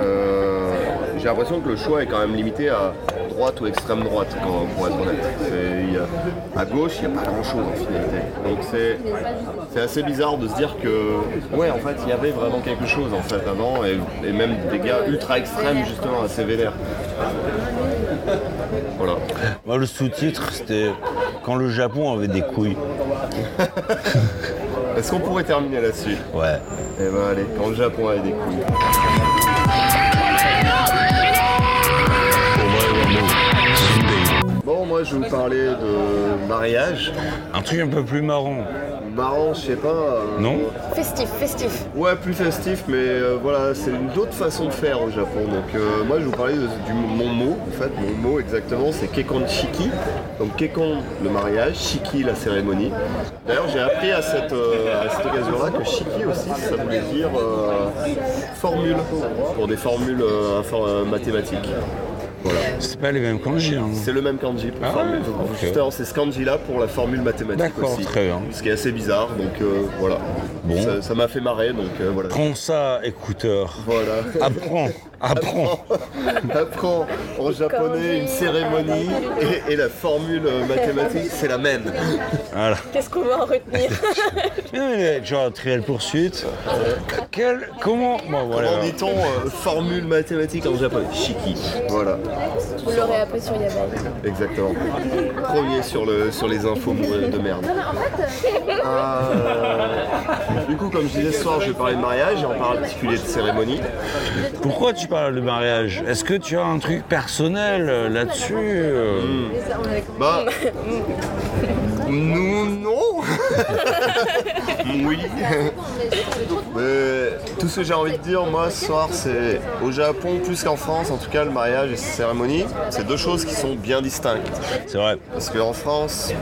Euh, J'ai l'impression que le choix est quand même limité à droite ou extrême droite, quand- pour être honnête. A- à gauche, il n'y a pas grand chose en finalité. Donc c'est c'est assez bizarre de se dire que, ouais, en fait, il y avait vraiment quelque chose en fait avant, et, et même des gars ultra extrêmes, justement, assez vénères. Voilà. Moi, le sous-titre, c'était quand le Japon avait des couilles. Est-ce qu'on pourrait terminer là-dessus? Ouais. Eh ben allez, quand le Japon avait des couilles. Moi je vais vous parler de mariage. Un truc un peu plus marrant. Marrant, je sais pas. euh, Non Festif, festif. Ouais, plus festif, mais euh, voilà, c'est une autre façon de faire au Japon. Donc, euh, moi, je vais vous parler de, du, mon mot. En fait, mon mot exactement, c'est Kekon Shiki. Donc, Kekon, le mariage, Shiki, la cérémonie. D'ailleurs, j'ai appris à cette, euh, à cette occasion-là que Shiki aussi, ça voulait dire euh, formule, pour des formules euh, infor- euh, mathématiques. Voilà. C'est pas les mêmes kanji. Hein. C'est le même kanji pour Ah. Justement, c'est ce kanji-là pour la formule mathématique D'accord, aussi. très bien. Ce qui est assez bizarre, donc euh, voilà. Bon. Ça- Ça m'a fait marrer, donc euh, voilà. Prends ça, écouteur. Voilà. Apprends, apprends. Apprends en japonais une cérémonie et, et la formule euh, mathématique, c'est la même. Voilà. Qu'est-ce qu'on va en retenir non, genre trivial poursuite. Quel, comment Bon, voilà. Comment dit-on euh, formule mathématique en japonais? Shiki. Voilà, Vous l'aurez appris sur Yabai. exactement. Premier sur, le, sur les infos de merde. Euh, du coup, comme je disais ce soir, je vais parler de mariage et en particulier de cérémonie. Pourquoi tu parles de mariage Est-ce que tu as un truc personnel euh, là-dessus euh Bah. Nous, non Oui Mais tout ce que j'ai envie de dire, moi, ce soir, c'est au Japon, plus qu'en France, en tout cas, le mariage et ses cérémonies, c'est deux choses qui sont bien distinctes. C'est vrai. Parce qu'en France,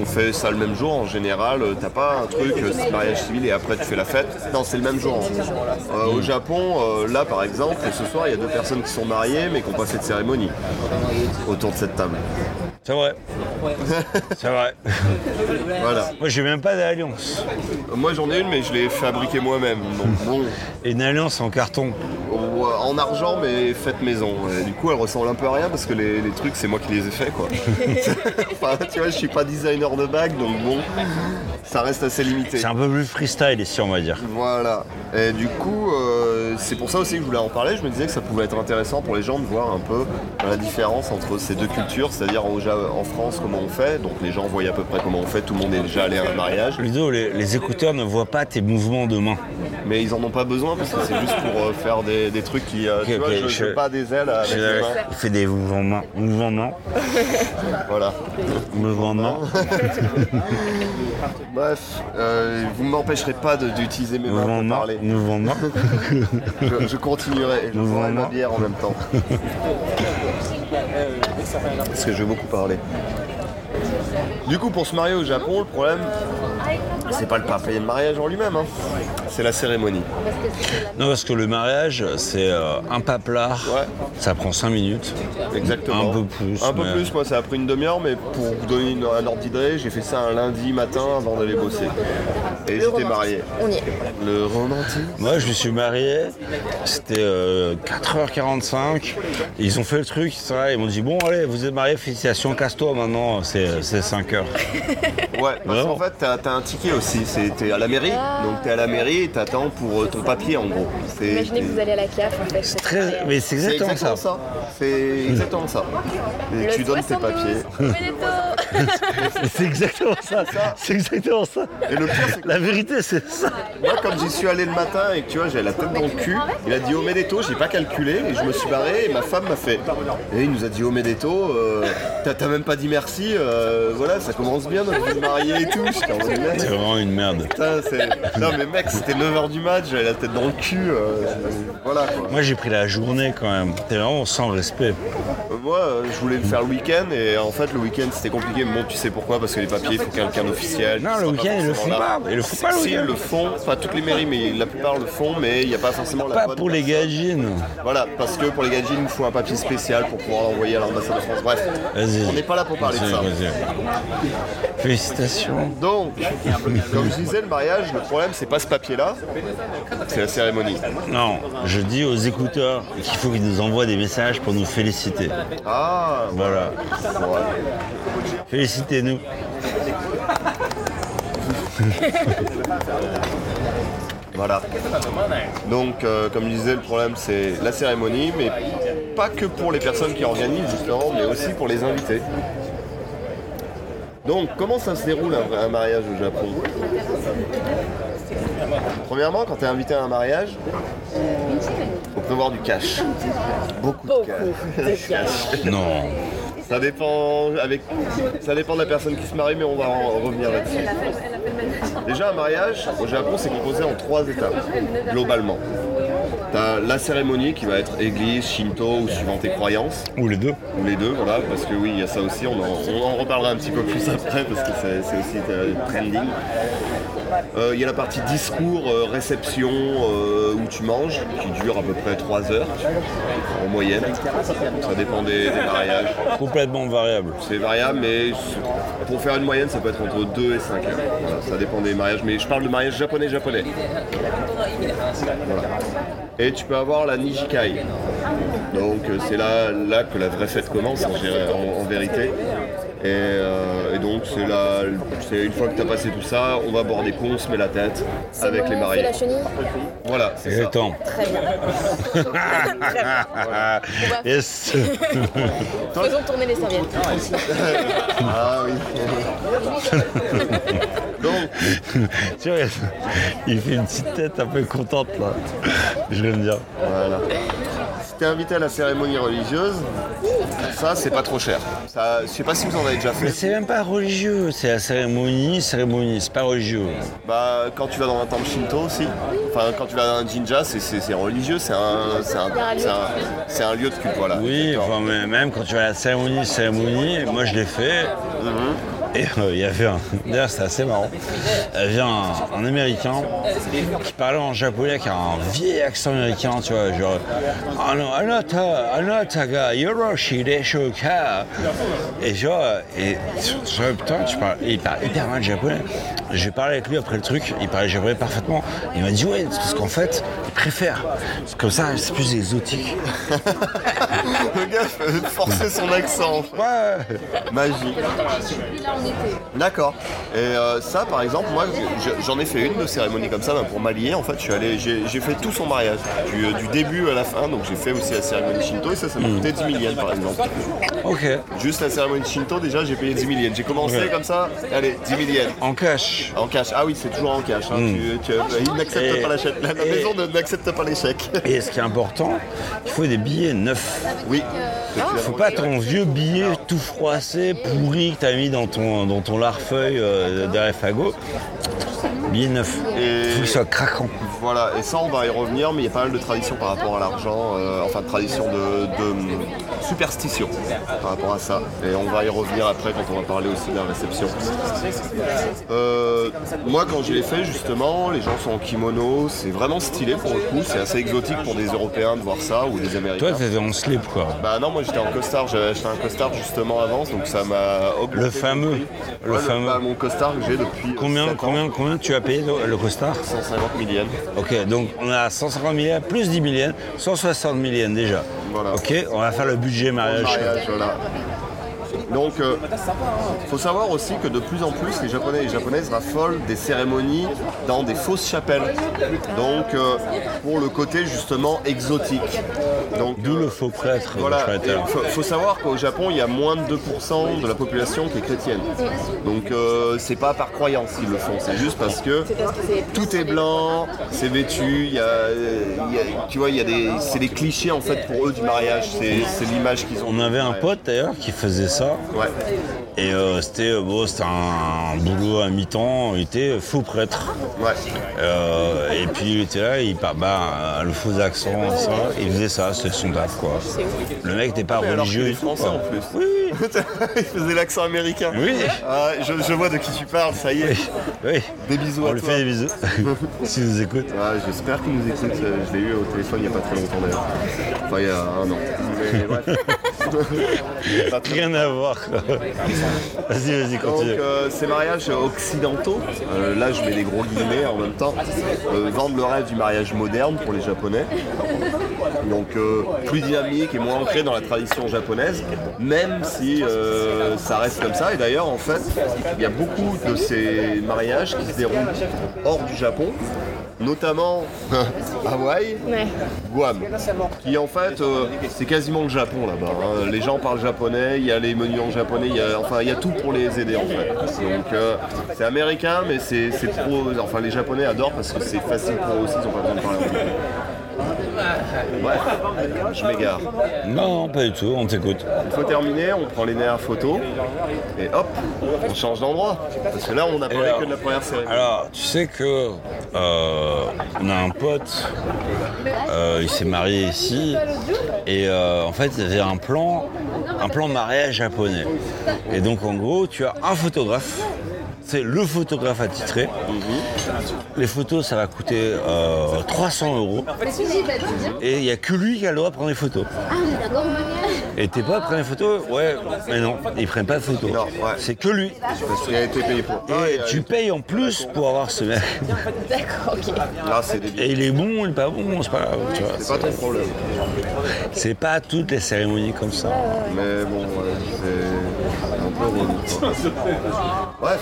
on fait ça le même jour en général. euh, T'as pas un truc, euh, c'est mariage civil et après tu fais la fête. Non, c'est le même jour. Euh, Au Japon, euh, là par exemple, ce soir, il y a deux personnes qui sont mariées mais qui n'ont pas fait de cérémonie autour de cette table. C'est vrai. C'est vrai. Voilà. Moi, j'ai même pas d'alliance. Moi j'en ai une, mais je l'ai fabriquée moi-même. Donc bon, Et une alliance en carton. en argent, mais faite maison. Et du coup, elle ressemble un peu à rien parce que les, les trucs, c'est moi qui les ai faits, quoi. enfin, tu vois, je suis pas designer de bague, donc bon, ça reste assez limité. C'est un peu plus freestyle ici, on va dire. Voilà. Et du coup, euh, c'est pour ça aussi que je voulais en parler. Je me disais que ça pouvait être intéressant pour les gens de voir un peu la différence entre ces deux cultures, c'est-à-dire au Ja- en France comment on fait. Donc les gens voient à peu près comment on fait. Tout le monde est déjà allé à un mariage, Ludo, les, les écouteurs ne voient pas tes mouvements de main. mais ils en ont pas besoin parce que c'est juste pour euh, faire des, des trucs qui. euh, tu vois, je, je- je pas des ailes avec les mains. Il fait des mouvements de main. Mouvements de main. Voilà. Mouvements de main. Bref, euh, vous ne m'empêcherez pas d'utiliser mes mains pour main. parler. Mouvements de main. Je, je continuerai et je ma bière en même temps. Parce que je vais beaucoup parler. Du coup, pour se marier au Japon, le problème, C'est pas le papier de mariage en lui-même, hein. c'est la cérémonie. Non, parce que le mariage, c'est euh, un paplard. Ouais. Ça prend 5 minutes. Exactement. Un peu plus, Un peu plus, moi ça a pris une demi-heure, mais pour vous donner un ordre d'idée, j'ai fait ça un lundi matin avant d'aller bosser. Et j'étais marié. On y est. Le romantisme Moi, je me suis marié, c'était euh, 4h45. Ils ont fait le truc, ça, ils m'ont dit Bon, allez, vous êtes mariés, félicitations, casse-toi maintenant, c'est c'est 5h. Ouais, parce qu'en fait, t'as as un ticket aussi. C'est- T'es à la mairie, donc t'es à la mairie et t'attends pour euh, ton papier en gros. C'est Imaginez que vous allez à la CAF en fait. c'est Très... Mais c'est exactement, exactement ça. ça. C'est exactement ça. Et Le tu donnes tes 72. papiers. C'est exactement ça. C'est exactement ça. Et le pire, c'est que La vérité, c'est ça. moi, comme j'y suis allé le matin et que tu vois, j'avais la tête dans le cul, il a dit Omedeto, j'ai pas calculé et je me suis barré et ma femme m'a fait. Et il nous a dit Omedeto, euh, t'as t'as même pas dit merci, euh, voilà, ça commence bien notre vie de mariée et tout. C'est vraiment une merde. putain, Non mais mec, c'était 9h du match, j'avais la tête dans le cul. euh, voilà quoi. Moi, j'ai pris la journée quand même. T'es vraiment sans respect. Euh, Moi, je voulais le faire le week-end et en fait, le week-end c'était compliqué. Mais bon, tu sais pourquoi Parce que les papiers, il faut quelqu'un d'officiel. Non, le week-end, ils le font pas. Ils le font pas le Si, ils le font, pas toutes les mairies, mais la plupart le font, mais il n'y a pas forcément la Pas pour les gadgins. Voilà, parce que pour les gadgets, il faut un papier spécial pour pouvoir l'envoyer à l'ambassade de France. Bref, on n'est pas là pour parler de ça. Félicitations. Donc, comme je disais, le mariage, le problème, c'est pas ce papier-là, c'est la cérémonie. Non, je dis aux écouteurs qu'il faut qu'ils nous envoient des messages pour nous féliciter. Ah, Voilà. ouais. Félicitez-nous. Voilà. Donc, euh, comme je disais, le problème c'est la cérémonie, mais pas que pour les personnes qui organisent justement, mais aussi pour les invités. Donc, comment ça se déroule un, un mariage au Japon? Premièrement, quand tu es invité à un mariage, faut prévoir du cash. Beaucoup de cash. Non. Ça dépend, avec, ça dépend de la personne qui se marie, mais on va en revenir là-dessus. Déjà, un mariage au Japon, c'est composé en trois étapes, globalement. T'as la cérémonie qui va être église, shinto ou suivant tes croyances, Ou les deux. ou les deux, voilà, parce que oui, il y a ça aussi, on en, on en reparlera un petit peu plus après, parce que c'est aussi euh, trending. Euh, Il y a la partie discours, euh, réception, euh, où tu manges, qui dure à peu près 3 heures en moyenne. Ça dépend des- des mariages. Complètement variable. C'est variable, mais pour faire une moyenne, ça peut être entre 2 et 5 heures. Voilà, ça dépend des mariages, mais je parle de mariage japonais-japonais. Voilà. Et tu peux avoir la Nijikai. Donc euh, c'est là, là que la vraie fête commence en, vérité. Et, euh, et donc c'est là, c'est une fois que tu as passé tout ça, on va boire des cons, on se met la tête avec bon, les mariés. la chenille Voilà, c'est ça. Exactement. Très bien. Très bien. yes. Faisons tourner les serviettes. Ah oui. donc, tu vois, il fait une petite tête un peu contente là. Je l'aime bien. Voilà. T'es invité à la cérémonie religieuse, ça c'est pas trop cher. Ça, je sais pas si vous en avez déjà Mais fait. c'est même pas religieux, c'est la cérémonie, cérémonie, c'est pas religieux. Bah, quand tu vas dans un temple shinto aussi, enfin quand tu vas dans un jinja, c'est- religieux, c'est un, un, un- lieu de culte, voilà. Oui, enfin, mais même quand tu vas à la cérémonie, cérémonie, moi je l'ai fait. Euh, il y avait un. D'ailleurs, c'est assez marrant. Il y avait un, américain qui parlait en japonais avec un vieil accent américain, tu vois, genre. Anata, anata ga yoroshi desho ka? Et genre, et me putain, tu parles, il parle hyper mal japonais. J'ai parlé avec lui après le truc, il parlait japonais parfaitement. Il m'a dit, ouais, parce qu'en fait, il préfère. Comme ça, c'est plus exotique. Le gars fait forcer son accent. Ouais. Magique. D'accord. Et euh, ça, par exemple, moi, je- j'en ai fait une de cérémonie comme ça, ben, pour m'allier. En fait, je suis allé, j'ai j'ai fait tout son mariage, du, euh, du début à la fin. Donc, j'ai fait aussi la cérémonie Shinto et ça, ça m'a coûté 10 000 yens, par exemple. Ok. Juste la cérémonie Shinto, déjà, j'ai payé 10 000 yens. J'ai commencé Ouais. comme ça, allez, 10 000 yens. En cash. En cash. Ah oui, c'est toujours en cash. hein. Tu- tu- ils n'acceptent Et- pas la chèque. La, la et- maison ne- n'accepte pas les chèques. Et ce qui est important, il faut des billets neufs. Oui. Faut pas ton vieux billet tout froissé, pourri que t'as mis dans ton, dans ton larfeuille euh, derrière Fago. Billet neuf. Et- Faut qu'il soit craquant. Voilà, et ça on va y revenir, mais il y a pas mal de traditions par rapport à l'argent, euh, enfin de traditions de, de- superstition par rapport à ça. Et on va y revenir après quand on va parler aussi de la réception. Euh, moi, quand je l'ai fait, justement, les gens sont en kimono, c'est vraiment stylé pour le coup, c'est assez exotique pour des Européens de voir ça ou des Américains. Toi, t'étais en slip, quoi. Bah non, moi j'étais en costard, j'avais acheté un costard justement avant, donc ça m'a augmenté. Le fameux. Le Ouais, fameux. bah, mon costard que j'ai depuis. Combien, combien, combien tu as payé le, le costard? 150 millions. Ok, donc on a 150 millions, plus 10 millions, 160 millions déjà. Voilà. Ok, on va faire le budget mariage. mariage, voilà. Donc, il faut savoir aussi que de plus en plus, les Japonais et les Japonaises raffolent des cérémonies dans des fausses chapelles. Donc, euh, pour le côté justement exotique. Donc, D'où euh, le faux prêtre. Voilà, il faut, faut savoir qu'au Japon, il y a moins de 2% de la population qui est chrétienne. Donc, euh, c'est pas par croyance qu'ils le font, c'est juste parce que tout est blanc, c'est vêtu, il y a, il y a- tu vois, il y a des, c'est des clichés en fait pour eux du mariage, c'est, c'est l'image qu'ils ont. On avait un pote d'ailleurs qui faisait ça. Ouais. Et euh, c'était euh, bon, c'était un boulot à mi-temps, il était faux prêtre. Ouais. Euh, et puis il était là, il bah, le faux accent, ça, il faisait ça, c'était son taf quoi. Le mec n'était pas Mais religieux français en plus. Oui, il faisait l'accent américain. Oui. Ah, je, je vois de qui tu parles, ça y est. oui, oui. Des bisous On à lui toi. fait des bisous. S'il nous écoute. Ah, J'espère qu'il nous écoute. Je l'ai eu au téléphone il n'y a pas très longtemps d'ailleurs. Enfin, il y a un an. Mais bref. Rien à voir. Vas-y, vas-y, Donc continue. euh, ces mariages occidentaux, euh, là je mets des gros guillemets en même temps, euh, vendent le rêve du mariage moderne pour les Japonais. Donc plus dynamique et moins ancré dans la tradition japonaise, même si ça reste comme ça. Et d'ailleurs en fait, il y a beaucoup de ces mariages qui se déroulent hors du Japon, notamment Hawaï, Ouais. Guam, qui en fait euh, c'est quasiment le Japon là-bas. hein. Les gens parlent japonais, il y a les menus en japonais, il y a, enfin il y a tout pour les aider en fait. Donc euh, c'est américain mais c'est trop. Enfin les japonais adorent parce que c'est facile pour eux aussi, ils n'ont pas besoin de parler anglais. Bref, je m'égare. Non, pas du tout, on t'écoute. Une fois terminé, on prend les nerfs photo et hop, on change d'endroit. Parce que là on n'a parlé que de la première cérémonie. Alors, tu sais que euh, on a un pote, euh, il s'est marié ici, et euh, en fait, il y avait un plan, un plan mariage japonais. Et donc, en gros, tu as un photographe. C'est le photographe attitré. Les photos, ça va coûter euh, 300 euros. Et il n'y a que lui qui a le droit de prendre des photos. Et tes potes prennent des photos Ouais, mais non, ils prennent pas de photos. Ouais. C'est que lui. Parce qu'il a été payé pour. Et tu payes en plus pour avoir ce mec. D'accord, ok. Là c'est débile. Et il est bon, il est pas bon, c'est pas grave. tu vois. C'est pas ton problème. C'est pas toutes les cérémonies comme ça. Mais bon, ouais, c'est un peu relou. Bref.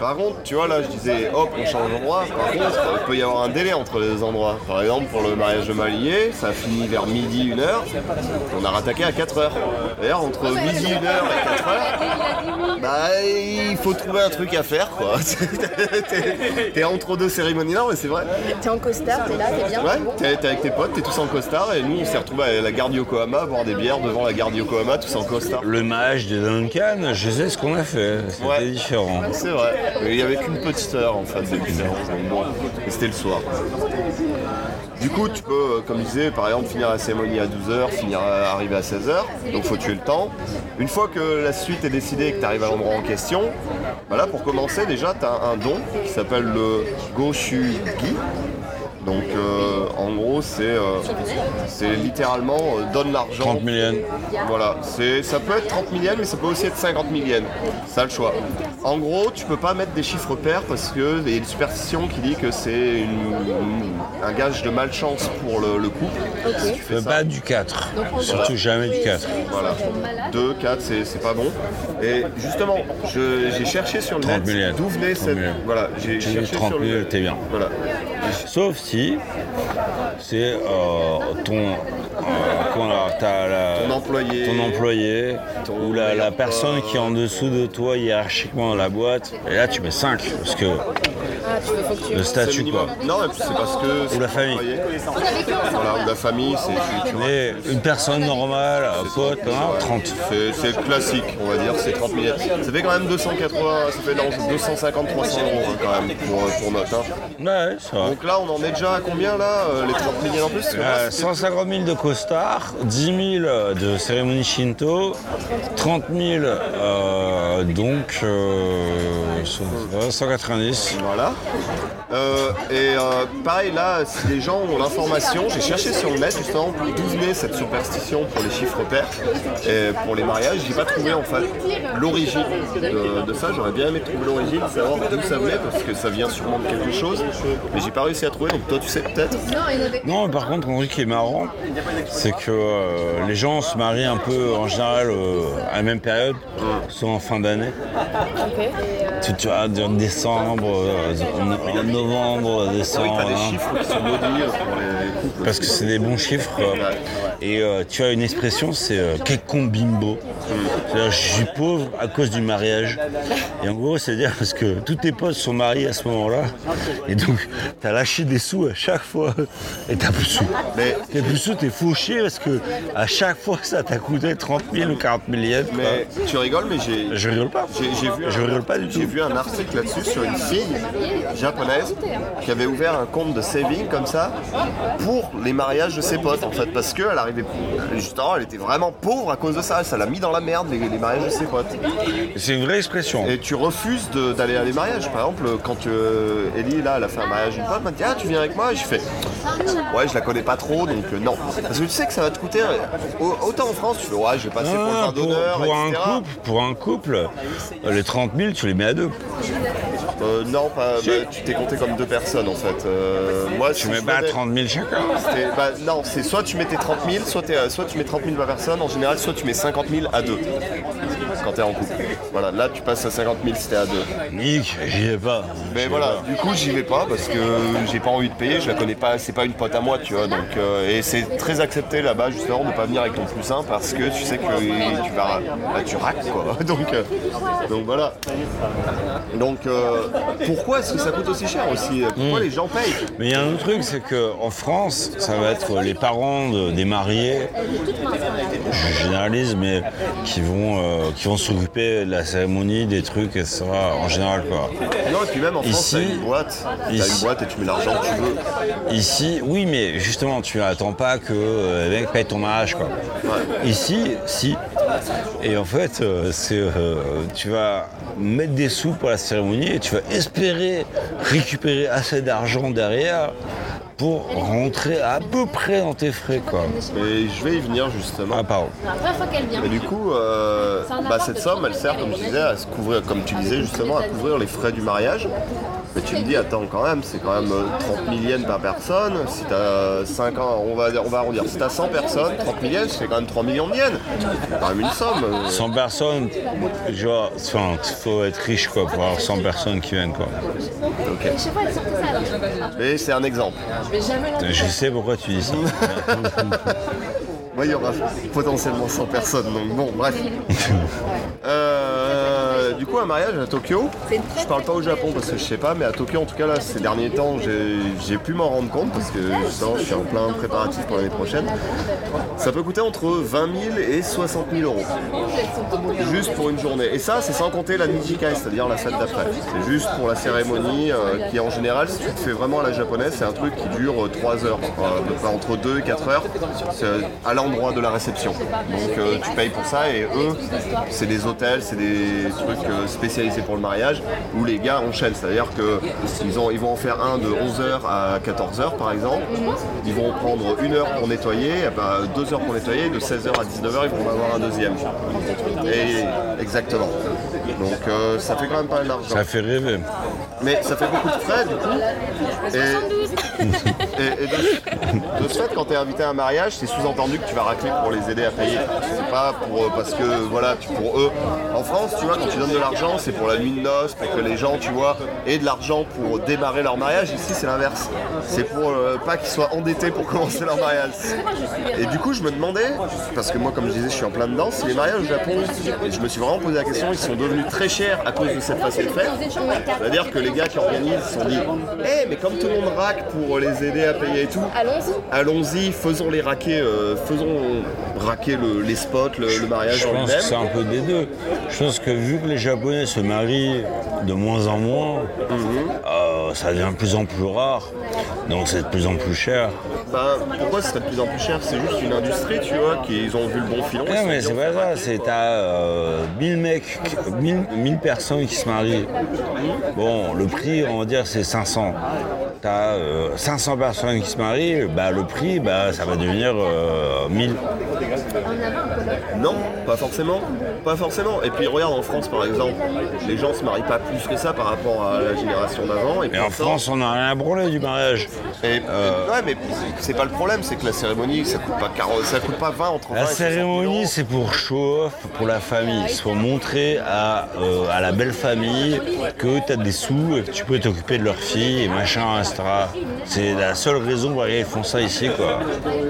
Par contre, tu vois, là, je disais, hop, on change d'endroit. Par contre, il peut y avoir un délai entre les deux endroits. Par exemple, pour le mariage de Malier, ça finit vers midi, 1 heure. On a rattaqué à 4 heures. D'ailleurs, entre midi, 1 heure et 4 heures, bah, il faut trouver un truc à faire, quoi. T'es- entre deux cérémonies, non, mais c'est vrai. T'es en costard, t'es là, t'es bien. Ouais, t'es avec tes potes, t'es tous en costard et nous on s'est retrouvés à la gare Yokohama boire des bières devant la gare Yokohama tous en costard. Le mariage de Duncan, je sais ce qu'on a fait. C'était Ouais. différent. C'est vrai, il n'y avait qu'une petite heure en fait, c'était le soir. Du coup, tu peux, euh, comme je disais, par exemple, finir la cérémonie à 12h, finir à, arriver à 16h, donc faut tuer le temps. Une fois que la suite est décidée et que tu arrives à l'endroit en question, bah là, pour commencer, déjà, tu as un don qui s'appelle le Goshugi. Donc, euh, en gros, c'est euh, c'est littéralement euh, donne l'argent. 30 millions. Voilà, c'est ça peut être 30 millions, mais ça peut aussi être 50 millions. Ça le choix. En gros, tu peux pas mettre des chiffres pairs parce que il y a une superstition qui dit que c'est une- une- un gage de malchance pour le, le couple. Si tu fais ça. Pas du 4. Surtout jamais du 4. Voilà. 2, 4, c'est c'est pas bon. Et justement, j'ai cherché sur le 30 net d'où venait 30 cette. Voilà, j'ai cherché 30 sur le millions, net. t'es bien. Voilà. Sauf si c'est euh, ton, euh, la- Ton employé. ton employé Ton ou la, la personne qui est en dessous de toi hiérarchiquement dans la boîte. Et là, tu mets 5 parce que Ah, le statut quoi. Non, et puis c'est parce que. c'est la famille. Voilà, ou la famille, c'est. Mais une personne normale, un pote, hein, 30. C'est classique, on va dire, c'est 30 millions. Ça fait quand même 280, ça fait dans 250-300 euros hein, quand même pour, pour notre. hein. Ouais, ça va. Donc là, on en est déjà à combien là euh, Les 30 150 000 yens en plus? Parce que moi, Euh, c'était- 150 000 de costard, 10 000 de cérémonie Shinto, 30 000 euh, donc euh, 190. Voilà. Euh, et euh, pareil là, si les gens ont l'information, j'ai cherché sur le net justement d'où venait cette superstition pour les chiffres pairs et pour les mariages. J'ai pas trouvé en fait l'origine de, de ça. J'aurais bien aimé trouver l'origine, savoir d'où ça venait parce que ça vient sûrement de quelque chose. Mais j'ai pas réussi à trouver. Donc toi tu sais peut-être. Non, mais par contre, un truc qui est marrant, c'est que euh, les gens se marient un peu en général euh, à la même période, soit en fin d'année. Ok. Tu, tu vois, en décembre, euh, en, en novembre, Ah oui, décembre. t'as des hein. chiffres qui sont maudits pour les couples. Parce que c'est des bons chiffres. Et euh, tu as une expression, c'est euh, bimbo. Je suis pauvre à cause du mariage. Et en gros, c'est-à-dire parce que tous tes potes sont mariés à ce moment-là. Et donc, t'as lâché des sous à chaque fois. Et t'as plus de sous. Mais- T'as plus de sous, t'es fauché parce que à chaque fois, ça t'a coûté 30 000 ou 40 000 yens. Mais tu rigoles, mais j'ai Je rigole pas. J'ai j'ai vu, Je un- rigole pas du tout. J'ai vu un article là-dessus sur une fille japonaise qui avait ouvert un compte de saving comme ça pour les mariages de ses potes en fait parce qu'elle arrivait justement elle était vraiment pauvre à cause de ça ça l'a mis dans la merde les, les mariages de ses potes C'est une vraie expression. et tu refuses de- d'aller à les mariages par exemple quand euh, Ellie là elle a fait un mariage d'une pote elle m'a dit ah tu viens avec moi? J'ai fait ouais je la connais pas trop donc euh, non parce que tu sais que ça va te coûter euh, au- autant en France tu fais ouais je vais passer pour le Ah, pour, d'honneur pour un couple, pour un couple, les 30 000, tu les mets à deux. Euh, non, pas, Si. bah, tu t'es compté comme deux personnes en fait. Moi, Tu mets pas à 30 000 chacun. bah, non, c'est soit tu mettais 30 000, soit, soit tu mets 30 000 par personne. En général, soit tu mets 50 000 à deux quand t'es en couple. Voilà, là tu passes à 50 000 si t'es à deux. Nick, j'y vais pas. Mais voilà, du coup j'y vais pas parce que j'ai pas envie de payer, je la connais pas, c'est pas une pote à moi, tu vois. Donc, euh, et c'est très accepté là-bas justement de pas venir avec ton plus un parce que tu sais que tu vas, bah, tu raques quoi. Donc, euh, donc voilà. Donc euh, pourquoi est-ce que ça coûte aussi cher aussi? Pourquoi les gens payent? Mais il y a un autre truc, c'est qu'en France, ça va être les parents de- des mariés, je généralise, mais qui vont, qui vont s'occuper de la cérémonie, des trucs, etc. En général, quoi. Non, et puis même en France, t'as une boîte, t'as ici- une boîte et tu mets l'argent que tu veux. Ici, oui, mais justement, tu n'attends pas que euh, le mec paye ton mariage, quoi. Ici, si. Et en fait, euh, c'est, euh, tu vas mettre des sous pour la cérémonie et tu vas espérer récupérer assez d'argent derrière pour rentrer à peu près dans tes frais, quoi. Et je vais y venir justement. Ah, pardon. La première fois qu'elle vient. Et du coup, euh, bah, cette somme, elle sert, comme je disais, à se couvrir, comme tu disais justement, à couvrir les frais du mariage. Mais tu me dis, attends, quand même, c'est quand même euh, 30 000 yens par personne. Si t'as 5 ans, on va, on va arrondir. Si t'as 100 personnes, 30 000 yens, c'est quand même 3 millions de yens. C'est quand même une somme. euh. 100 personnes, genre, enfin, il faut être riche, quoi, pour avoir 100 personnes qui viennent, quoi. Ok. Mais c'est un exemple. Je sais pourquoi tu dis ça. Moi, il y aura potentiellement 100 personnes, donc bon, bref. Euh, du coup, un mariage à Tokyo, je parle pas au Japon parce que je sais pas, mais à Tokyo, en tout cas, là, ces derniers temps, j'ai- pu m'en rendre compte parce que justement, je suis en plein préparatif pour l'année prochaine. Ça peut coûter entre 20 000 et 60 000 euros. Juste pour une journée. Et ça, c'est sans compter la Nijikai, c'est-à-dire la fête d'après. C'est juste pour la cérémonie euh, qui, en général, si tu te fais vraiment à la japonaise, c'est un truc qui dure 3 heures, euh, près entre 2 et 4 heures, c'est à l'endroit de la réception. Donc euh, tu payes pour ça et eux, c'est des hôtels, c'est des trucs spécialisés pour le mariage où les gars enchaînent. C'est-à-dire qu'ils ont, ils vont en faire un de 11h à 14h par exemple. Ils vont prendre une heure pour nettoyer, et ben, deux heures pour nettoyer, de 16h à 19h ils vont en avoir un deuxième. Et exactement. Donc euh, ça fait quand même pas mal d'argent. Ça fait rêver. Mais ça fait beaucoup de frais du coup. Et, et- et de, de ce fait, quand tu es invité à un mariage, c'est sous-entendu que tu vas racler pour les aider à payer. C'est pas pour, euh, parce que voilà, tu, pour eux. En France, tu vois, quand tu donnes de l'argent, c'est pour la nuit de noces, pour que les gens, tu vois, aient de l'argent pour démarrer leur mariage. Ici, c'est l'inverse. C'est pour euh, pas qu'ils soient endettés pour commencer leur mariage. Et du coup, je me demandais, parce que moi, comme je disais, je suis en plein dedans, si les mariages au Japon, et je me suis vraiment posé la question, ils sont devenus très chers à cause de cette façon de faire. C'est-à-dire que les gars qui organisent se sont dit Eh, mais comme tout le monde raque pour les aider à payer et tout, Allons-y. faisons les raquer, euh, faisons raquer le- les spots, le, le mariage Je en pense que lui-même. c'est un peu des deux. Je pense que vu que les, Jap- Japonais se marient de moins en moins, euh, ça devient de plus en plus rare. Donc c'est de plus en plus cher. Bah, pourquoi ce serait de plus en plus cher? C'est juste une industrie, tu vois, qui ils ont vu le bon filon. Non mais c'est pas ça, c'est t'as euh, 1000 mecs, 1000, 1000 personnes qui se marient. Bon, le prix, on va dire, c'est 500. T'as euh, 500 personnes qui se marient, bah, le prix, bah, ça va devenir euh, 1000. Non, pas forcément. Pas forcément. Et puis regarde en France par exemple, les gens se marient pas plus que ça par rapport à la génération d'avant. Et, Et en France, on n'a rien à branler du mariage. Et, Euh, ouais, mais c'est pas le problème, c'est que la cérémonie, ça coûte pas 40, ça coûte pas 20 entre 20 La et 60 000 cérémonie, c'est pour show off, pour la famille. C'est pour montrer à, euh, à la belle famille que tu as des sous et que tu peux t'occuper de leur fille et machin, etc. C'est la seule raison pour laquelle ils font ça ici, quoi.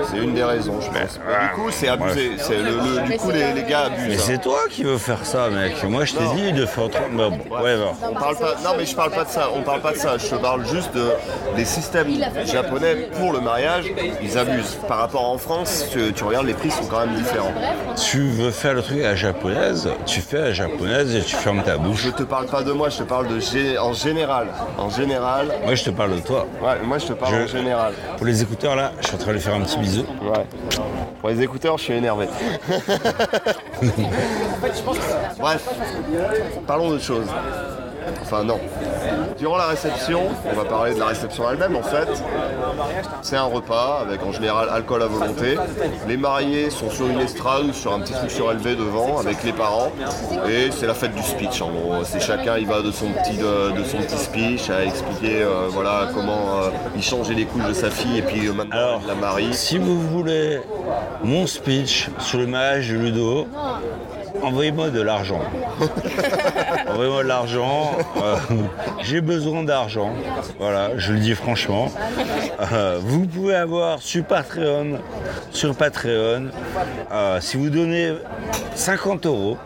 C'est une des raisons, je pense. Mais du coup, c'est abusé. C'est le, le- du Mais coup, les, les gars Mais abusent. hein. c'est toi qui veux faire ça, mec. Moi, je t'ai dit de faire. Bon, ouais. On parle pas, non mais je parle pas de ça, on parle pas de ça, je te parle juste de, des systèmes japonais pour le mariage, ils abusent. Par rapport en France, tu, tu regardes, les prix sont quand même différents. Tu veux faire le truc à la japonaise, tu fais à la japonaise et tu fermes ta bouche. Je te parle pas de moi, je te parle de gé- en général. En général, Moi, je te parle de toi. ouais, moi je te parle Je- en général. Pour les écouteurs, là, je suis en train de lui faire un petit bisou. Ouais. Pour les écouteurs, je suis énervé. Bref, parlons d'autre chose. Enfin non. Durant la réception, on va parler de la réception elle-même en fait. C'est un repas avec en général alcool à volonté. Les mariés sont sur une estrade ou sur un petit truc surélevé devant avec les parents. Et c'est la fête du speech en gros. C'est chacun il va de son petit, de, de son petit speech à expliquer euh, voilà, comment euh, il changeait les couches de sa fille et puis euh, maintenant Alors, la marie. si vous voulez mon speech sur le mariage de Ludo, envoyez-moi de l'argent. envoyez-moi de l'argent. euh, J'ai besoin d'argent. Voilà, je le dis franchement. Euh, vous pouvez avoir sur Patreon, sur Patreon, euh, si vous donnez 50 euros,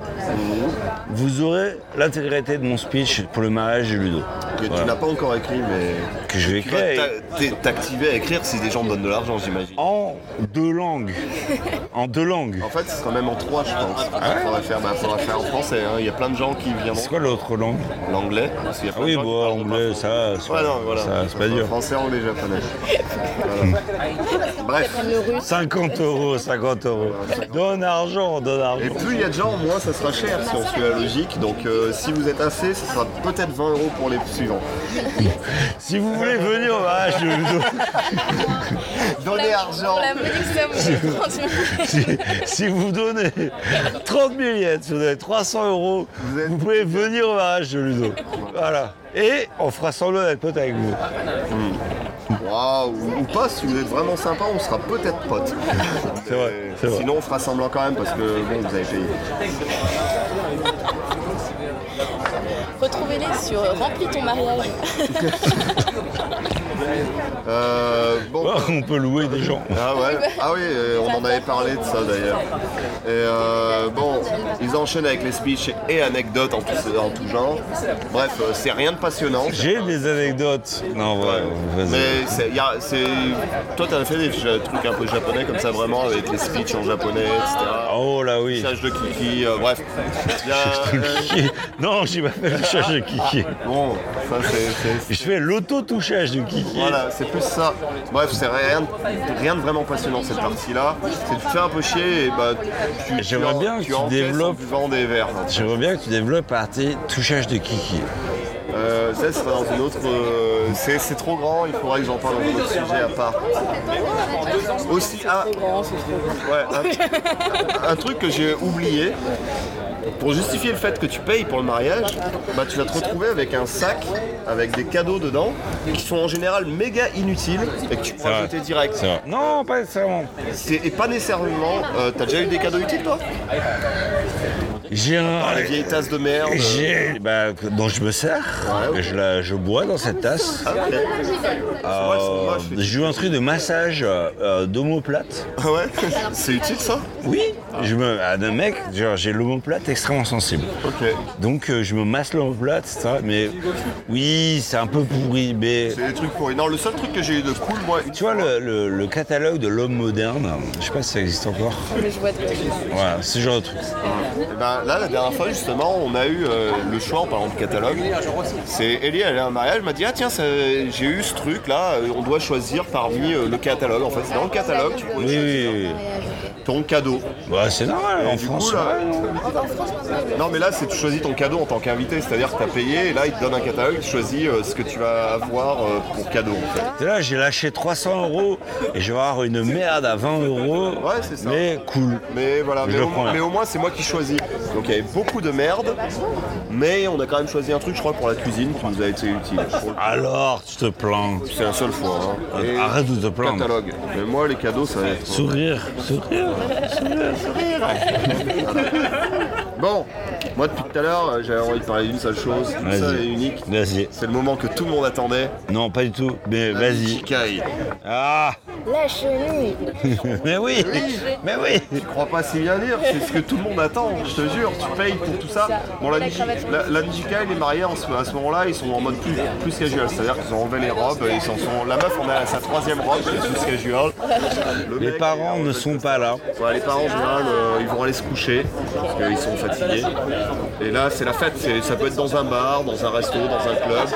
vous aurez l'intégralité de mon speech pour le mariage de Ludo. Que Voilà. tu n'as pas encore écrit, mais Que je vais tu vas écrire t'activer à écrire si des gens te donnent de l'argent, j'imagine. en deux langues. En deux langues. En fait, ce sera même en trois, je pense. faudrait faire, bah, faire en français. hein. Il y a plein de gens qui viendront. C'est quoi l'autre langue L'anglais. parce qu'il y a Ah plein de oui, gens qui bon, parlent anglais, ça, c'est Ouais, pas, non, voilà. ça, c'est pas dur. Français, anglais, japonais. Voilà. Bref. Le russe. 50 euros, 50 euros. Donne argent, donne Et argent. plus il y a de gens, moins ça sera cher si on suit la logique. Donc euh, si vous êtes assez, ce sera peut-être 20 euros pour les suivants. Si vous voulez venir au mariage de Ludo, Donnez argent Pour la modique somme de 30 000. si, si vous donnez 30 000 yens, si vous donnez 300 euros, Vous êtes- vous pouvez venir au mariage de Ludo. Voilà. Et on fera semblant d'être potes avec vous. Waouh, ou, pas, si vous êtes vraiment sympa, on sera peut-être potes. C'est vrai, c'est vrai. Sinon, on fera semblant quand même parce que bon, vous avez payé. Retrouvez-les sur Remplis ton mariage. Euh, bon. On peut louer des gens. Ah ouais Ah oui, euh, on en avait parlé de ça d'ailleurs. Et euh, bon, ils enchaînent avec les speeches et anecdotes en tout, en tout genre. Bref, c'est rien de passionnant. J'ai des anecdotes. Non, ouais, vas-y. Mais c'est, y a- c'est- toi, t'as fait des trucs un peu japonais comme ça, vraiment, avec les speeches en japonais, etc. Oh là oui. Touchage de kiki, euh, bref. A, Kiki. Non, j'ai pas fait le touchage de Kiki. bon, ça c'est, c'est- Je fais l'auto-touchage de Kiki. Voilà, c'est plus ça. Bref, c'est rien, de- rien de vraiment passionnant cette partie-là. C'est tu te fais un peu chier et bah tu, tu, J'aimerais en- bien que tu développes- en des verres. J'aimerais bien que tu développes la partie touchage de Kiki. Euh, ça, sera dans une autre. euh, c'est, trop grand, il faudrait que j'en parle dans un autre sujet à part. Aussi, un, ouais, un, un truc que j'ai oublié. Pour justifier le fait que tu payes pour le mariage, bah, tu vas te retrouver avec un sac avec des cadeaux dedans qui sont en général méga inutiles et que tu pourras vrai. jeter direct. Non, pas nécessairement. C'est- Et pas nécessairement. euh, T'as déjà eu des cadeaux utiles toi? J'ai un. Ah, Les vieilles tasses de merde. J'ai. Bah, dont je me sers. Ouais, Et Je, la, je bois dans cette tasse. Ah, ok. Euh, j'ai eu un truc de massage euh, d'omoplate. Ah ouais? C'est utile ça? Oui, Je me, ah, un mec, genre, j'ai l'omoplate extrêmement sensible. Ok. Donc euh, je me masse l'omoplate, ça, mais oui, c'est un peu pourri, mais C'est des trucs pourris. Non, le seul truc que j'ai eu de cool, moi, tu vois le, le- le catalogue de l'homme moderne, je sais pas si ça existe encore. Mais je vois de Voilà, ce genre de truc. Eh ben, là, la dernière fois, justement, on a eu euh, le choix en parlant de catalogue. C'est Ellie, elle est à un mariage, elle m'a dit Ah, tiens, ça- j'ai eu ce truc là, euh, on doit choisir parmi euh, le catalogue. En fait, c'est dans le catalogue, tu peux Oui, oui, oui. Ton cadeau. Bah, c'est normal, en du France. coup, là- ouais, non. Non, mais là, c'est tu choisis ton cadeau en tant qu'invité, c'est-à-dire que tu as payé et là, il te donne un catalogue, tu choisis euh, ce que tu vas avoir euh, pour cadeau. En fait. Là, j'ai lâché 300 euros et je vais avoir une merde à 20 euros. Ouais, c'est ça. Mais cool. Mais voilà, mais au, mais moins, c'est moi qui choisis. Donc, il y avait beaucoup de merde, mais on a quand même choisi un truc, je crois, pour la cuisine qui nous a été utile. Alors, tu te plains. C'est la seule fois. hein. Arrête de te plaindre. catalogue. Mais moi, les cadeaux, ça va être. Sourire, sourire. Bon, moi depuis tout à l'heure, euh, j'avais envie de parler d'une seule chose, une Vas-y. seule et unique. Vas-y. C'est le moment que tout le monde attendait. Non, pas du tout. Mais vas-y. Ah La chenille Mais oui Mais oui Je crois pas si bien dire, c'est ce que tout le monde attend, je te jure, tu payes pour tout ça. Bon, la, La la, Nijikai, les mariés en ce- à ce moment-là, ils sont en mode plus, plus casual, c'est-à-dire qu'ils ont enlevé les robes, ils s'en sont, la meuf on a sa troisième robe, qui est plus casual. Le Les mec, parents en ne sont pas là. Ouais, les parents en général, euh, ils vont aller se coucher parce qu'ils sont fatigués. Et là, c'est la fête. Ça peut être dans un bar, dans un resto, dans un club,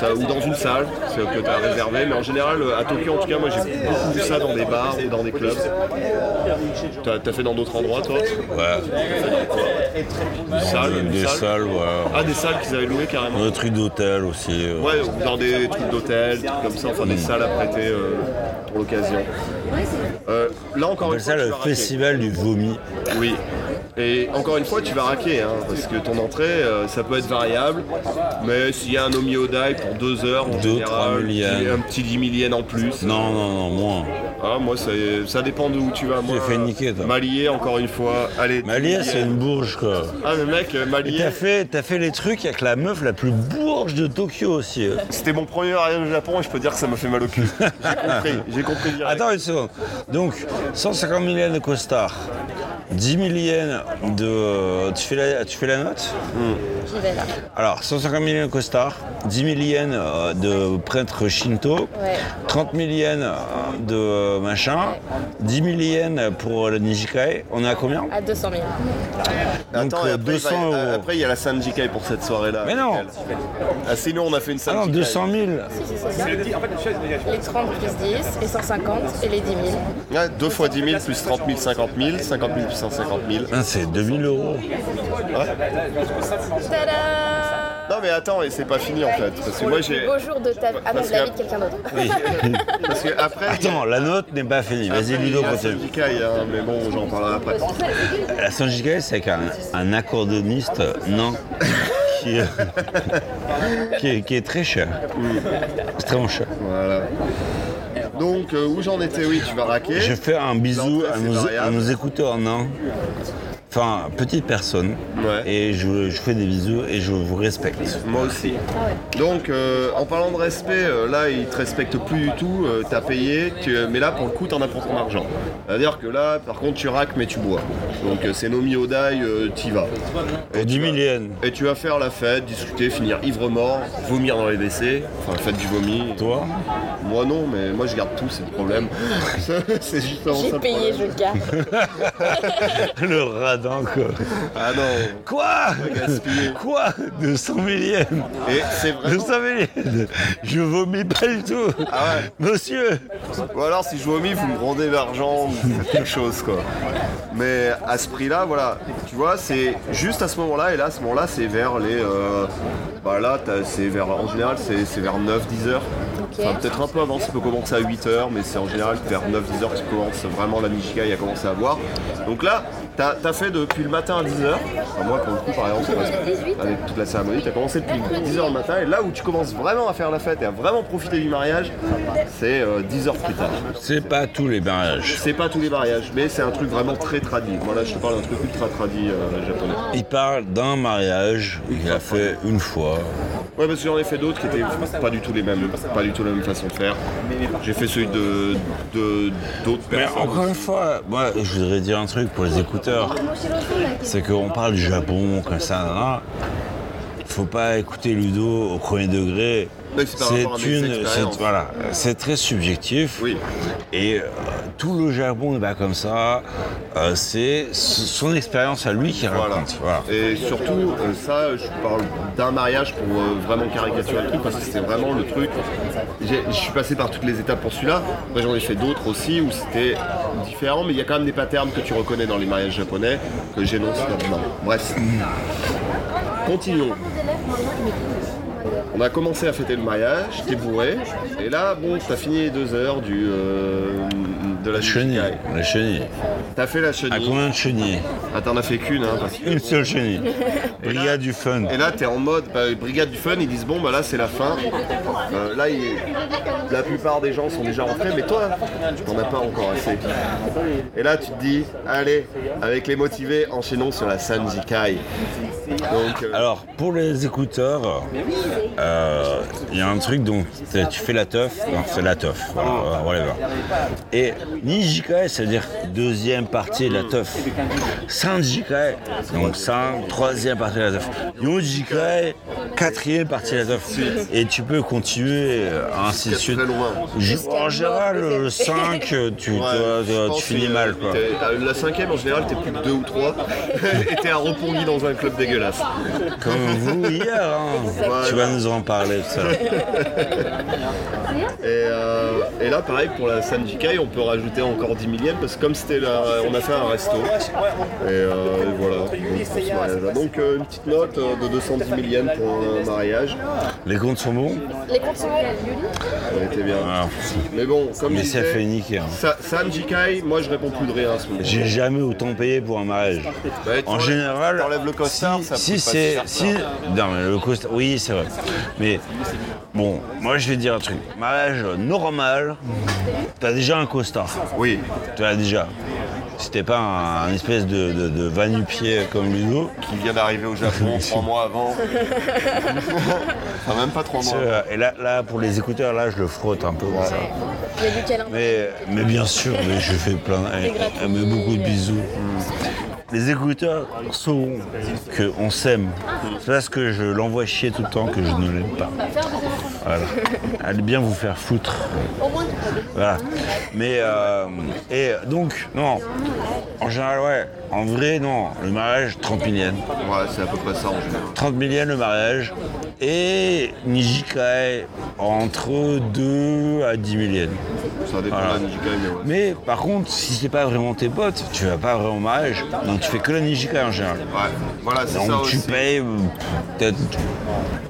ça- ou dans une salle c'est que tu as réservé. Mais en général, à Tokyo, en tout cas, moi j'ai beaucoup vu ça dans des bars ou dans des clubs. T'as as fait dans d'autres endroits, toi? Ouais. Des salles Des salles? salles, ouais. Ah, des salles qu'ils avaient louées carrément. Des trucs d'hôtel aussi. euh. Ouais, ou dans des trucs d'hôtel, des trucs comme ça, enfin des salles à prêter euh, pour l'occasion. Euh, là encore une fois, ça le festival du vomi. Oui. Et encore une fois, tu vas raquer, hein, parce que ton entrée, euh, ça peut être variable. Mais s'il y a un Omi Odai pour deux heures, en Deux, général, trois et un petit 10 000 yens en plus. Non, non, non, moins. Ah, moi, ça, ça dépend d'où tu vas. Moi, t'es fait niquer, toi. Malier, encore une fois. Allez. Malier, c'est une bourge, quoi. Ah, mais mec, euh, Et Malier, t'as fait, t'as fait les trucs avec la meuf la plus bourge de Tokyo aussi. euh. c'était mon premier mariage au Japon et je peux dire que ça m'a fait mal au cul. J'ai compris, j'ai compris direct. Attends une seconde. Donc, 150 000 yens de costard, 10 000 yens de. euh, Tu fais la, tu fais la note J'y vais là. Alors, 150 000 yens de costard, 10 000 yens euh, de prêtre Shinto, Ouais. 30 000 yens euh, de machin, 10 000 yens pour le Nijikai. On est à combien À 200 000. Attends, donc, et euh, après, 200 il va- euros. après, il y a la Sanjikai pour cette soirée-là. Mais non. Ah, sinon, on a fait une Ah non, Sanjikai. 200 000 Les 30 plus 10, les 150 et les 10 000. Ouais, 2 fois 10 000 plus 30 000, 50 000, 50 000 plus 150 000. Ah, C'est 2000 euros. Tada Non mais attends, et c'est pas fini en fait. Parce que moi j'ai. Le beau jour de ta... Ah non, de la vie de quelqu'un d'autre. Parce que après. Attends, la note n'est pas finie. Vas-y, Ludo, la continue. Sanjikai, hein, mais bon, j'en parlerai après. La Sanjikai, c'est qu'un un accordoniste non qui, qui, est, qui est très cher. Extrêmement cher. Voilà. Donc, euh, où j'en étais, oui, tu vas raquer. Je fais un bisou à c'est nos, variable. à nos écouteurs nains. Enfin, petite personne. Ouais. Et je, je fais des bisous et je vous respecte. Moi aussi. Donc, euh, en parlant de respect, euh, là, ils te respectent plus du tout. euh, T'as payé, tu- mais là, pour le coup, t'en as pour ton argent. C'est-à-dire que là, par contre, tu raques, mais tu bois. Donc, euh, c'est Nomi Odai, euh, t'y vas. Pour 10 000 yens. Et tu vas faire la fête, discuter, finir ivre-mort, vomir dans les WC, enfin, la fête du vomi. Toi Moi non, mais moi je garde tout, c'est le problème. c'est justement ça. J'ai le payé, problème. je garde. Le quoi. Ah non. Quoi. Quoi 200 000 yens Et c'est vraiment. 200 000 yens Je vomis pas du tout Ah ouais. Monsieur Ou alors si je vomis, vous me rendez l'argent ou quelque chose quoi. Mais à ce prix-là, voilà, tu vois, c'est juste à ce moment-là, et là, à ce moment-là, c'est vers les. euh, bah là, t'as- c'est vers. En général, c'est c'est vers 9-10 heures. Enfin, peut-être un peu avant, ça peut commencer à 8 heures, mais c'est en général vers 9-10 heures que tu commences vraiment la Nijikai à commencer à boire. Donc là, t'as as fait depuis le matin à 10 heures. Enfin, moi, pour le coup, par exemple, avec toute la cérémonie, t'as commencé depuis 10 heures le matin, et là où tu commences vraiment à faire la fête et à vraiment profiter du mariage, c'est euh, 10 heures plus tard. C'est pas tous les mariages. C'est pas tous les mariages, mais c'est un truc vraiment très tradit. Moi là, je te parle d'un truc ultra tradit euh, japonais. Il parle d'un mariage qu'il a fait une fois. Ouais, parce que j'en ai fait d'autres qui étaient pas du tout les mêmes, pas du tout la même façon de faire. J'ai fait celui de de- d'autres Mais personnes. encore une fois, moi je voudrais dire un truc pour les écouteurs. C'est qu'on parle du Japon comme ça. nan, nan. Faut pas écouter Ludo au premier degré. C'est C'est une, c'est- voilà, c'est très subjectif. Oui. Et euh, tout le Japon n'est pas comme ça. Euh, c'est son expérience à lui qui raconte. Voilà. Et surtout, euh, ça, je parle d'un mariage pour vraiment caricaturer le truc, parce que c'était vraiment le truc. Je suis passé par toutes les étapes pour celui-là. Après, j'en ai fait d'autres aussi où c'était différent, mais il y a quand même des patterns que tu reconnais dans les mariages japonais que j'énonce maintenant. Bref. Continuons. On a commencé à fêter le mariage, t'es bourré, et là, bon, t'as fini les deux heures du, euh, de la Chenille. La chenille. T'as fait la À chenille. combien de chenilles Ah, t'en as fait qu'une, hein, parce que Une seule chenille. Brigade du fun. Et là, tu es en mode bah, brigade du fun, ils disent bon, bah là, c'est la fin. Euh, là, il- la plupart des gens sont déjà rentrés, mais toi, t'en as pas encore assez. Et là, tu te dis, allez, avec les motivés, enchaînons sur la Sanjikai. Donc, euh, Alors, pour les écouteurs, euh, il y a un truc dont t'es- tu fais la teuf, non, c'est la teuf, voilà, whatever. Et Nijikai, c'est-à-dire deuxième partie de la teuf. Sanjikai, donc 5, troisième partie de la teuf. Yonjikai, quatrième partie de la teuf. Et tu peux continuer, euh, ainsi de suite. En général, le 5, tu, Ouais, tu- finis mal. euh, Quoi. euh, La cinquième, en général, t'es plus que deux ou trois. et t'es Roppongi dans un club dégueulasse. Comme vous hier, hein. tu vas nous en parler tout ça. Et, euh, et là, pareil, pour la Sanjikai, on peut rajouter encore 10 millièmes parce que comme c'était là, on a fait un resto. Et, euh, et voilà, donc, pour ce mariage-là. Donc euh, une petite note euh, de 210 millièmes pour un mariage. Les comptes sont bons Les comptes sont bons. Ça été bien. Ah, Mais bon, comme Mais je ça disais, fait niquer. hein. Sa- Sanjikai, moi je réponds plus de rien à ce moment. J'ai jamais autant payé pour un mariage. Bah, tu En enlèves- général, t'enlèves le costard, si, ça si coûte pas c'est, si, non mais le costard, oui c'est vrai. Mais bon, moi je vais dire un truc. Mariage normal, t'as déjà un costard. Oui, Tu l'as déjà. T'es pas un, un espèce de, de, de va-nu-pied comme Ludo, qui vient d'arriver au Japon trois mois avant. enfin, même pas trois mois. et là, là pour les écouteurs, là je le frotte un peu. Mais, mais bien sûr, mais je fais plein, et- mais beaucoup de bisous. Les écouteurs sauront qu'on s'aime. C'est parce que je l'envoie chier tout le temps que je ne l'aime pas. Voilà. Allez bien vous faire foutre. Voilà. Mais euh, et donc non. En général ouais. En vrai non. Le mariage 30 000 yens. Ouais, c'est à peu près ça en général. 30 000 yens le mariage. Et Nijikai entre 2 à 10 000 yens. Ça dépend Voilà. de la Nijikai, mais ouais. Mais par contre, si c'est pas vraiment tes potes, tu vas pas vraiment au mariage. Donc tu fais que la Nijikai en général. Ouais, voilà, c'est ça Donc tu aussi. payes peut-être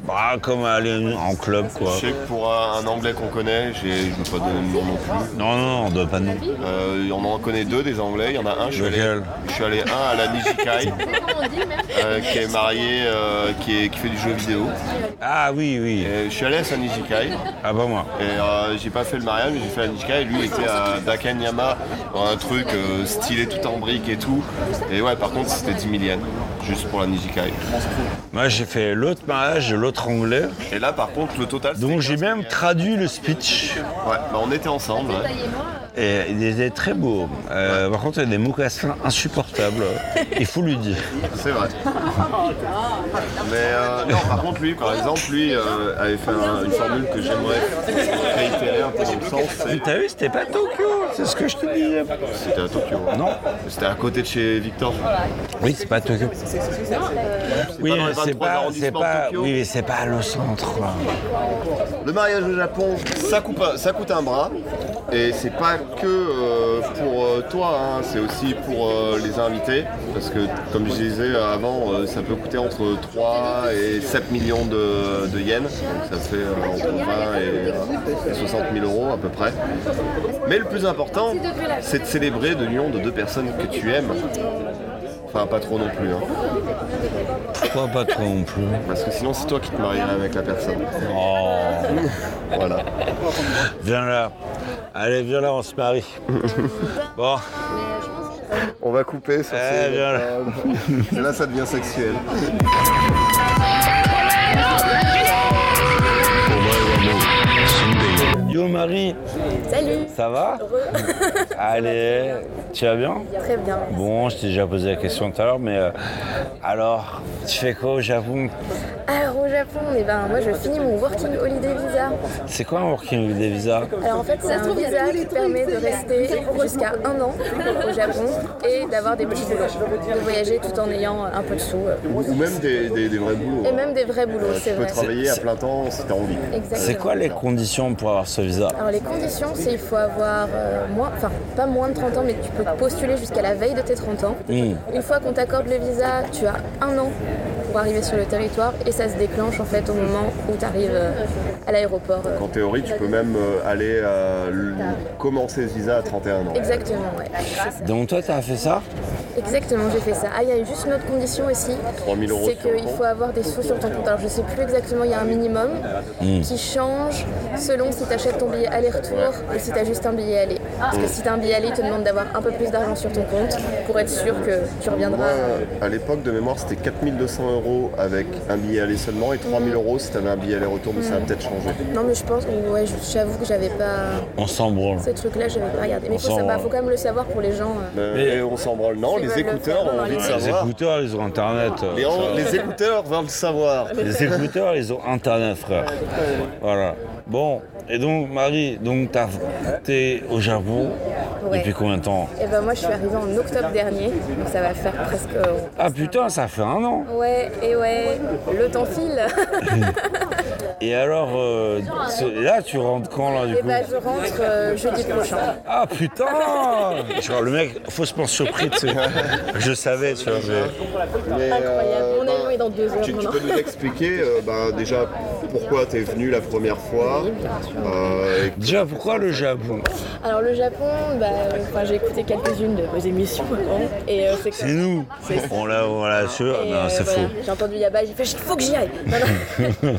bah, comme aller en club quoi. Je sais que pour un, un anglais qu'on connaît, je ne veux pas donner le nom non plus. Non, non, non, on doit pas de nom. Euh, on en connaît deux des anglais. Il y en a un, je suis, allé, je suis allé un à la Nijikai, euh, qui est marié, euh, qui, est- qui fait du jeu vidéo. Ah oui, oui. Et je suis allé à sa Nijikai. Ah bah moi. Et euh, j'ai pas fait le mariage, mais j'ai fait la Nijikai. Et lui était à Dakanyama, dans un truc euh, stylé tout en briques et tout. Et ouais, par contre, c'était 10 000 yens, juste pour la Nijikai. Moi j'ai fait l'autre mariage de l'autre anglais. Et là, par contre, le total. c'était Donc j'ai 15 même 000 yens. traduit le speech. Ouais, bah on était ensemble. ouais. Et il était très beau. Euh, Par contre, il y a des mocassins insupportables. Il faut lui dire. C'est vrai. Mais euh, non, par contre, lui, par exemple, lui euh, avait fait un- une formule que j'aimerais réitérer un peu dans le sens. c'est- T'as vu, c'était pas Tokyo. C'est ce que je te disais. C'était à Tokyo. Non. C'était à côté de chez Victor. Oui, c'est pas Tokyo. Oui, pas dans les c'est 23 pas, c'est arrondissements de pas, Tokyo oui, mais c'est pas le centre. quoi. Le mariage au Japon, ça coûte, un- bras. Et c'est pas que euh, pour euh, toi, hein, c'est aussi pour euh, les invités. Parce que, comme je disais avant, ça peut coûter entre 3 et 7 millions de, yens. Donc ça fait entre 20 et, euh, et 60 000 euros à peu près. Mais le plus important, c'est de célébrer de l'union de deux personnes que tu aimes. Enfin, pas trop non plus. Hein. Toi, pas trop non plus. Parce que sinon, c'est toi qui te marierais avec la personne. Oh. Voilà. Viens là. Allez, viens là, on se marie. Bon, On va couper sur Eh, ces... bien là. Là, ça devient sexuel. Marie, Salut ça va? Allez, tu vas bien? Très bien. Bon, je t'ai déjà posé la question tout à l'heure, mais euh, alors, tu fais quoi au Japon? Alors au Japon, eh ben, moi je finis mon Working Holiday Visa. C'est quoi un working holiday visa? Alors en fait, c'est un visa qui permet de rester jusqu'à un an au Japon et d'avoir des petits boulots, de voyager tout en ayant un peu de sous. euh, Ou même des, des- des vrais boulots. Et même des vrais boulots, c'est Tu peux vrai. travailler à plein temps si t'as envie. Exactement. C'est quoi les conditions pour avoir ce visa? Alors les conditions, c'est il faut avoir euh, moins, enfin pas moins de 30 ans, mais tu peux postuler jusqu'à la veille de tes 30 ans. Hmm. Une fois qu'on t'accorde le visa, tu as un an pour arriver sur le territoire et ça se déclenche en fait au moment où tu arrives à l'aéroport. euh. En théorie, tu peux même euh, aller euh, l- commencer ce visa à 31 ans. Exactement, ouais. Donc toi, t'as fait ça? Exactement, j'ai fait ça. Ah, il y a juste une autre condition aussi. 3000 euros C'est qu'il faut avoir des sous sur ton compte. Alors, je sais plus exactement, il y a un minimum qui change selon si tu achètes ton billet aller-retour ou si tu as juste un billet aller. Parce que si tu as un billet aller, il te demande d'avoir un peu plus d'argent sur ton compte pour être sûr que tu reviendras. Moi, euh, à l'époque de mémoire, c'était 4200 euros avec un billet aller seulement et 3000 euros si t'avais un billet aller-retour, mais ça a peut-être changé. Non, mais je pense, ouais, je- j'avoue que j'avais pas. On s'en branle. Ces trucs-là, j'avais pas regardé. Mais il faut, bah, faut quand même le savoir pour les gens. euh. Et on s'en branle. Non, les le écouteurs faire, ont envie de les- Les savoir. écouteurs, ils ont Internet. euh, Les, écouteurs veulent le savoir. Les écouteurs, ils ont Internet, frère. Voilà. Bon, et donc, Marie, donc t'as- t'es au Japon Ouais. depuis combien de temps Et ben moi, je suis arrivée en octobre dernier, donc ça va faire presque. euh, Ah putain, ça fait un an. Ouais, et ouais, le temps file. Et alors, euh, ce- là, tu rentres quand, là, du et coup bah je rentre euh, jeudi prochain. Ah putain Genre, le mec, faussement surpris, tu sais. Je savais, tu vois. mais- Mais, Incroyable. euh, Mon bah, avion est dans deux heures tu, tu peux nous expliquer euh, bah, déjà pourquoi t'es venu la première fois euh, et Déjà, pourquoi le Japon? Alors le Japon, bah, euh, j'ai écouté quelques-unes de vos émissions avant, et euh, c'est nous On l'a, on l'a sûr et, Non, euh, c'est voilà, faux. J'ai entendu Yaba, j'ai fait il faut que j'y aille. Non, non.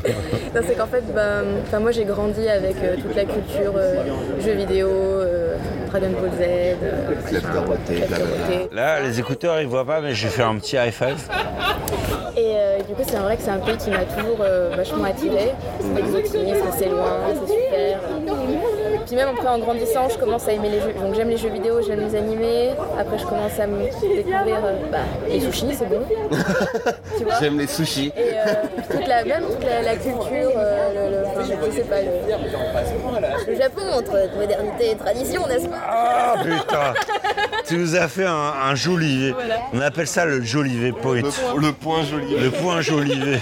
Non, c'est qu'en fait, bah, enfin, moi j'ai grandi avec euh, toute la culture euh, jeux vidéo, euh, Dragon Ball Z, euh. Là, les écouteurs, ils voient pas, mais j'ai fait un petit high five. Et euh, du coup, c'est vrai que c'est un pays qui m'a toujours euh, vachement attiré. C'est exotique, c'est loin, c'est super. Puis même après, en grandissant, je commence à aimer les jeux. Donc j'aime les jeux vidéo, j'aime les animés. Après, je commence à me découvrir euh, bah, les sushis, c'est bon. tu vois J'aime les sushis. Et euh, toute la, même toute la, la culture, euh, le, le- enfin, je sais pas, le, le Japon entre modernité et tradition, n'est-ce pas Ah putain Tu nous as fait un, un jolivet. On appelle ça le jolivet point. Le, le point joli. Le point jolivet.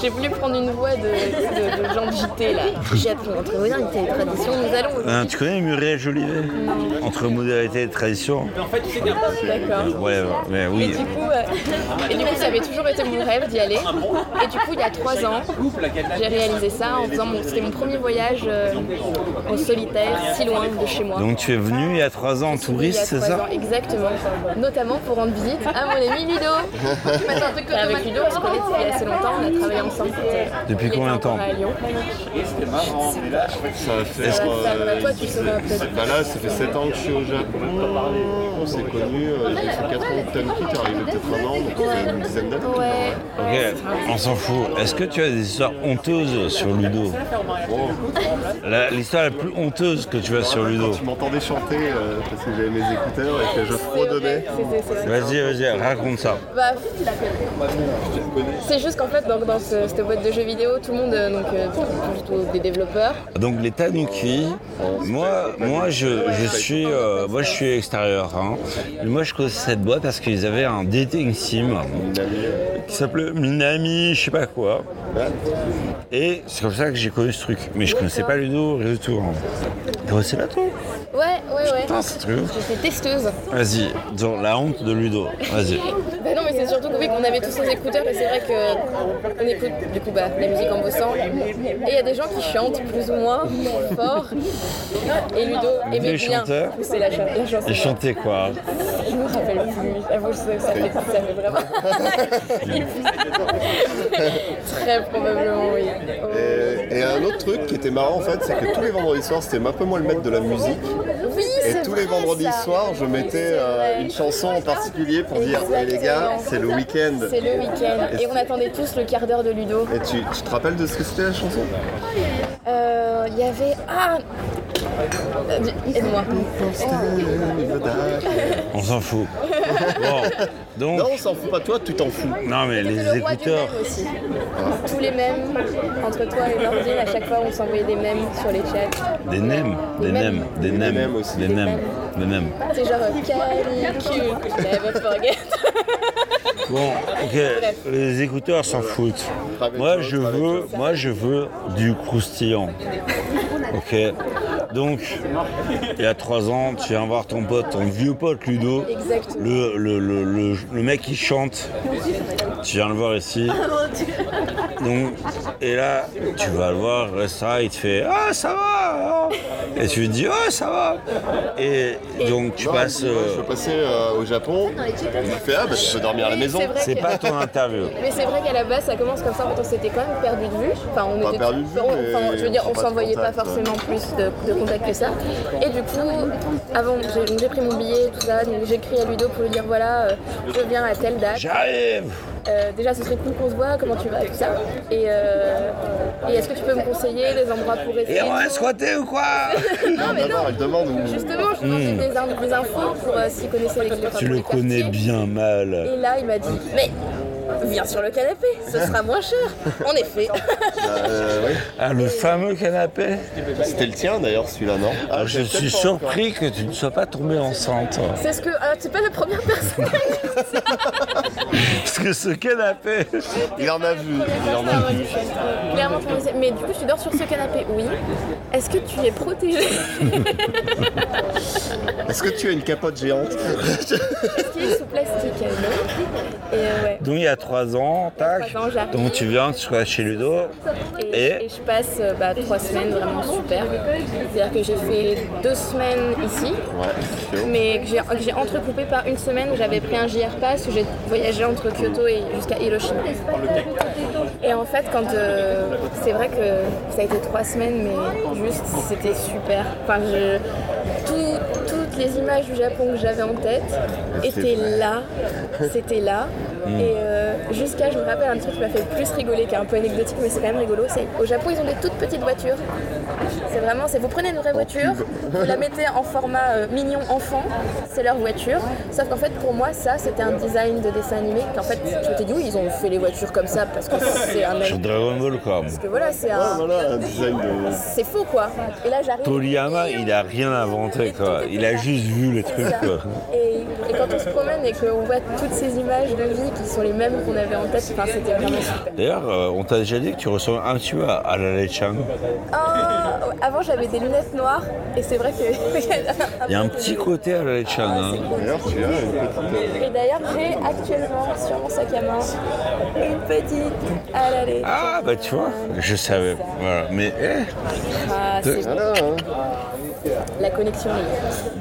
J'ai voulu prendre une voix de, de, de gens de JT là. Japon entre modernité et tradition, nous allons. Hein, tu connais Muriel Jolivet Entre modernité et tradition D'accord. Ouais, mais Et oui. du coup, euh, et du coup, ça avait toujours été mon rêve d'y aller. Et du coup, il y a trois ans, j'ai réalisé ça en faisant mon, c'était mon premier voyage euh, en solitaire, si loin de chez moi. Donc tu es venu il y a trois ans en touriste, c'est ça ans, Exactement. Notamment pour rendre visite à mon ami Ludo. Avec Ludo, on se connaît depuis assez longtemps. On a travaillé ensemble. euh, Depuis combien de temps à Lyon. Ça va faire. Ça, euh, toi, tu bah là, ça fait 7 ans que je suis au Japon. On s'est connus. Euh, j'ai fait 4 ans de Tanuki, t'es arrivé peut-être un an, donc une dizaine d'années. Ouais. Ok, on s'en fout. Est-ce que tu as des histoires honteuses sur Ludo La- L'histoire la plus honteuse que tu as sur Ludo Tu m'entendais chanter euh, parce que j'avais mes écouteurs et que je fredonnais. Vas-y, vas-y, raconte ça. Bah, c'est juste qu'en fait, dans, dans ce- cette boîte de jeux vidéo, tout le monde, euh, donc euh, plutôt des développeurs, Donc les Tanuki, moi, moi je, je suis, euh, moi je suis extérieur. hein. Moi je connaissais cette boîte parce qu'ils avaient un dating sim qui s'appelait Minami, je sais pas quoi. Et c'est comme ça que j'ai connu ce truc. Mais je connaissais pas Ludo, rien du tout. hein. T'as bossé là toi? Ouais, ouais, ouais. Putain, c'est truc. J'étais testeuse. Vas-y, dans la honte de Ludo. Vas-y. Bah non, mais c'est surtout que oui, qu'on avait tous nos écouteurs et c'est vrai que on écoute du coup bah, la musique en bossant. Et il y a des gens qui chantent plus ou moins fort. Et Ludo aimait les bien. chanteurs C'est la, la chanson. Et chanter quoi Je me rappelle plus. J'avoue, ça, ça fait, ça fait vraiment. Très probablement, oui. Et, et un autre truc qui était marrant en fait, c'est que tous les vendredis soirs, c'était un peu moi le maître de la musique. Oui, Et tous vrai, les vendredis soirs, je mettais euh, une chanson en particulier pour dire hey, les gars, c'est le week-end. C'est le week-end. Et on attendait tous le quart d'heure de Ludo. Et tu, tu te rappelles de ce que c'était la chanson? Euh, Il y avait. Ah Aide-moi. On s'en fout. Bon, donc, Non, on s'en fout pas, toi, tu t'en fous. non mais les le roi du écouteurs, mème aussi. Tous les mèmes, entre toi et Nordine, à chaque fois on s'envoyait des mèmes sur les chats. des nems, des nems, des nems, nems aussi. des nems, des nems. C'est genre euh, canicule, never forget. Bon, ok, les écouteurs s'en foutent. Moi je veux, moi je veux du croustillant. Ok. Donc, il y a trois ans, tu viens voir ton pote, ton vieux pote Ludo, le, le, le, le- le mec qui chante. Tu viens le voir ici. Donc, et là, tu vas le voir, là, il te fait Ah, ça va hein Et tu lui dis Ah, ça va Et donc, tu Non, passes. euh, Je veux passer euh, au Japon. Il me fait Ah, bah, tu peux dormir à la maison. C'est pas ton interview. Mais c'est vrai qu'à la base, ça commence comme ça. On s'était quand même perdu de vue. Enfin, on Pas était perdu de vue, enfin, je veux dire, on pas s'envoyait pas forcément plus de, de contact que ça. Et du coup, avant, j'ai pris mon billet, tout ça. Donc j'ai écrit à Ludo pour lui dire voilà, euh, je viens à telle date. J'arrive Euh, déjà, ce serait cool qu'on se voit. Comment tu vas et tout ça. Et, euh, et est-ce que tu peux me conseiller les endroits pour rester Et on va squatter ou quoi Non, mais non. Elle demande où. Justement, je demandais des, in- des infos pour euh, s'y connaissait les Hmm. Tu le connais bien mal. Et là, il m'a dit mais viens sur le canapé, ce sera moins cher. En effet. Euh, oui. Ah, le fameux canapé C'était le tien d'ailleurs, celui-là, non? Ah, Je j'ai suis surpris que tu ne sois pas tombée enceinte. C'est ce que. Alors, c'est pas la première personne. Parce que ce canapé. Il en a vu. Il en a vu. Clairement, je me disais, mais du coup, tu dors sur ce canapé, oui. Est-ce que tu es protégé? Est-ce que tu as une capote géante? Est-ce qu'il est sous plastique non Et euh, ouais. Donc il y a trois ans, tac. trois ans, j'arrive. Donc tu viens, tu vas chez Ludo. Et, Et et je passe euh, bah, trois semaines vraiment super. C'est-à-dire que j'ai fait deux semaines ici, Ouais, mais que j'ai entrecoupé par une semaine où j'avais pris un JR Pass où j'ai voyagé entre Kyoto et jusqu'à Hiroshima. Et en fait, quand euh, c'est vrai que ça a été trois semaines, mais juste c'était super. Enfin, je, tout- les images du Japon que j'avais en tête étaient là, c'était là. Et euh, jusqu'à, je me rappelle un truc qui m'a fait le plus rigoler, qui est un peu anecdotique, mais c'est quand même rigolo. C'est au Japon, ils ont des toutes petites voitures. C'est vraiment, c'est vous prenez une vraie voiture, vous la mettez en format euh, mignon enfant, c'est leur voiture. Sauf qu'en fait, pour moi, ça, c'était un design de dessin animé. Qu'en fait, je m'étais dit oui, ils ont fait les voitures comme ça parce que c'est un sur Dragon Ball quoi. parce que voilà, c'est Ouais, un. voilà, un design de. C'est faux quoi. Et là j'arrive. Toriyama, il a rien inventé quoi. Il a juste vu les trucs quoi. Et, et quand on se promène et qu'on voit toutes ces images de vie qui sont les mêmes qu'on avait en tête, enfin, c'était vraiment super. D'ailleurs, euh, on t'a déjà dit que tu ressembles un petit peu à, à la Lei-chan. Ah, avant j'avais des lunettes noires et c'est vrai que. Il y a un petit côté à la Lei-chan. hein. D'ailleurs, tu as une petite. Et d'ailleurs j'ai actuellement sur mon sac à main une petite à la lait. Ah bah tu vois, je savais. Voilà. Mais eh, Ah, c'est. Voilà, hein. La connexion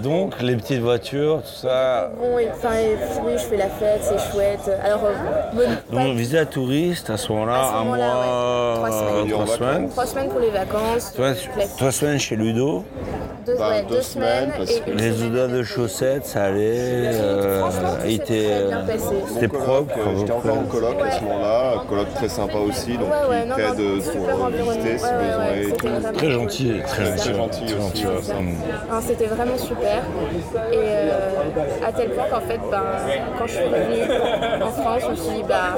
donc les petites voitures, tout ça. Bon, et, enfin, et, oui, je fais la fête, c'est chouette. Alors, euh, Donc visa touriste à ce moment-là, un mois, ouais. Trois semaines. trois semaines. trois semaines pour les vacances. Trois semaines chez Ludo. Deux, Bah, ouais, deux deux semaines, semaines. parce et que- une Les semaine. odeurs de chaussettes, ça allait. euh, passé. c'était propre. euh, J'étais encore en coloc à ce moment-là, coloc très sympa aussi, donc Ouais, ouais, qui t'aide euh, pour euh, visiter si besoin Très gentil, très gentil. Aussi. Non, C'était vraiment super. Et euh, à tel point qu'en fait, ben, quand je suis revenue en France, je me suis dit, bah,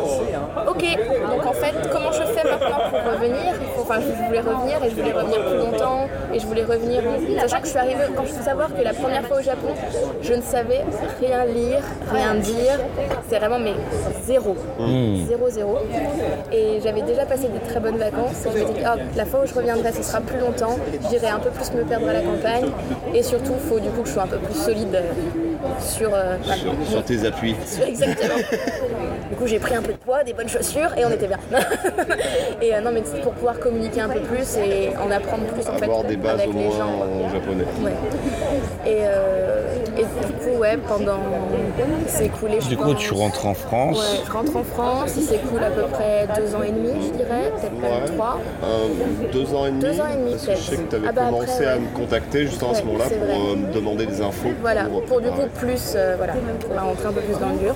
ok, donc en fait, comment je fais maintenant pour revenir? Enfin, je voulais revenir et je voulais revenir plus longtemps et je voulais revenir, en- que je suis arrivée, quand je faut savoir que la première fois au Japon, je ne savais rien lire, rien dire. C'est vraiment, mais zéro. Zéro, zéro. Et j'avais déjà passé des très bonnes vacances et je m'étais dit, ah, la fois où je reviendrai, ce sera plus longtemps. J'irai un peu plus me perdre à la campagne. Et surtout, il faut du coup que je sois un peu plus solide euh, sur, euh, voilà, Sur, sur tes appuis. Exactement. du coup, j'ai pris un peu de poids, des bonnes chaussures et on était bien. et euh, non, mais c'est pour pouvoir communiquer un peu plus et en apprendre plus en fait Avoir des bases avec au les moins gens. en japonais. Ouais. Et, euh, et du coup, ouais, pendant. Il s'est écoulé, Du coup, pense- tu rentres en France. Ouais, je rentre en France, il s'écoule à peu près deux ans et demi, je dirais, peut-être même trois. Euh, deux ans et demi. Deux ans et demi, Parce que je sais que tu avais. Ah bah commencé après, à me contacter justement à ce moment-là c'est pour euh, me demander des infos. Voilà, pour, pour du coup plus, euh, voilà, pour la rentrer un peu plus dans le dur.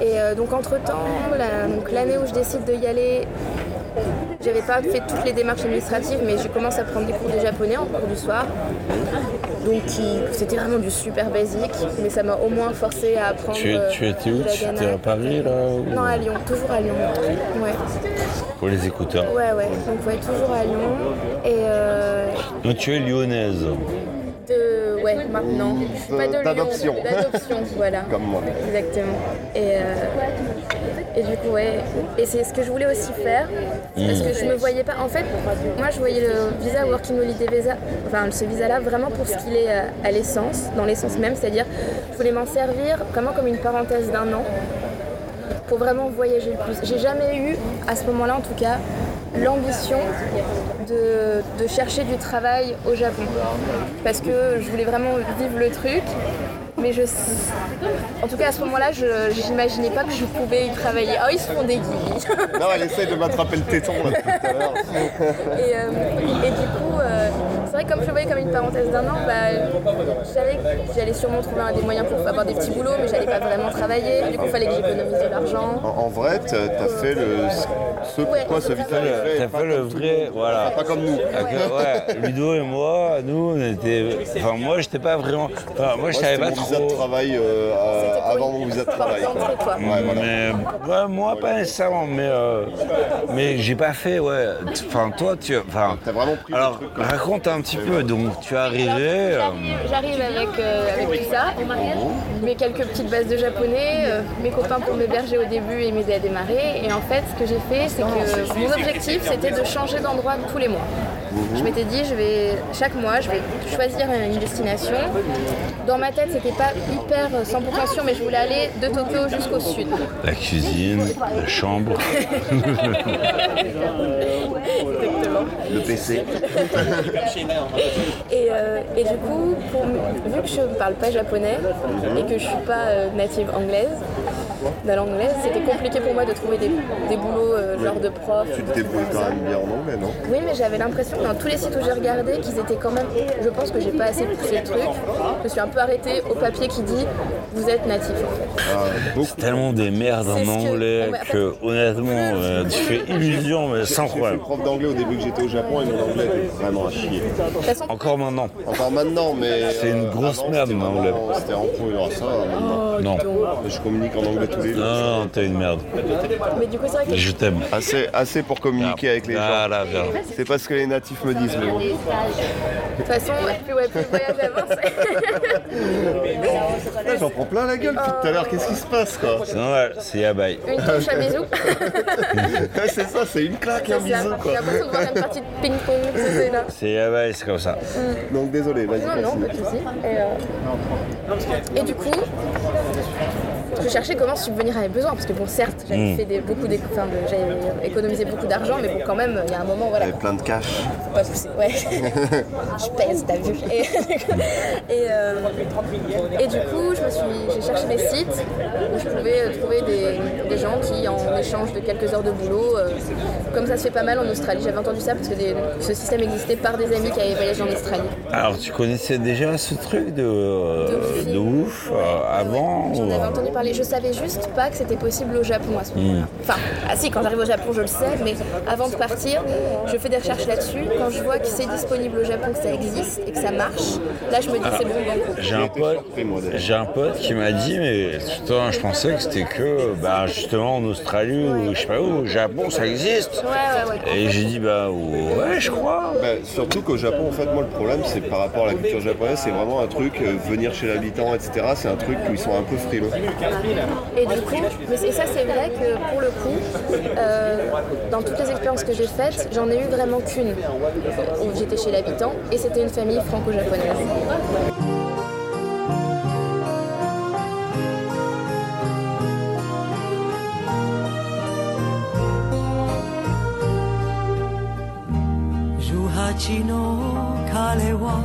Et euh, donc entre temps, l'année où je décide de y aller, j'avais pas fait toutes les démarches administratives, mais j'ai commencé à prendre des cours de japonais en cours du soir. Donc c'était vraiment du super basique, mais ça m'a au moins forcé à apprendre. Tu, euh, tu étais où? Tu étais à Paris là ou- Non, à Lyon, toujours à Lyon. Ouais, Pour les écouteurs. ouais, ouais. Donc ouais, toujours à Lyon. Et euh, Donc tu es lyonnaise. De, ouais, maintenant. Je suis pas de Lyon, D'adoption. D'adoption, voilà. Comme moi. Exactement. Et, euh, et du coup, ouais. Et c'est ce que je voulais aussi faire. Parce que je me voyais pas. En fait, moi, je voyais le visa Working Holiday Visa, enfin, ce visa-là, vraiment pour ce qu'il est euh, à l'essence, dans l'essence même. C'est-à-dire, je voulais m'en servir vraiment comme une parenthèse d'un an pour vraiment voyager le plus. J'ai jamais eu, à ce moment-là en tout cas, l'ambition de, de chercher du travail au Japon. Parce que je voulais vraiment vivre le truc. Mais je. En tout cas, à ce moment-là, je n'imaginais pas que je pouvais y travailler. Oh, ils se font des guillis. Non, elle essaie de m'attraper le téton là tout à l'heure. Et, euh, et du coup, euh, vrai que comme je le voyais comme une parenthèse d'un an, bah, je savais que j'allais sûrement trouver un des moyens pour avoir des petits boulots, mais j'allais pas vraiment travailler. Du coup, il fallait que j'économise de l'argent. En, en vrai, t'as t'as fait le, ce pourquoi ce fait. T'as pas fait le vrai, voilà. Pas comme nous. Ouais, Ludo et moi, nous, on était. Enfin, moi, j'étais pas vraiment. Enfin, moi, je savais pas mon visa de trop. travail euh, avant mon visa de travail. quoi. Ouais, voilà. Mais ouais, moi, pas nécessairement, mais, euh, mais j'ai pas fait, ouais. Enfin, toi, tu. Enfin, T'as vraiment pris le alors, raconte un petit peu. Donc, tu es arrivé. euh, J'arrive avec, euh, avec tout ça, mes quelques petites bases de japonais, euh, mes copains pour m'héberger au début et m'aider à démarrer. Et en fait, ce que j'ai fait, c'est que mon objectif, c'était de changer d'endroit tous les mois. Je m'étais dit, je vais, chaque mois, je vais choisir une destination. Dans ma tête, c'était pas hyper euh, 100% sûr, mais je voulais aller de Tokyo jusqu'au sud. la cuisine, la chambre. Exactement. Le PC. Et, euh, et du coup, pour vu que je ne parle pas japonais et que je suis pas euh, native anglaise, la langue anglaise, c'était compliqué pour moi de trouver des, des boulots euh, genre de prof. Tu te débrouilles quand même bien en anglais, non? Oui, mais j'avais l'impression dans tous les sites où j'ai regardé qu'ils étaient quand même. Je pense que j'ai pas assez poussé le truc. Je me suis un peu arrêtée au papier qui dit vous êtes natif en fait. Ah. Tellement des merdes en que- anglais en fait- que, honnêtement, euh, tu fais illusion, mais sans problème. prof d'anglais au début que j'étais au Japon et mon anglais était vraiment à chier. Façon, Encore maintenant. Encore maintenant, mais. C'est une euh, grosse avant, merde, c'était mon anglais. C'était en pourri, alors ça, maintenant. Non. Je communique en anglais tous les jours. Non, t'es une merde. mais du coup, c'est vrai que Je t'aime. Assez, assez pour communiquer avec les gens. Viens. C'est pas ce que les natifs me disent, mais bon. de toute façon, plus, ouais, plus le voyage avance. J'en prends plein la gueule depuis tout à l'heure, qu'est-ce qui se passe quoi? C'est normal, c'est Yabai. Une touche à bisous. C'est ça, c'est une claque, un bisou J'ai quoi. l'impression de voir une partie de ping-pong. C'est Yabai, c'est comme ça. Donc désolé, vas-y, Non, non, pas de soucis. Et, euh, et du coup, je cherchais comment subvenir à mes besoins, parce que bon, certes, j'avais Mm. fait des, beaucoup d'éco- enfin, de- j'avais économisé beaucoup d'argent, mais bon, quand même, il y a un moment, voilà, T'avais plein de cash. faut pas pousser. Ouais, je pèse, t'as vu. Et, et, euh, et du coup, je me suis, j'ai cherché des sites où je pouvais euh, trouver des, des gens qui, en échange de quelques heures de boulot, euh, comme ça se fait pas mal en Australie, j'avais entendu ça parce que des- ce système existait par des amis qui avaient voyagé en Australie. Alors, tu connaissais déjà ce truc de, euh, De de ouf euh, avant J'en ou- avais entendu parler, je savais juste pas que c'était possible au Japon à ce moment-là. Enfin, ah si, quand j'arrive au Japon, je le sais, mais avant de partir, je fais des recherches là-dessus. Quand je vois que c'est disponible au Japon, que ça existe et que ça marche, là je me dis c'est bon. J'ai un pote, j'ai un pote qui m'a dit mais putain, je pensais que c'était que bah, justement en Australie ou je sais pas où, au Japon ça existe. Ouais, ouais, ouais. Et j'ai dit bah ouais je crois. Bah, surtout qu'au Japon, en fait, moi, le problème, c'est par rapport à la culture japonaise, c'est vraiment un truc, euh, venir chez l'habitant, etc., c'est un truc où ils sont un peu frileux. Et du coup, mais c'est- ça c'est vrai que pour le coup, euh, dans toutes les expériences que j'ai faites, j'en ai eu vraiment qu'une où j'étais chez l'habitant et c'était une famille franco-japonaise.18の彼は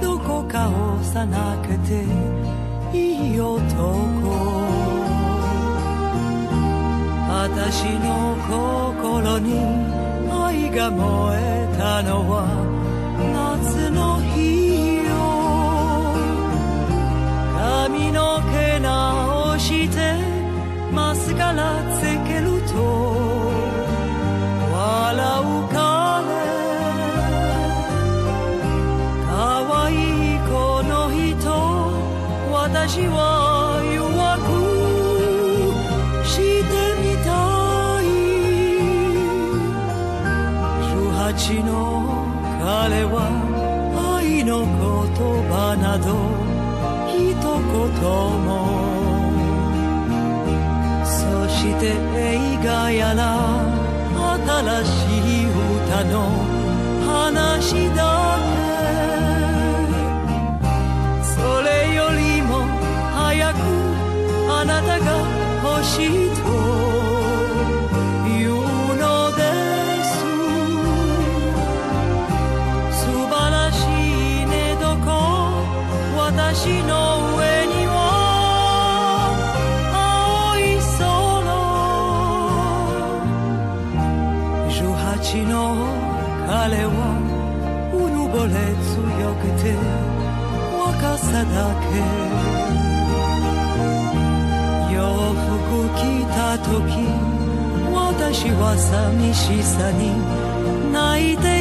どこか幼くて いい男。私の心に愛が燃えたのは夏の日よ。髪の毛直してマスカラつけると。味は弱くしてみたい18の彼は愛の言葉など一言もそして映画やら新しい歌の話だけだけ。洋服着た時私は寂しさに泣いて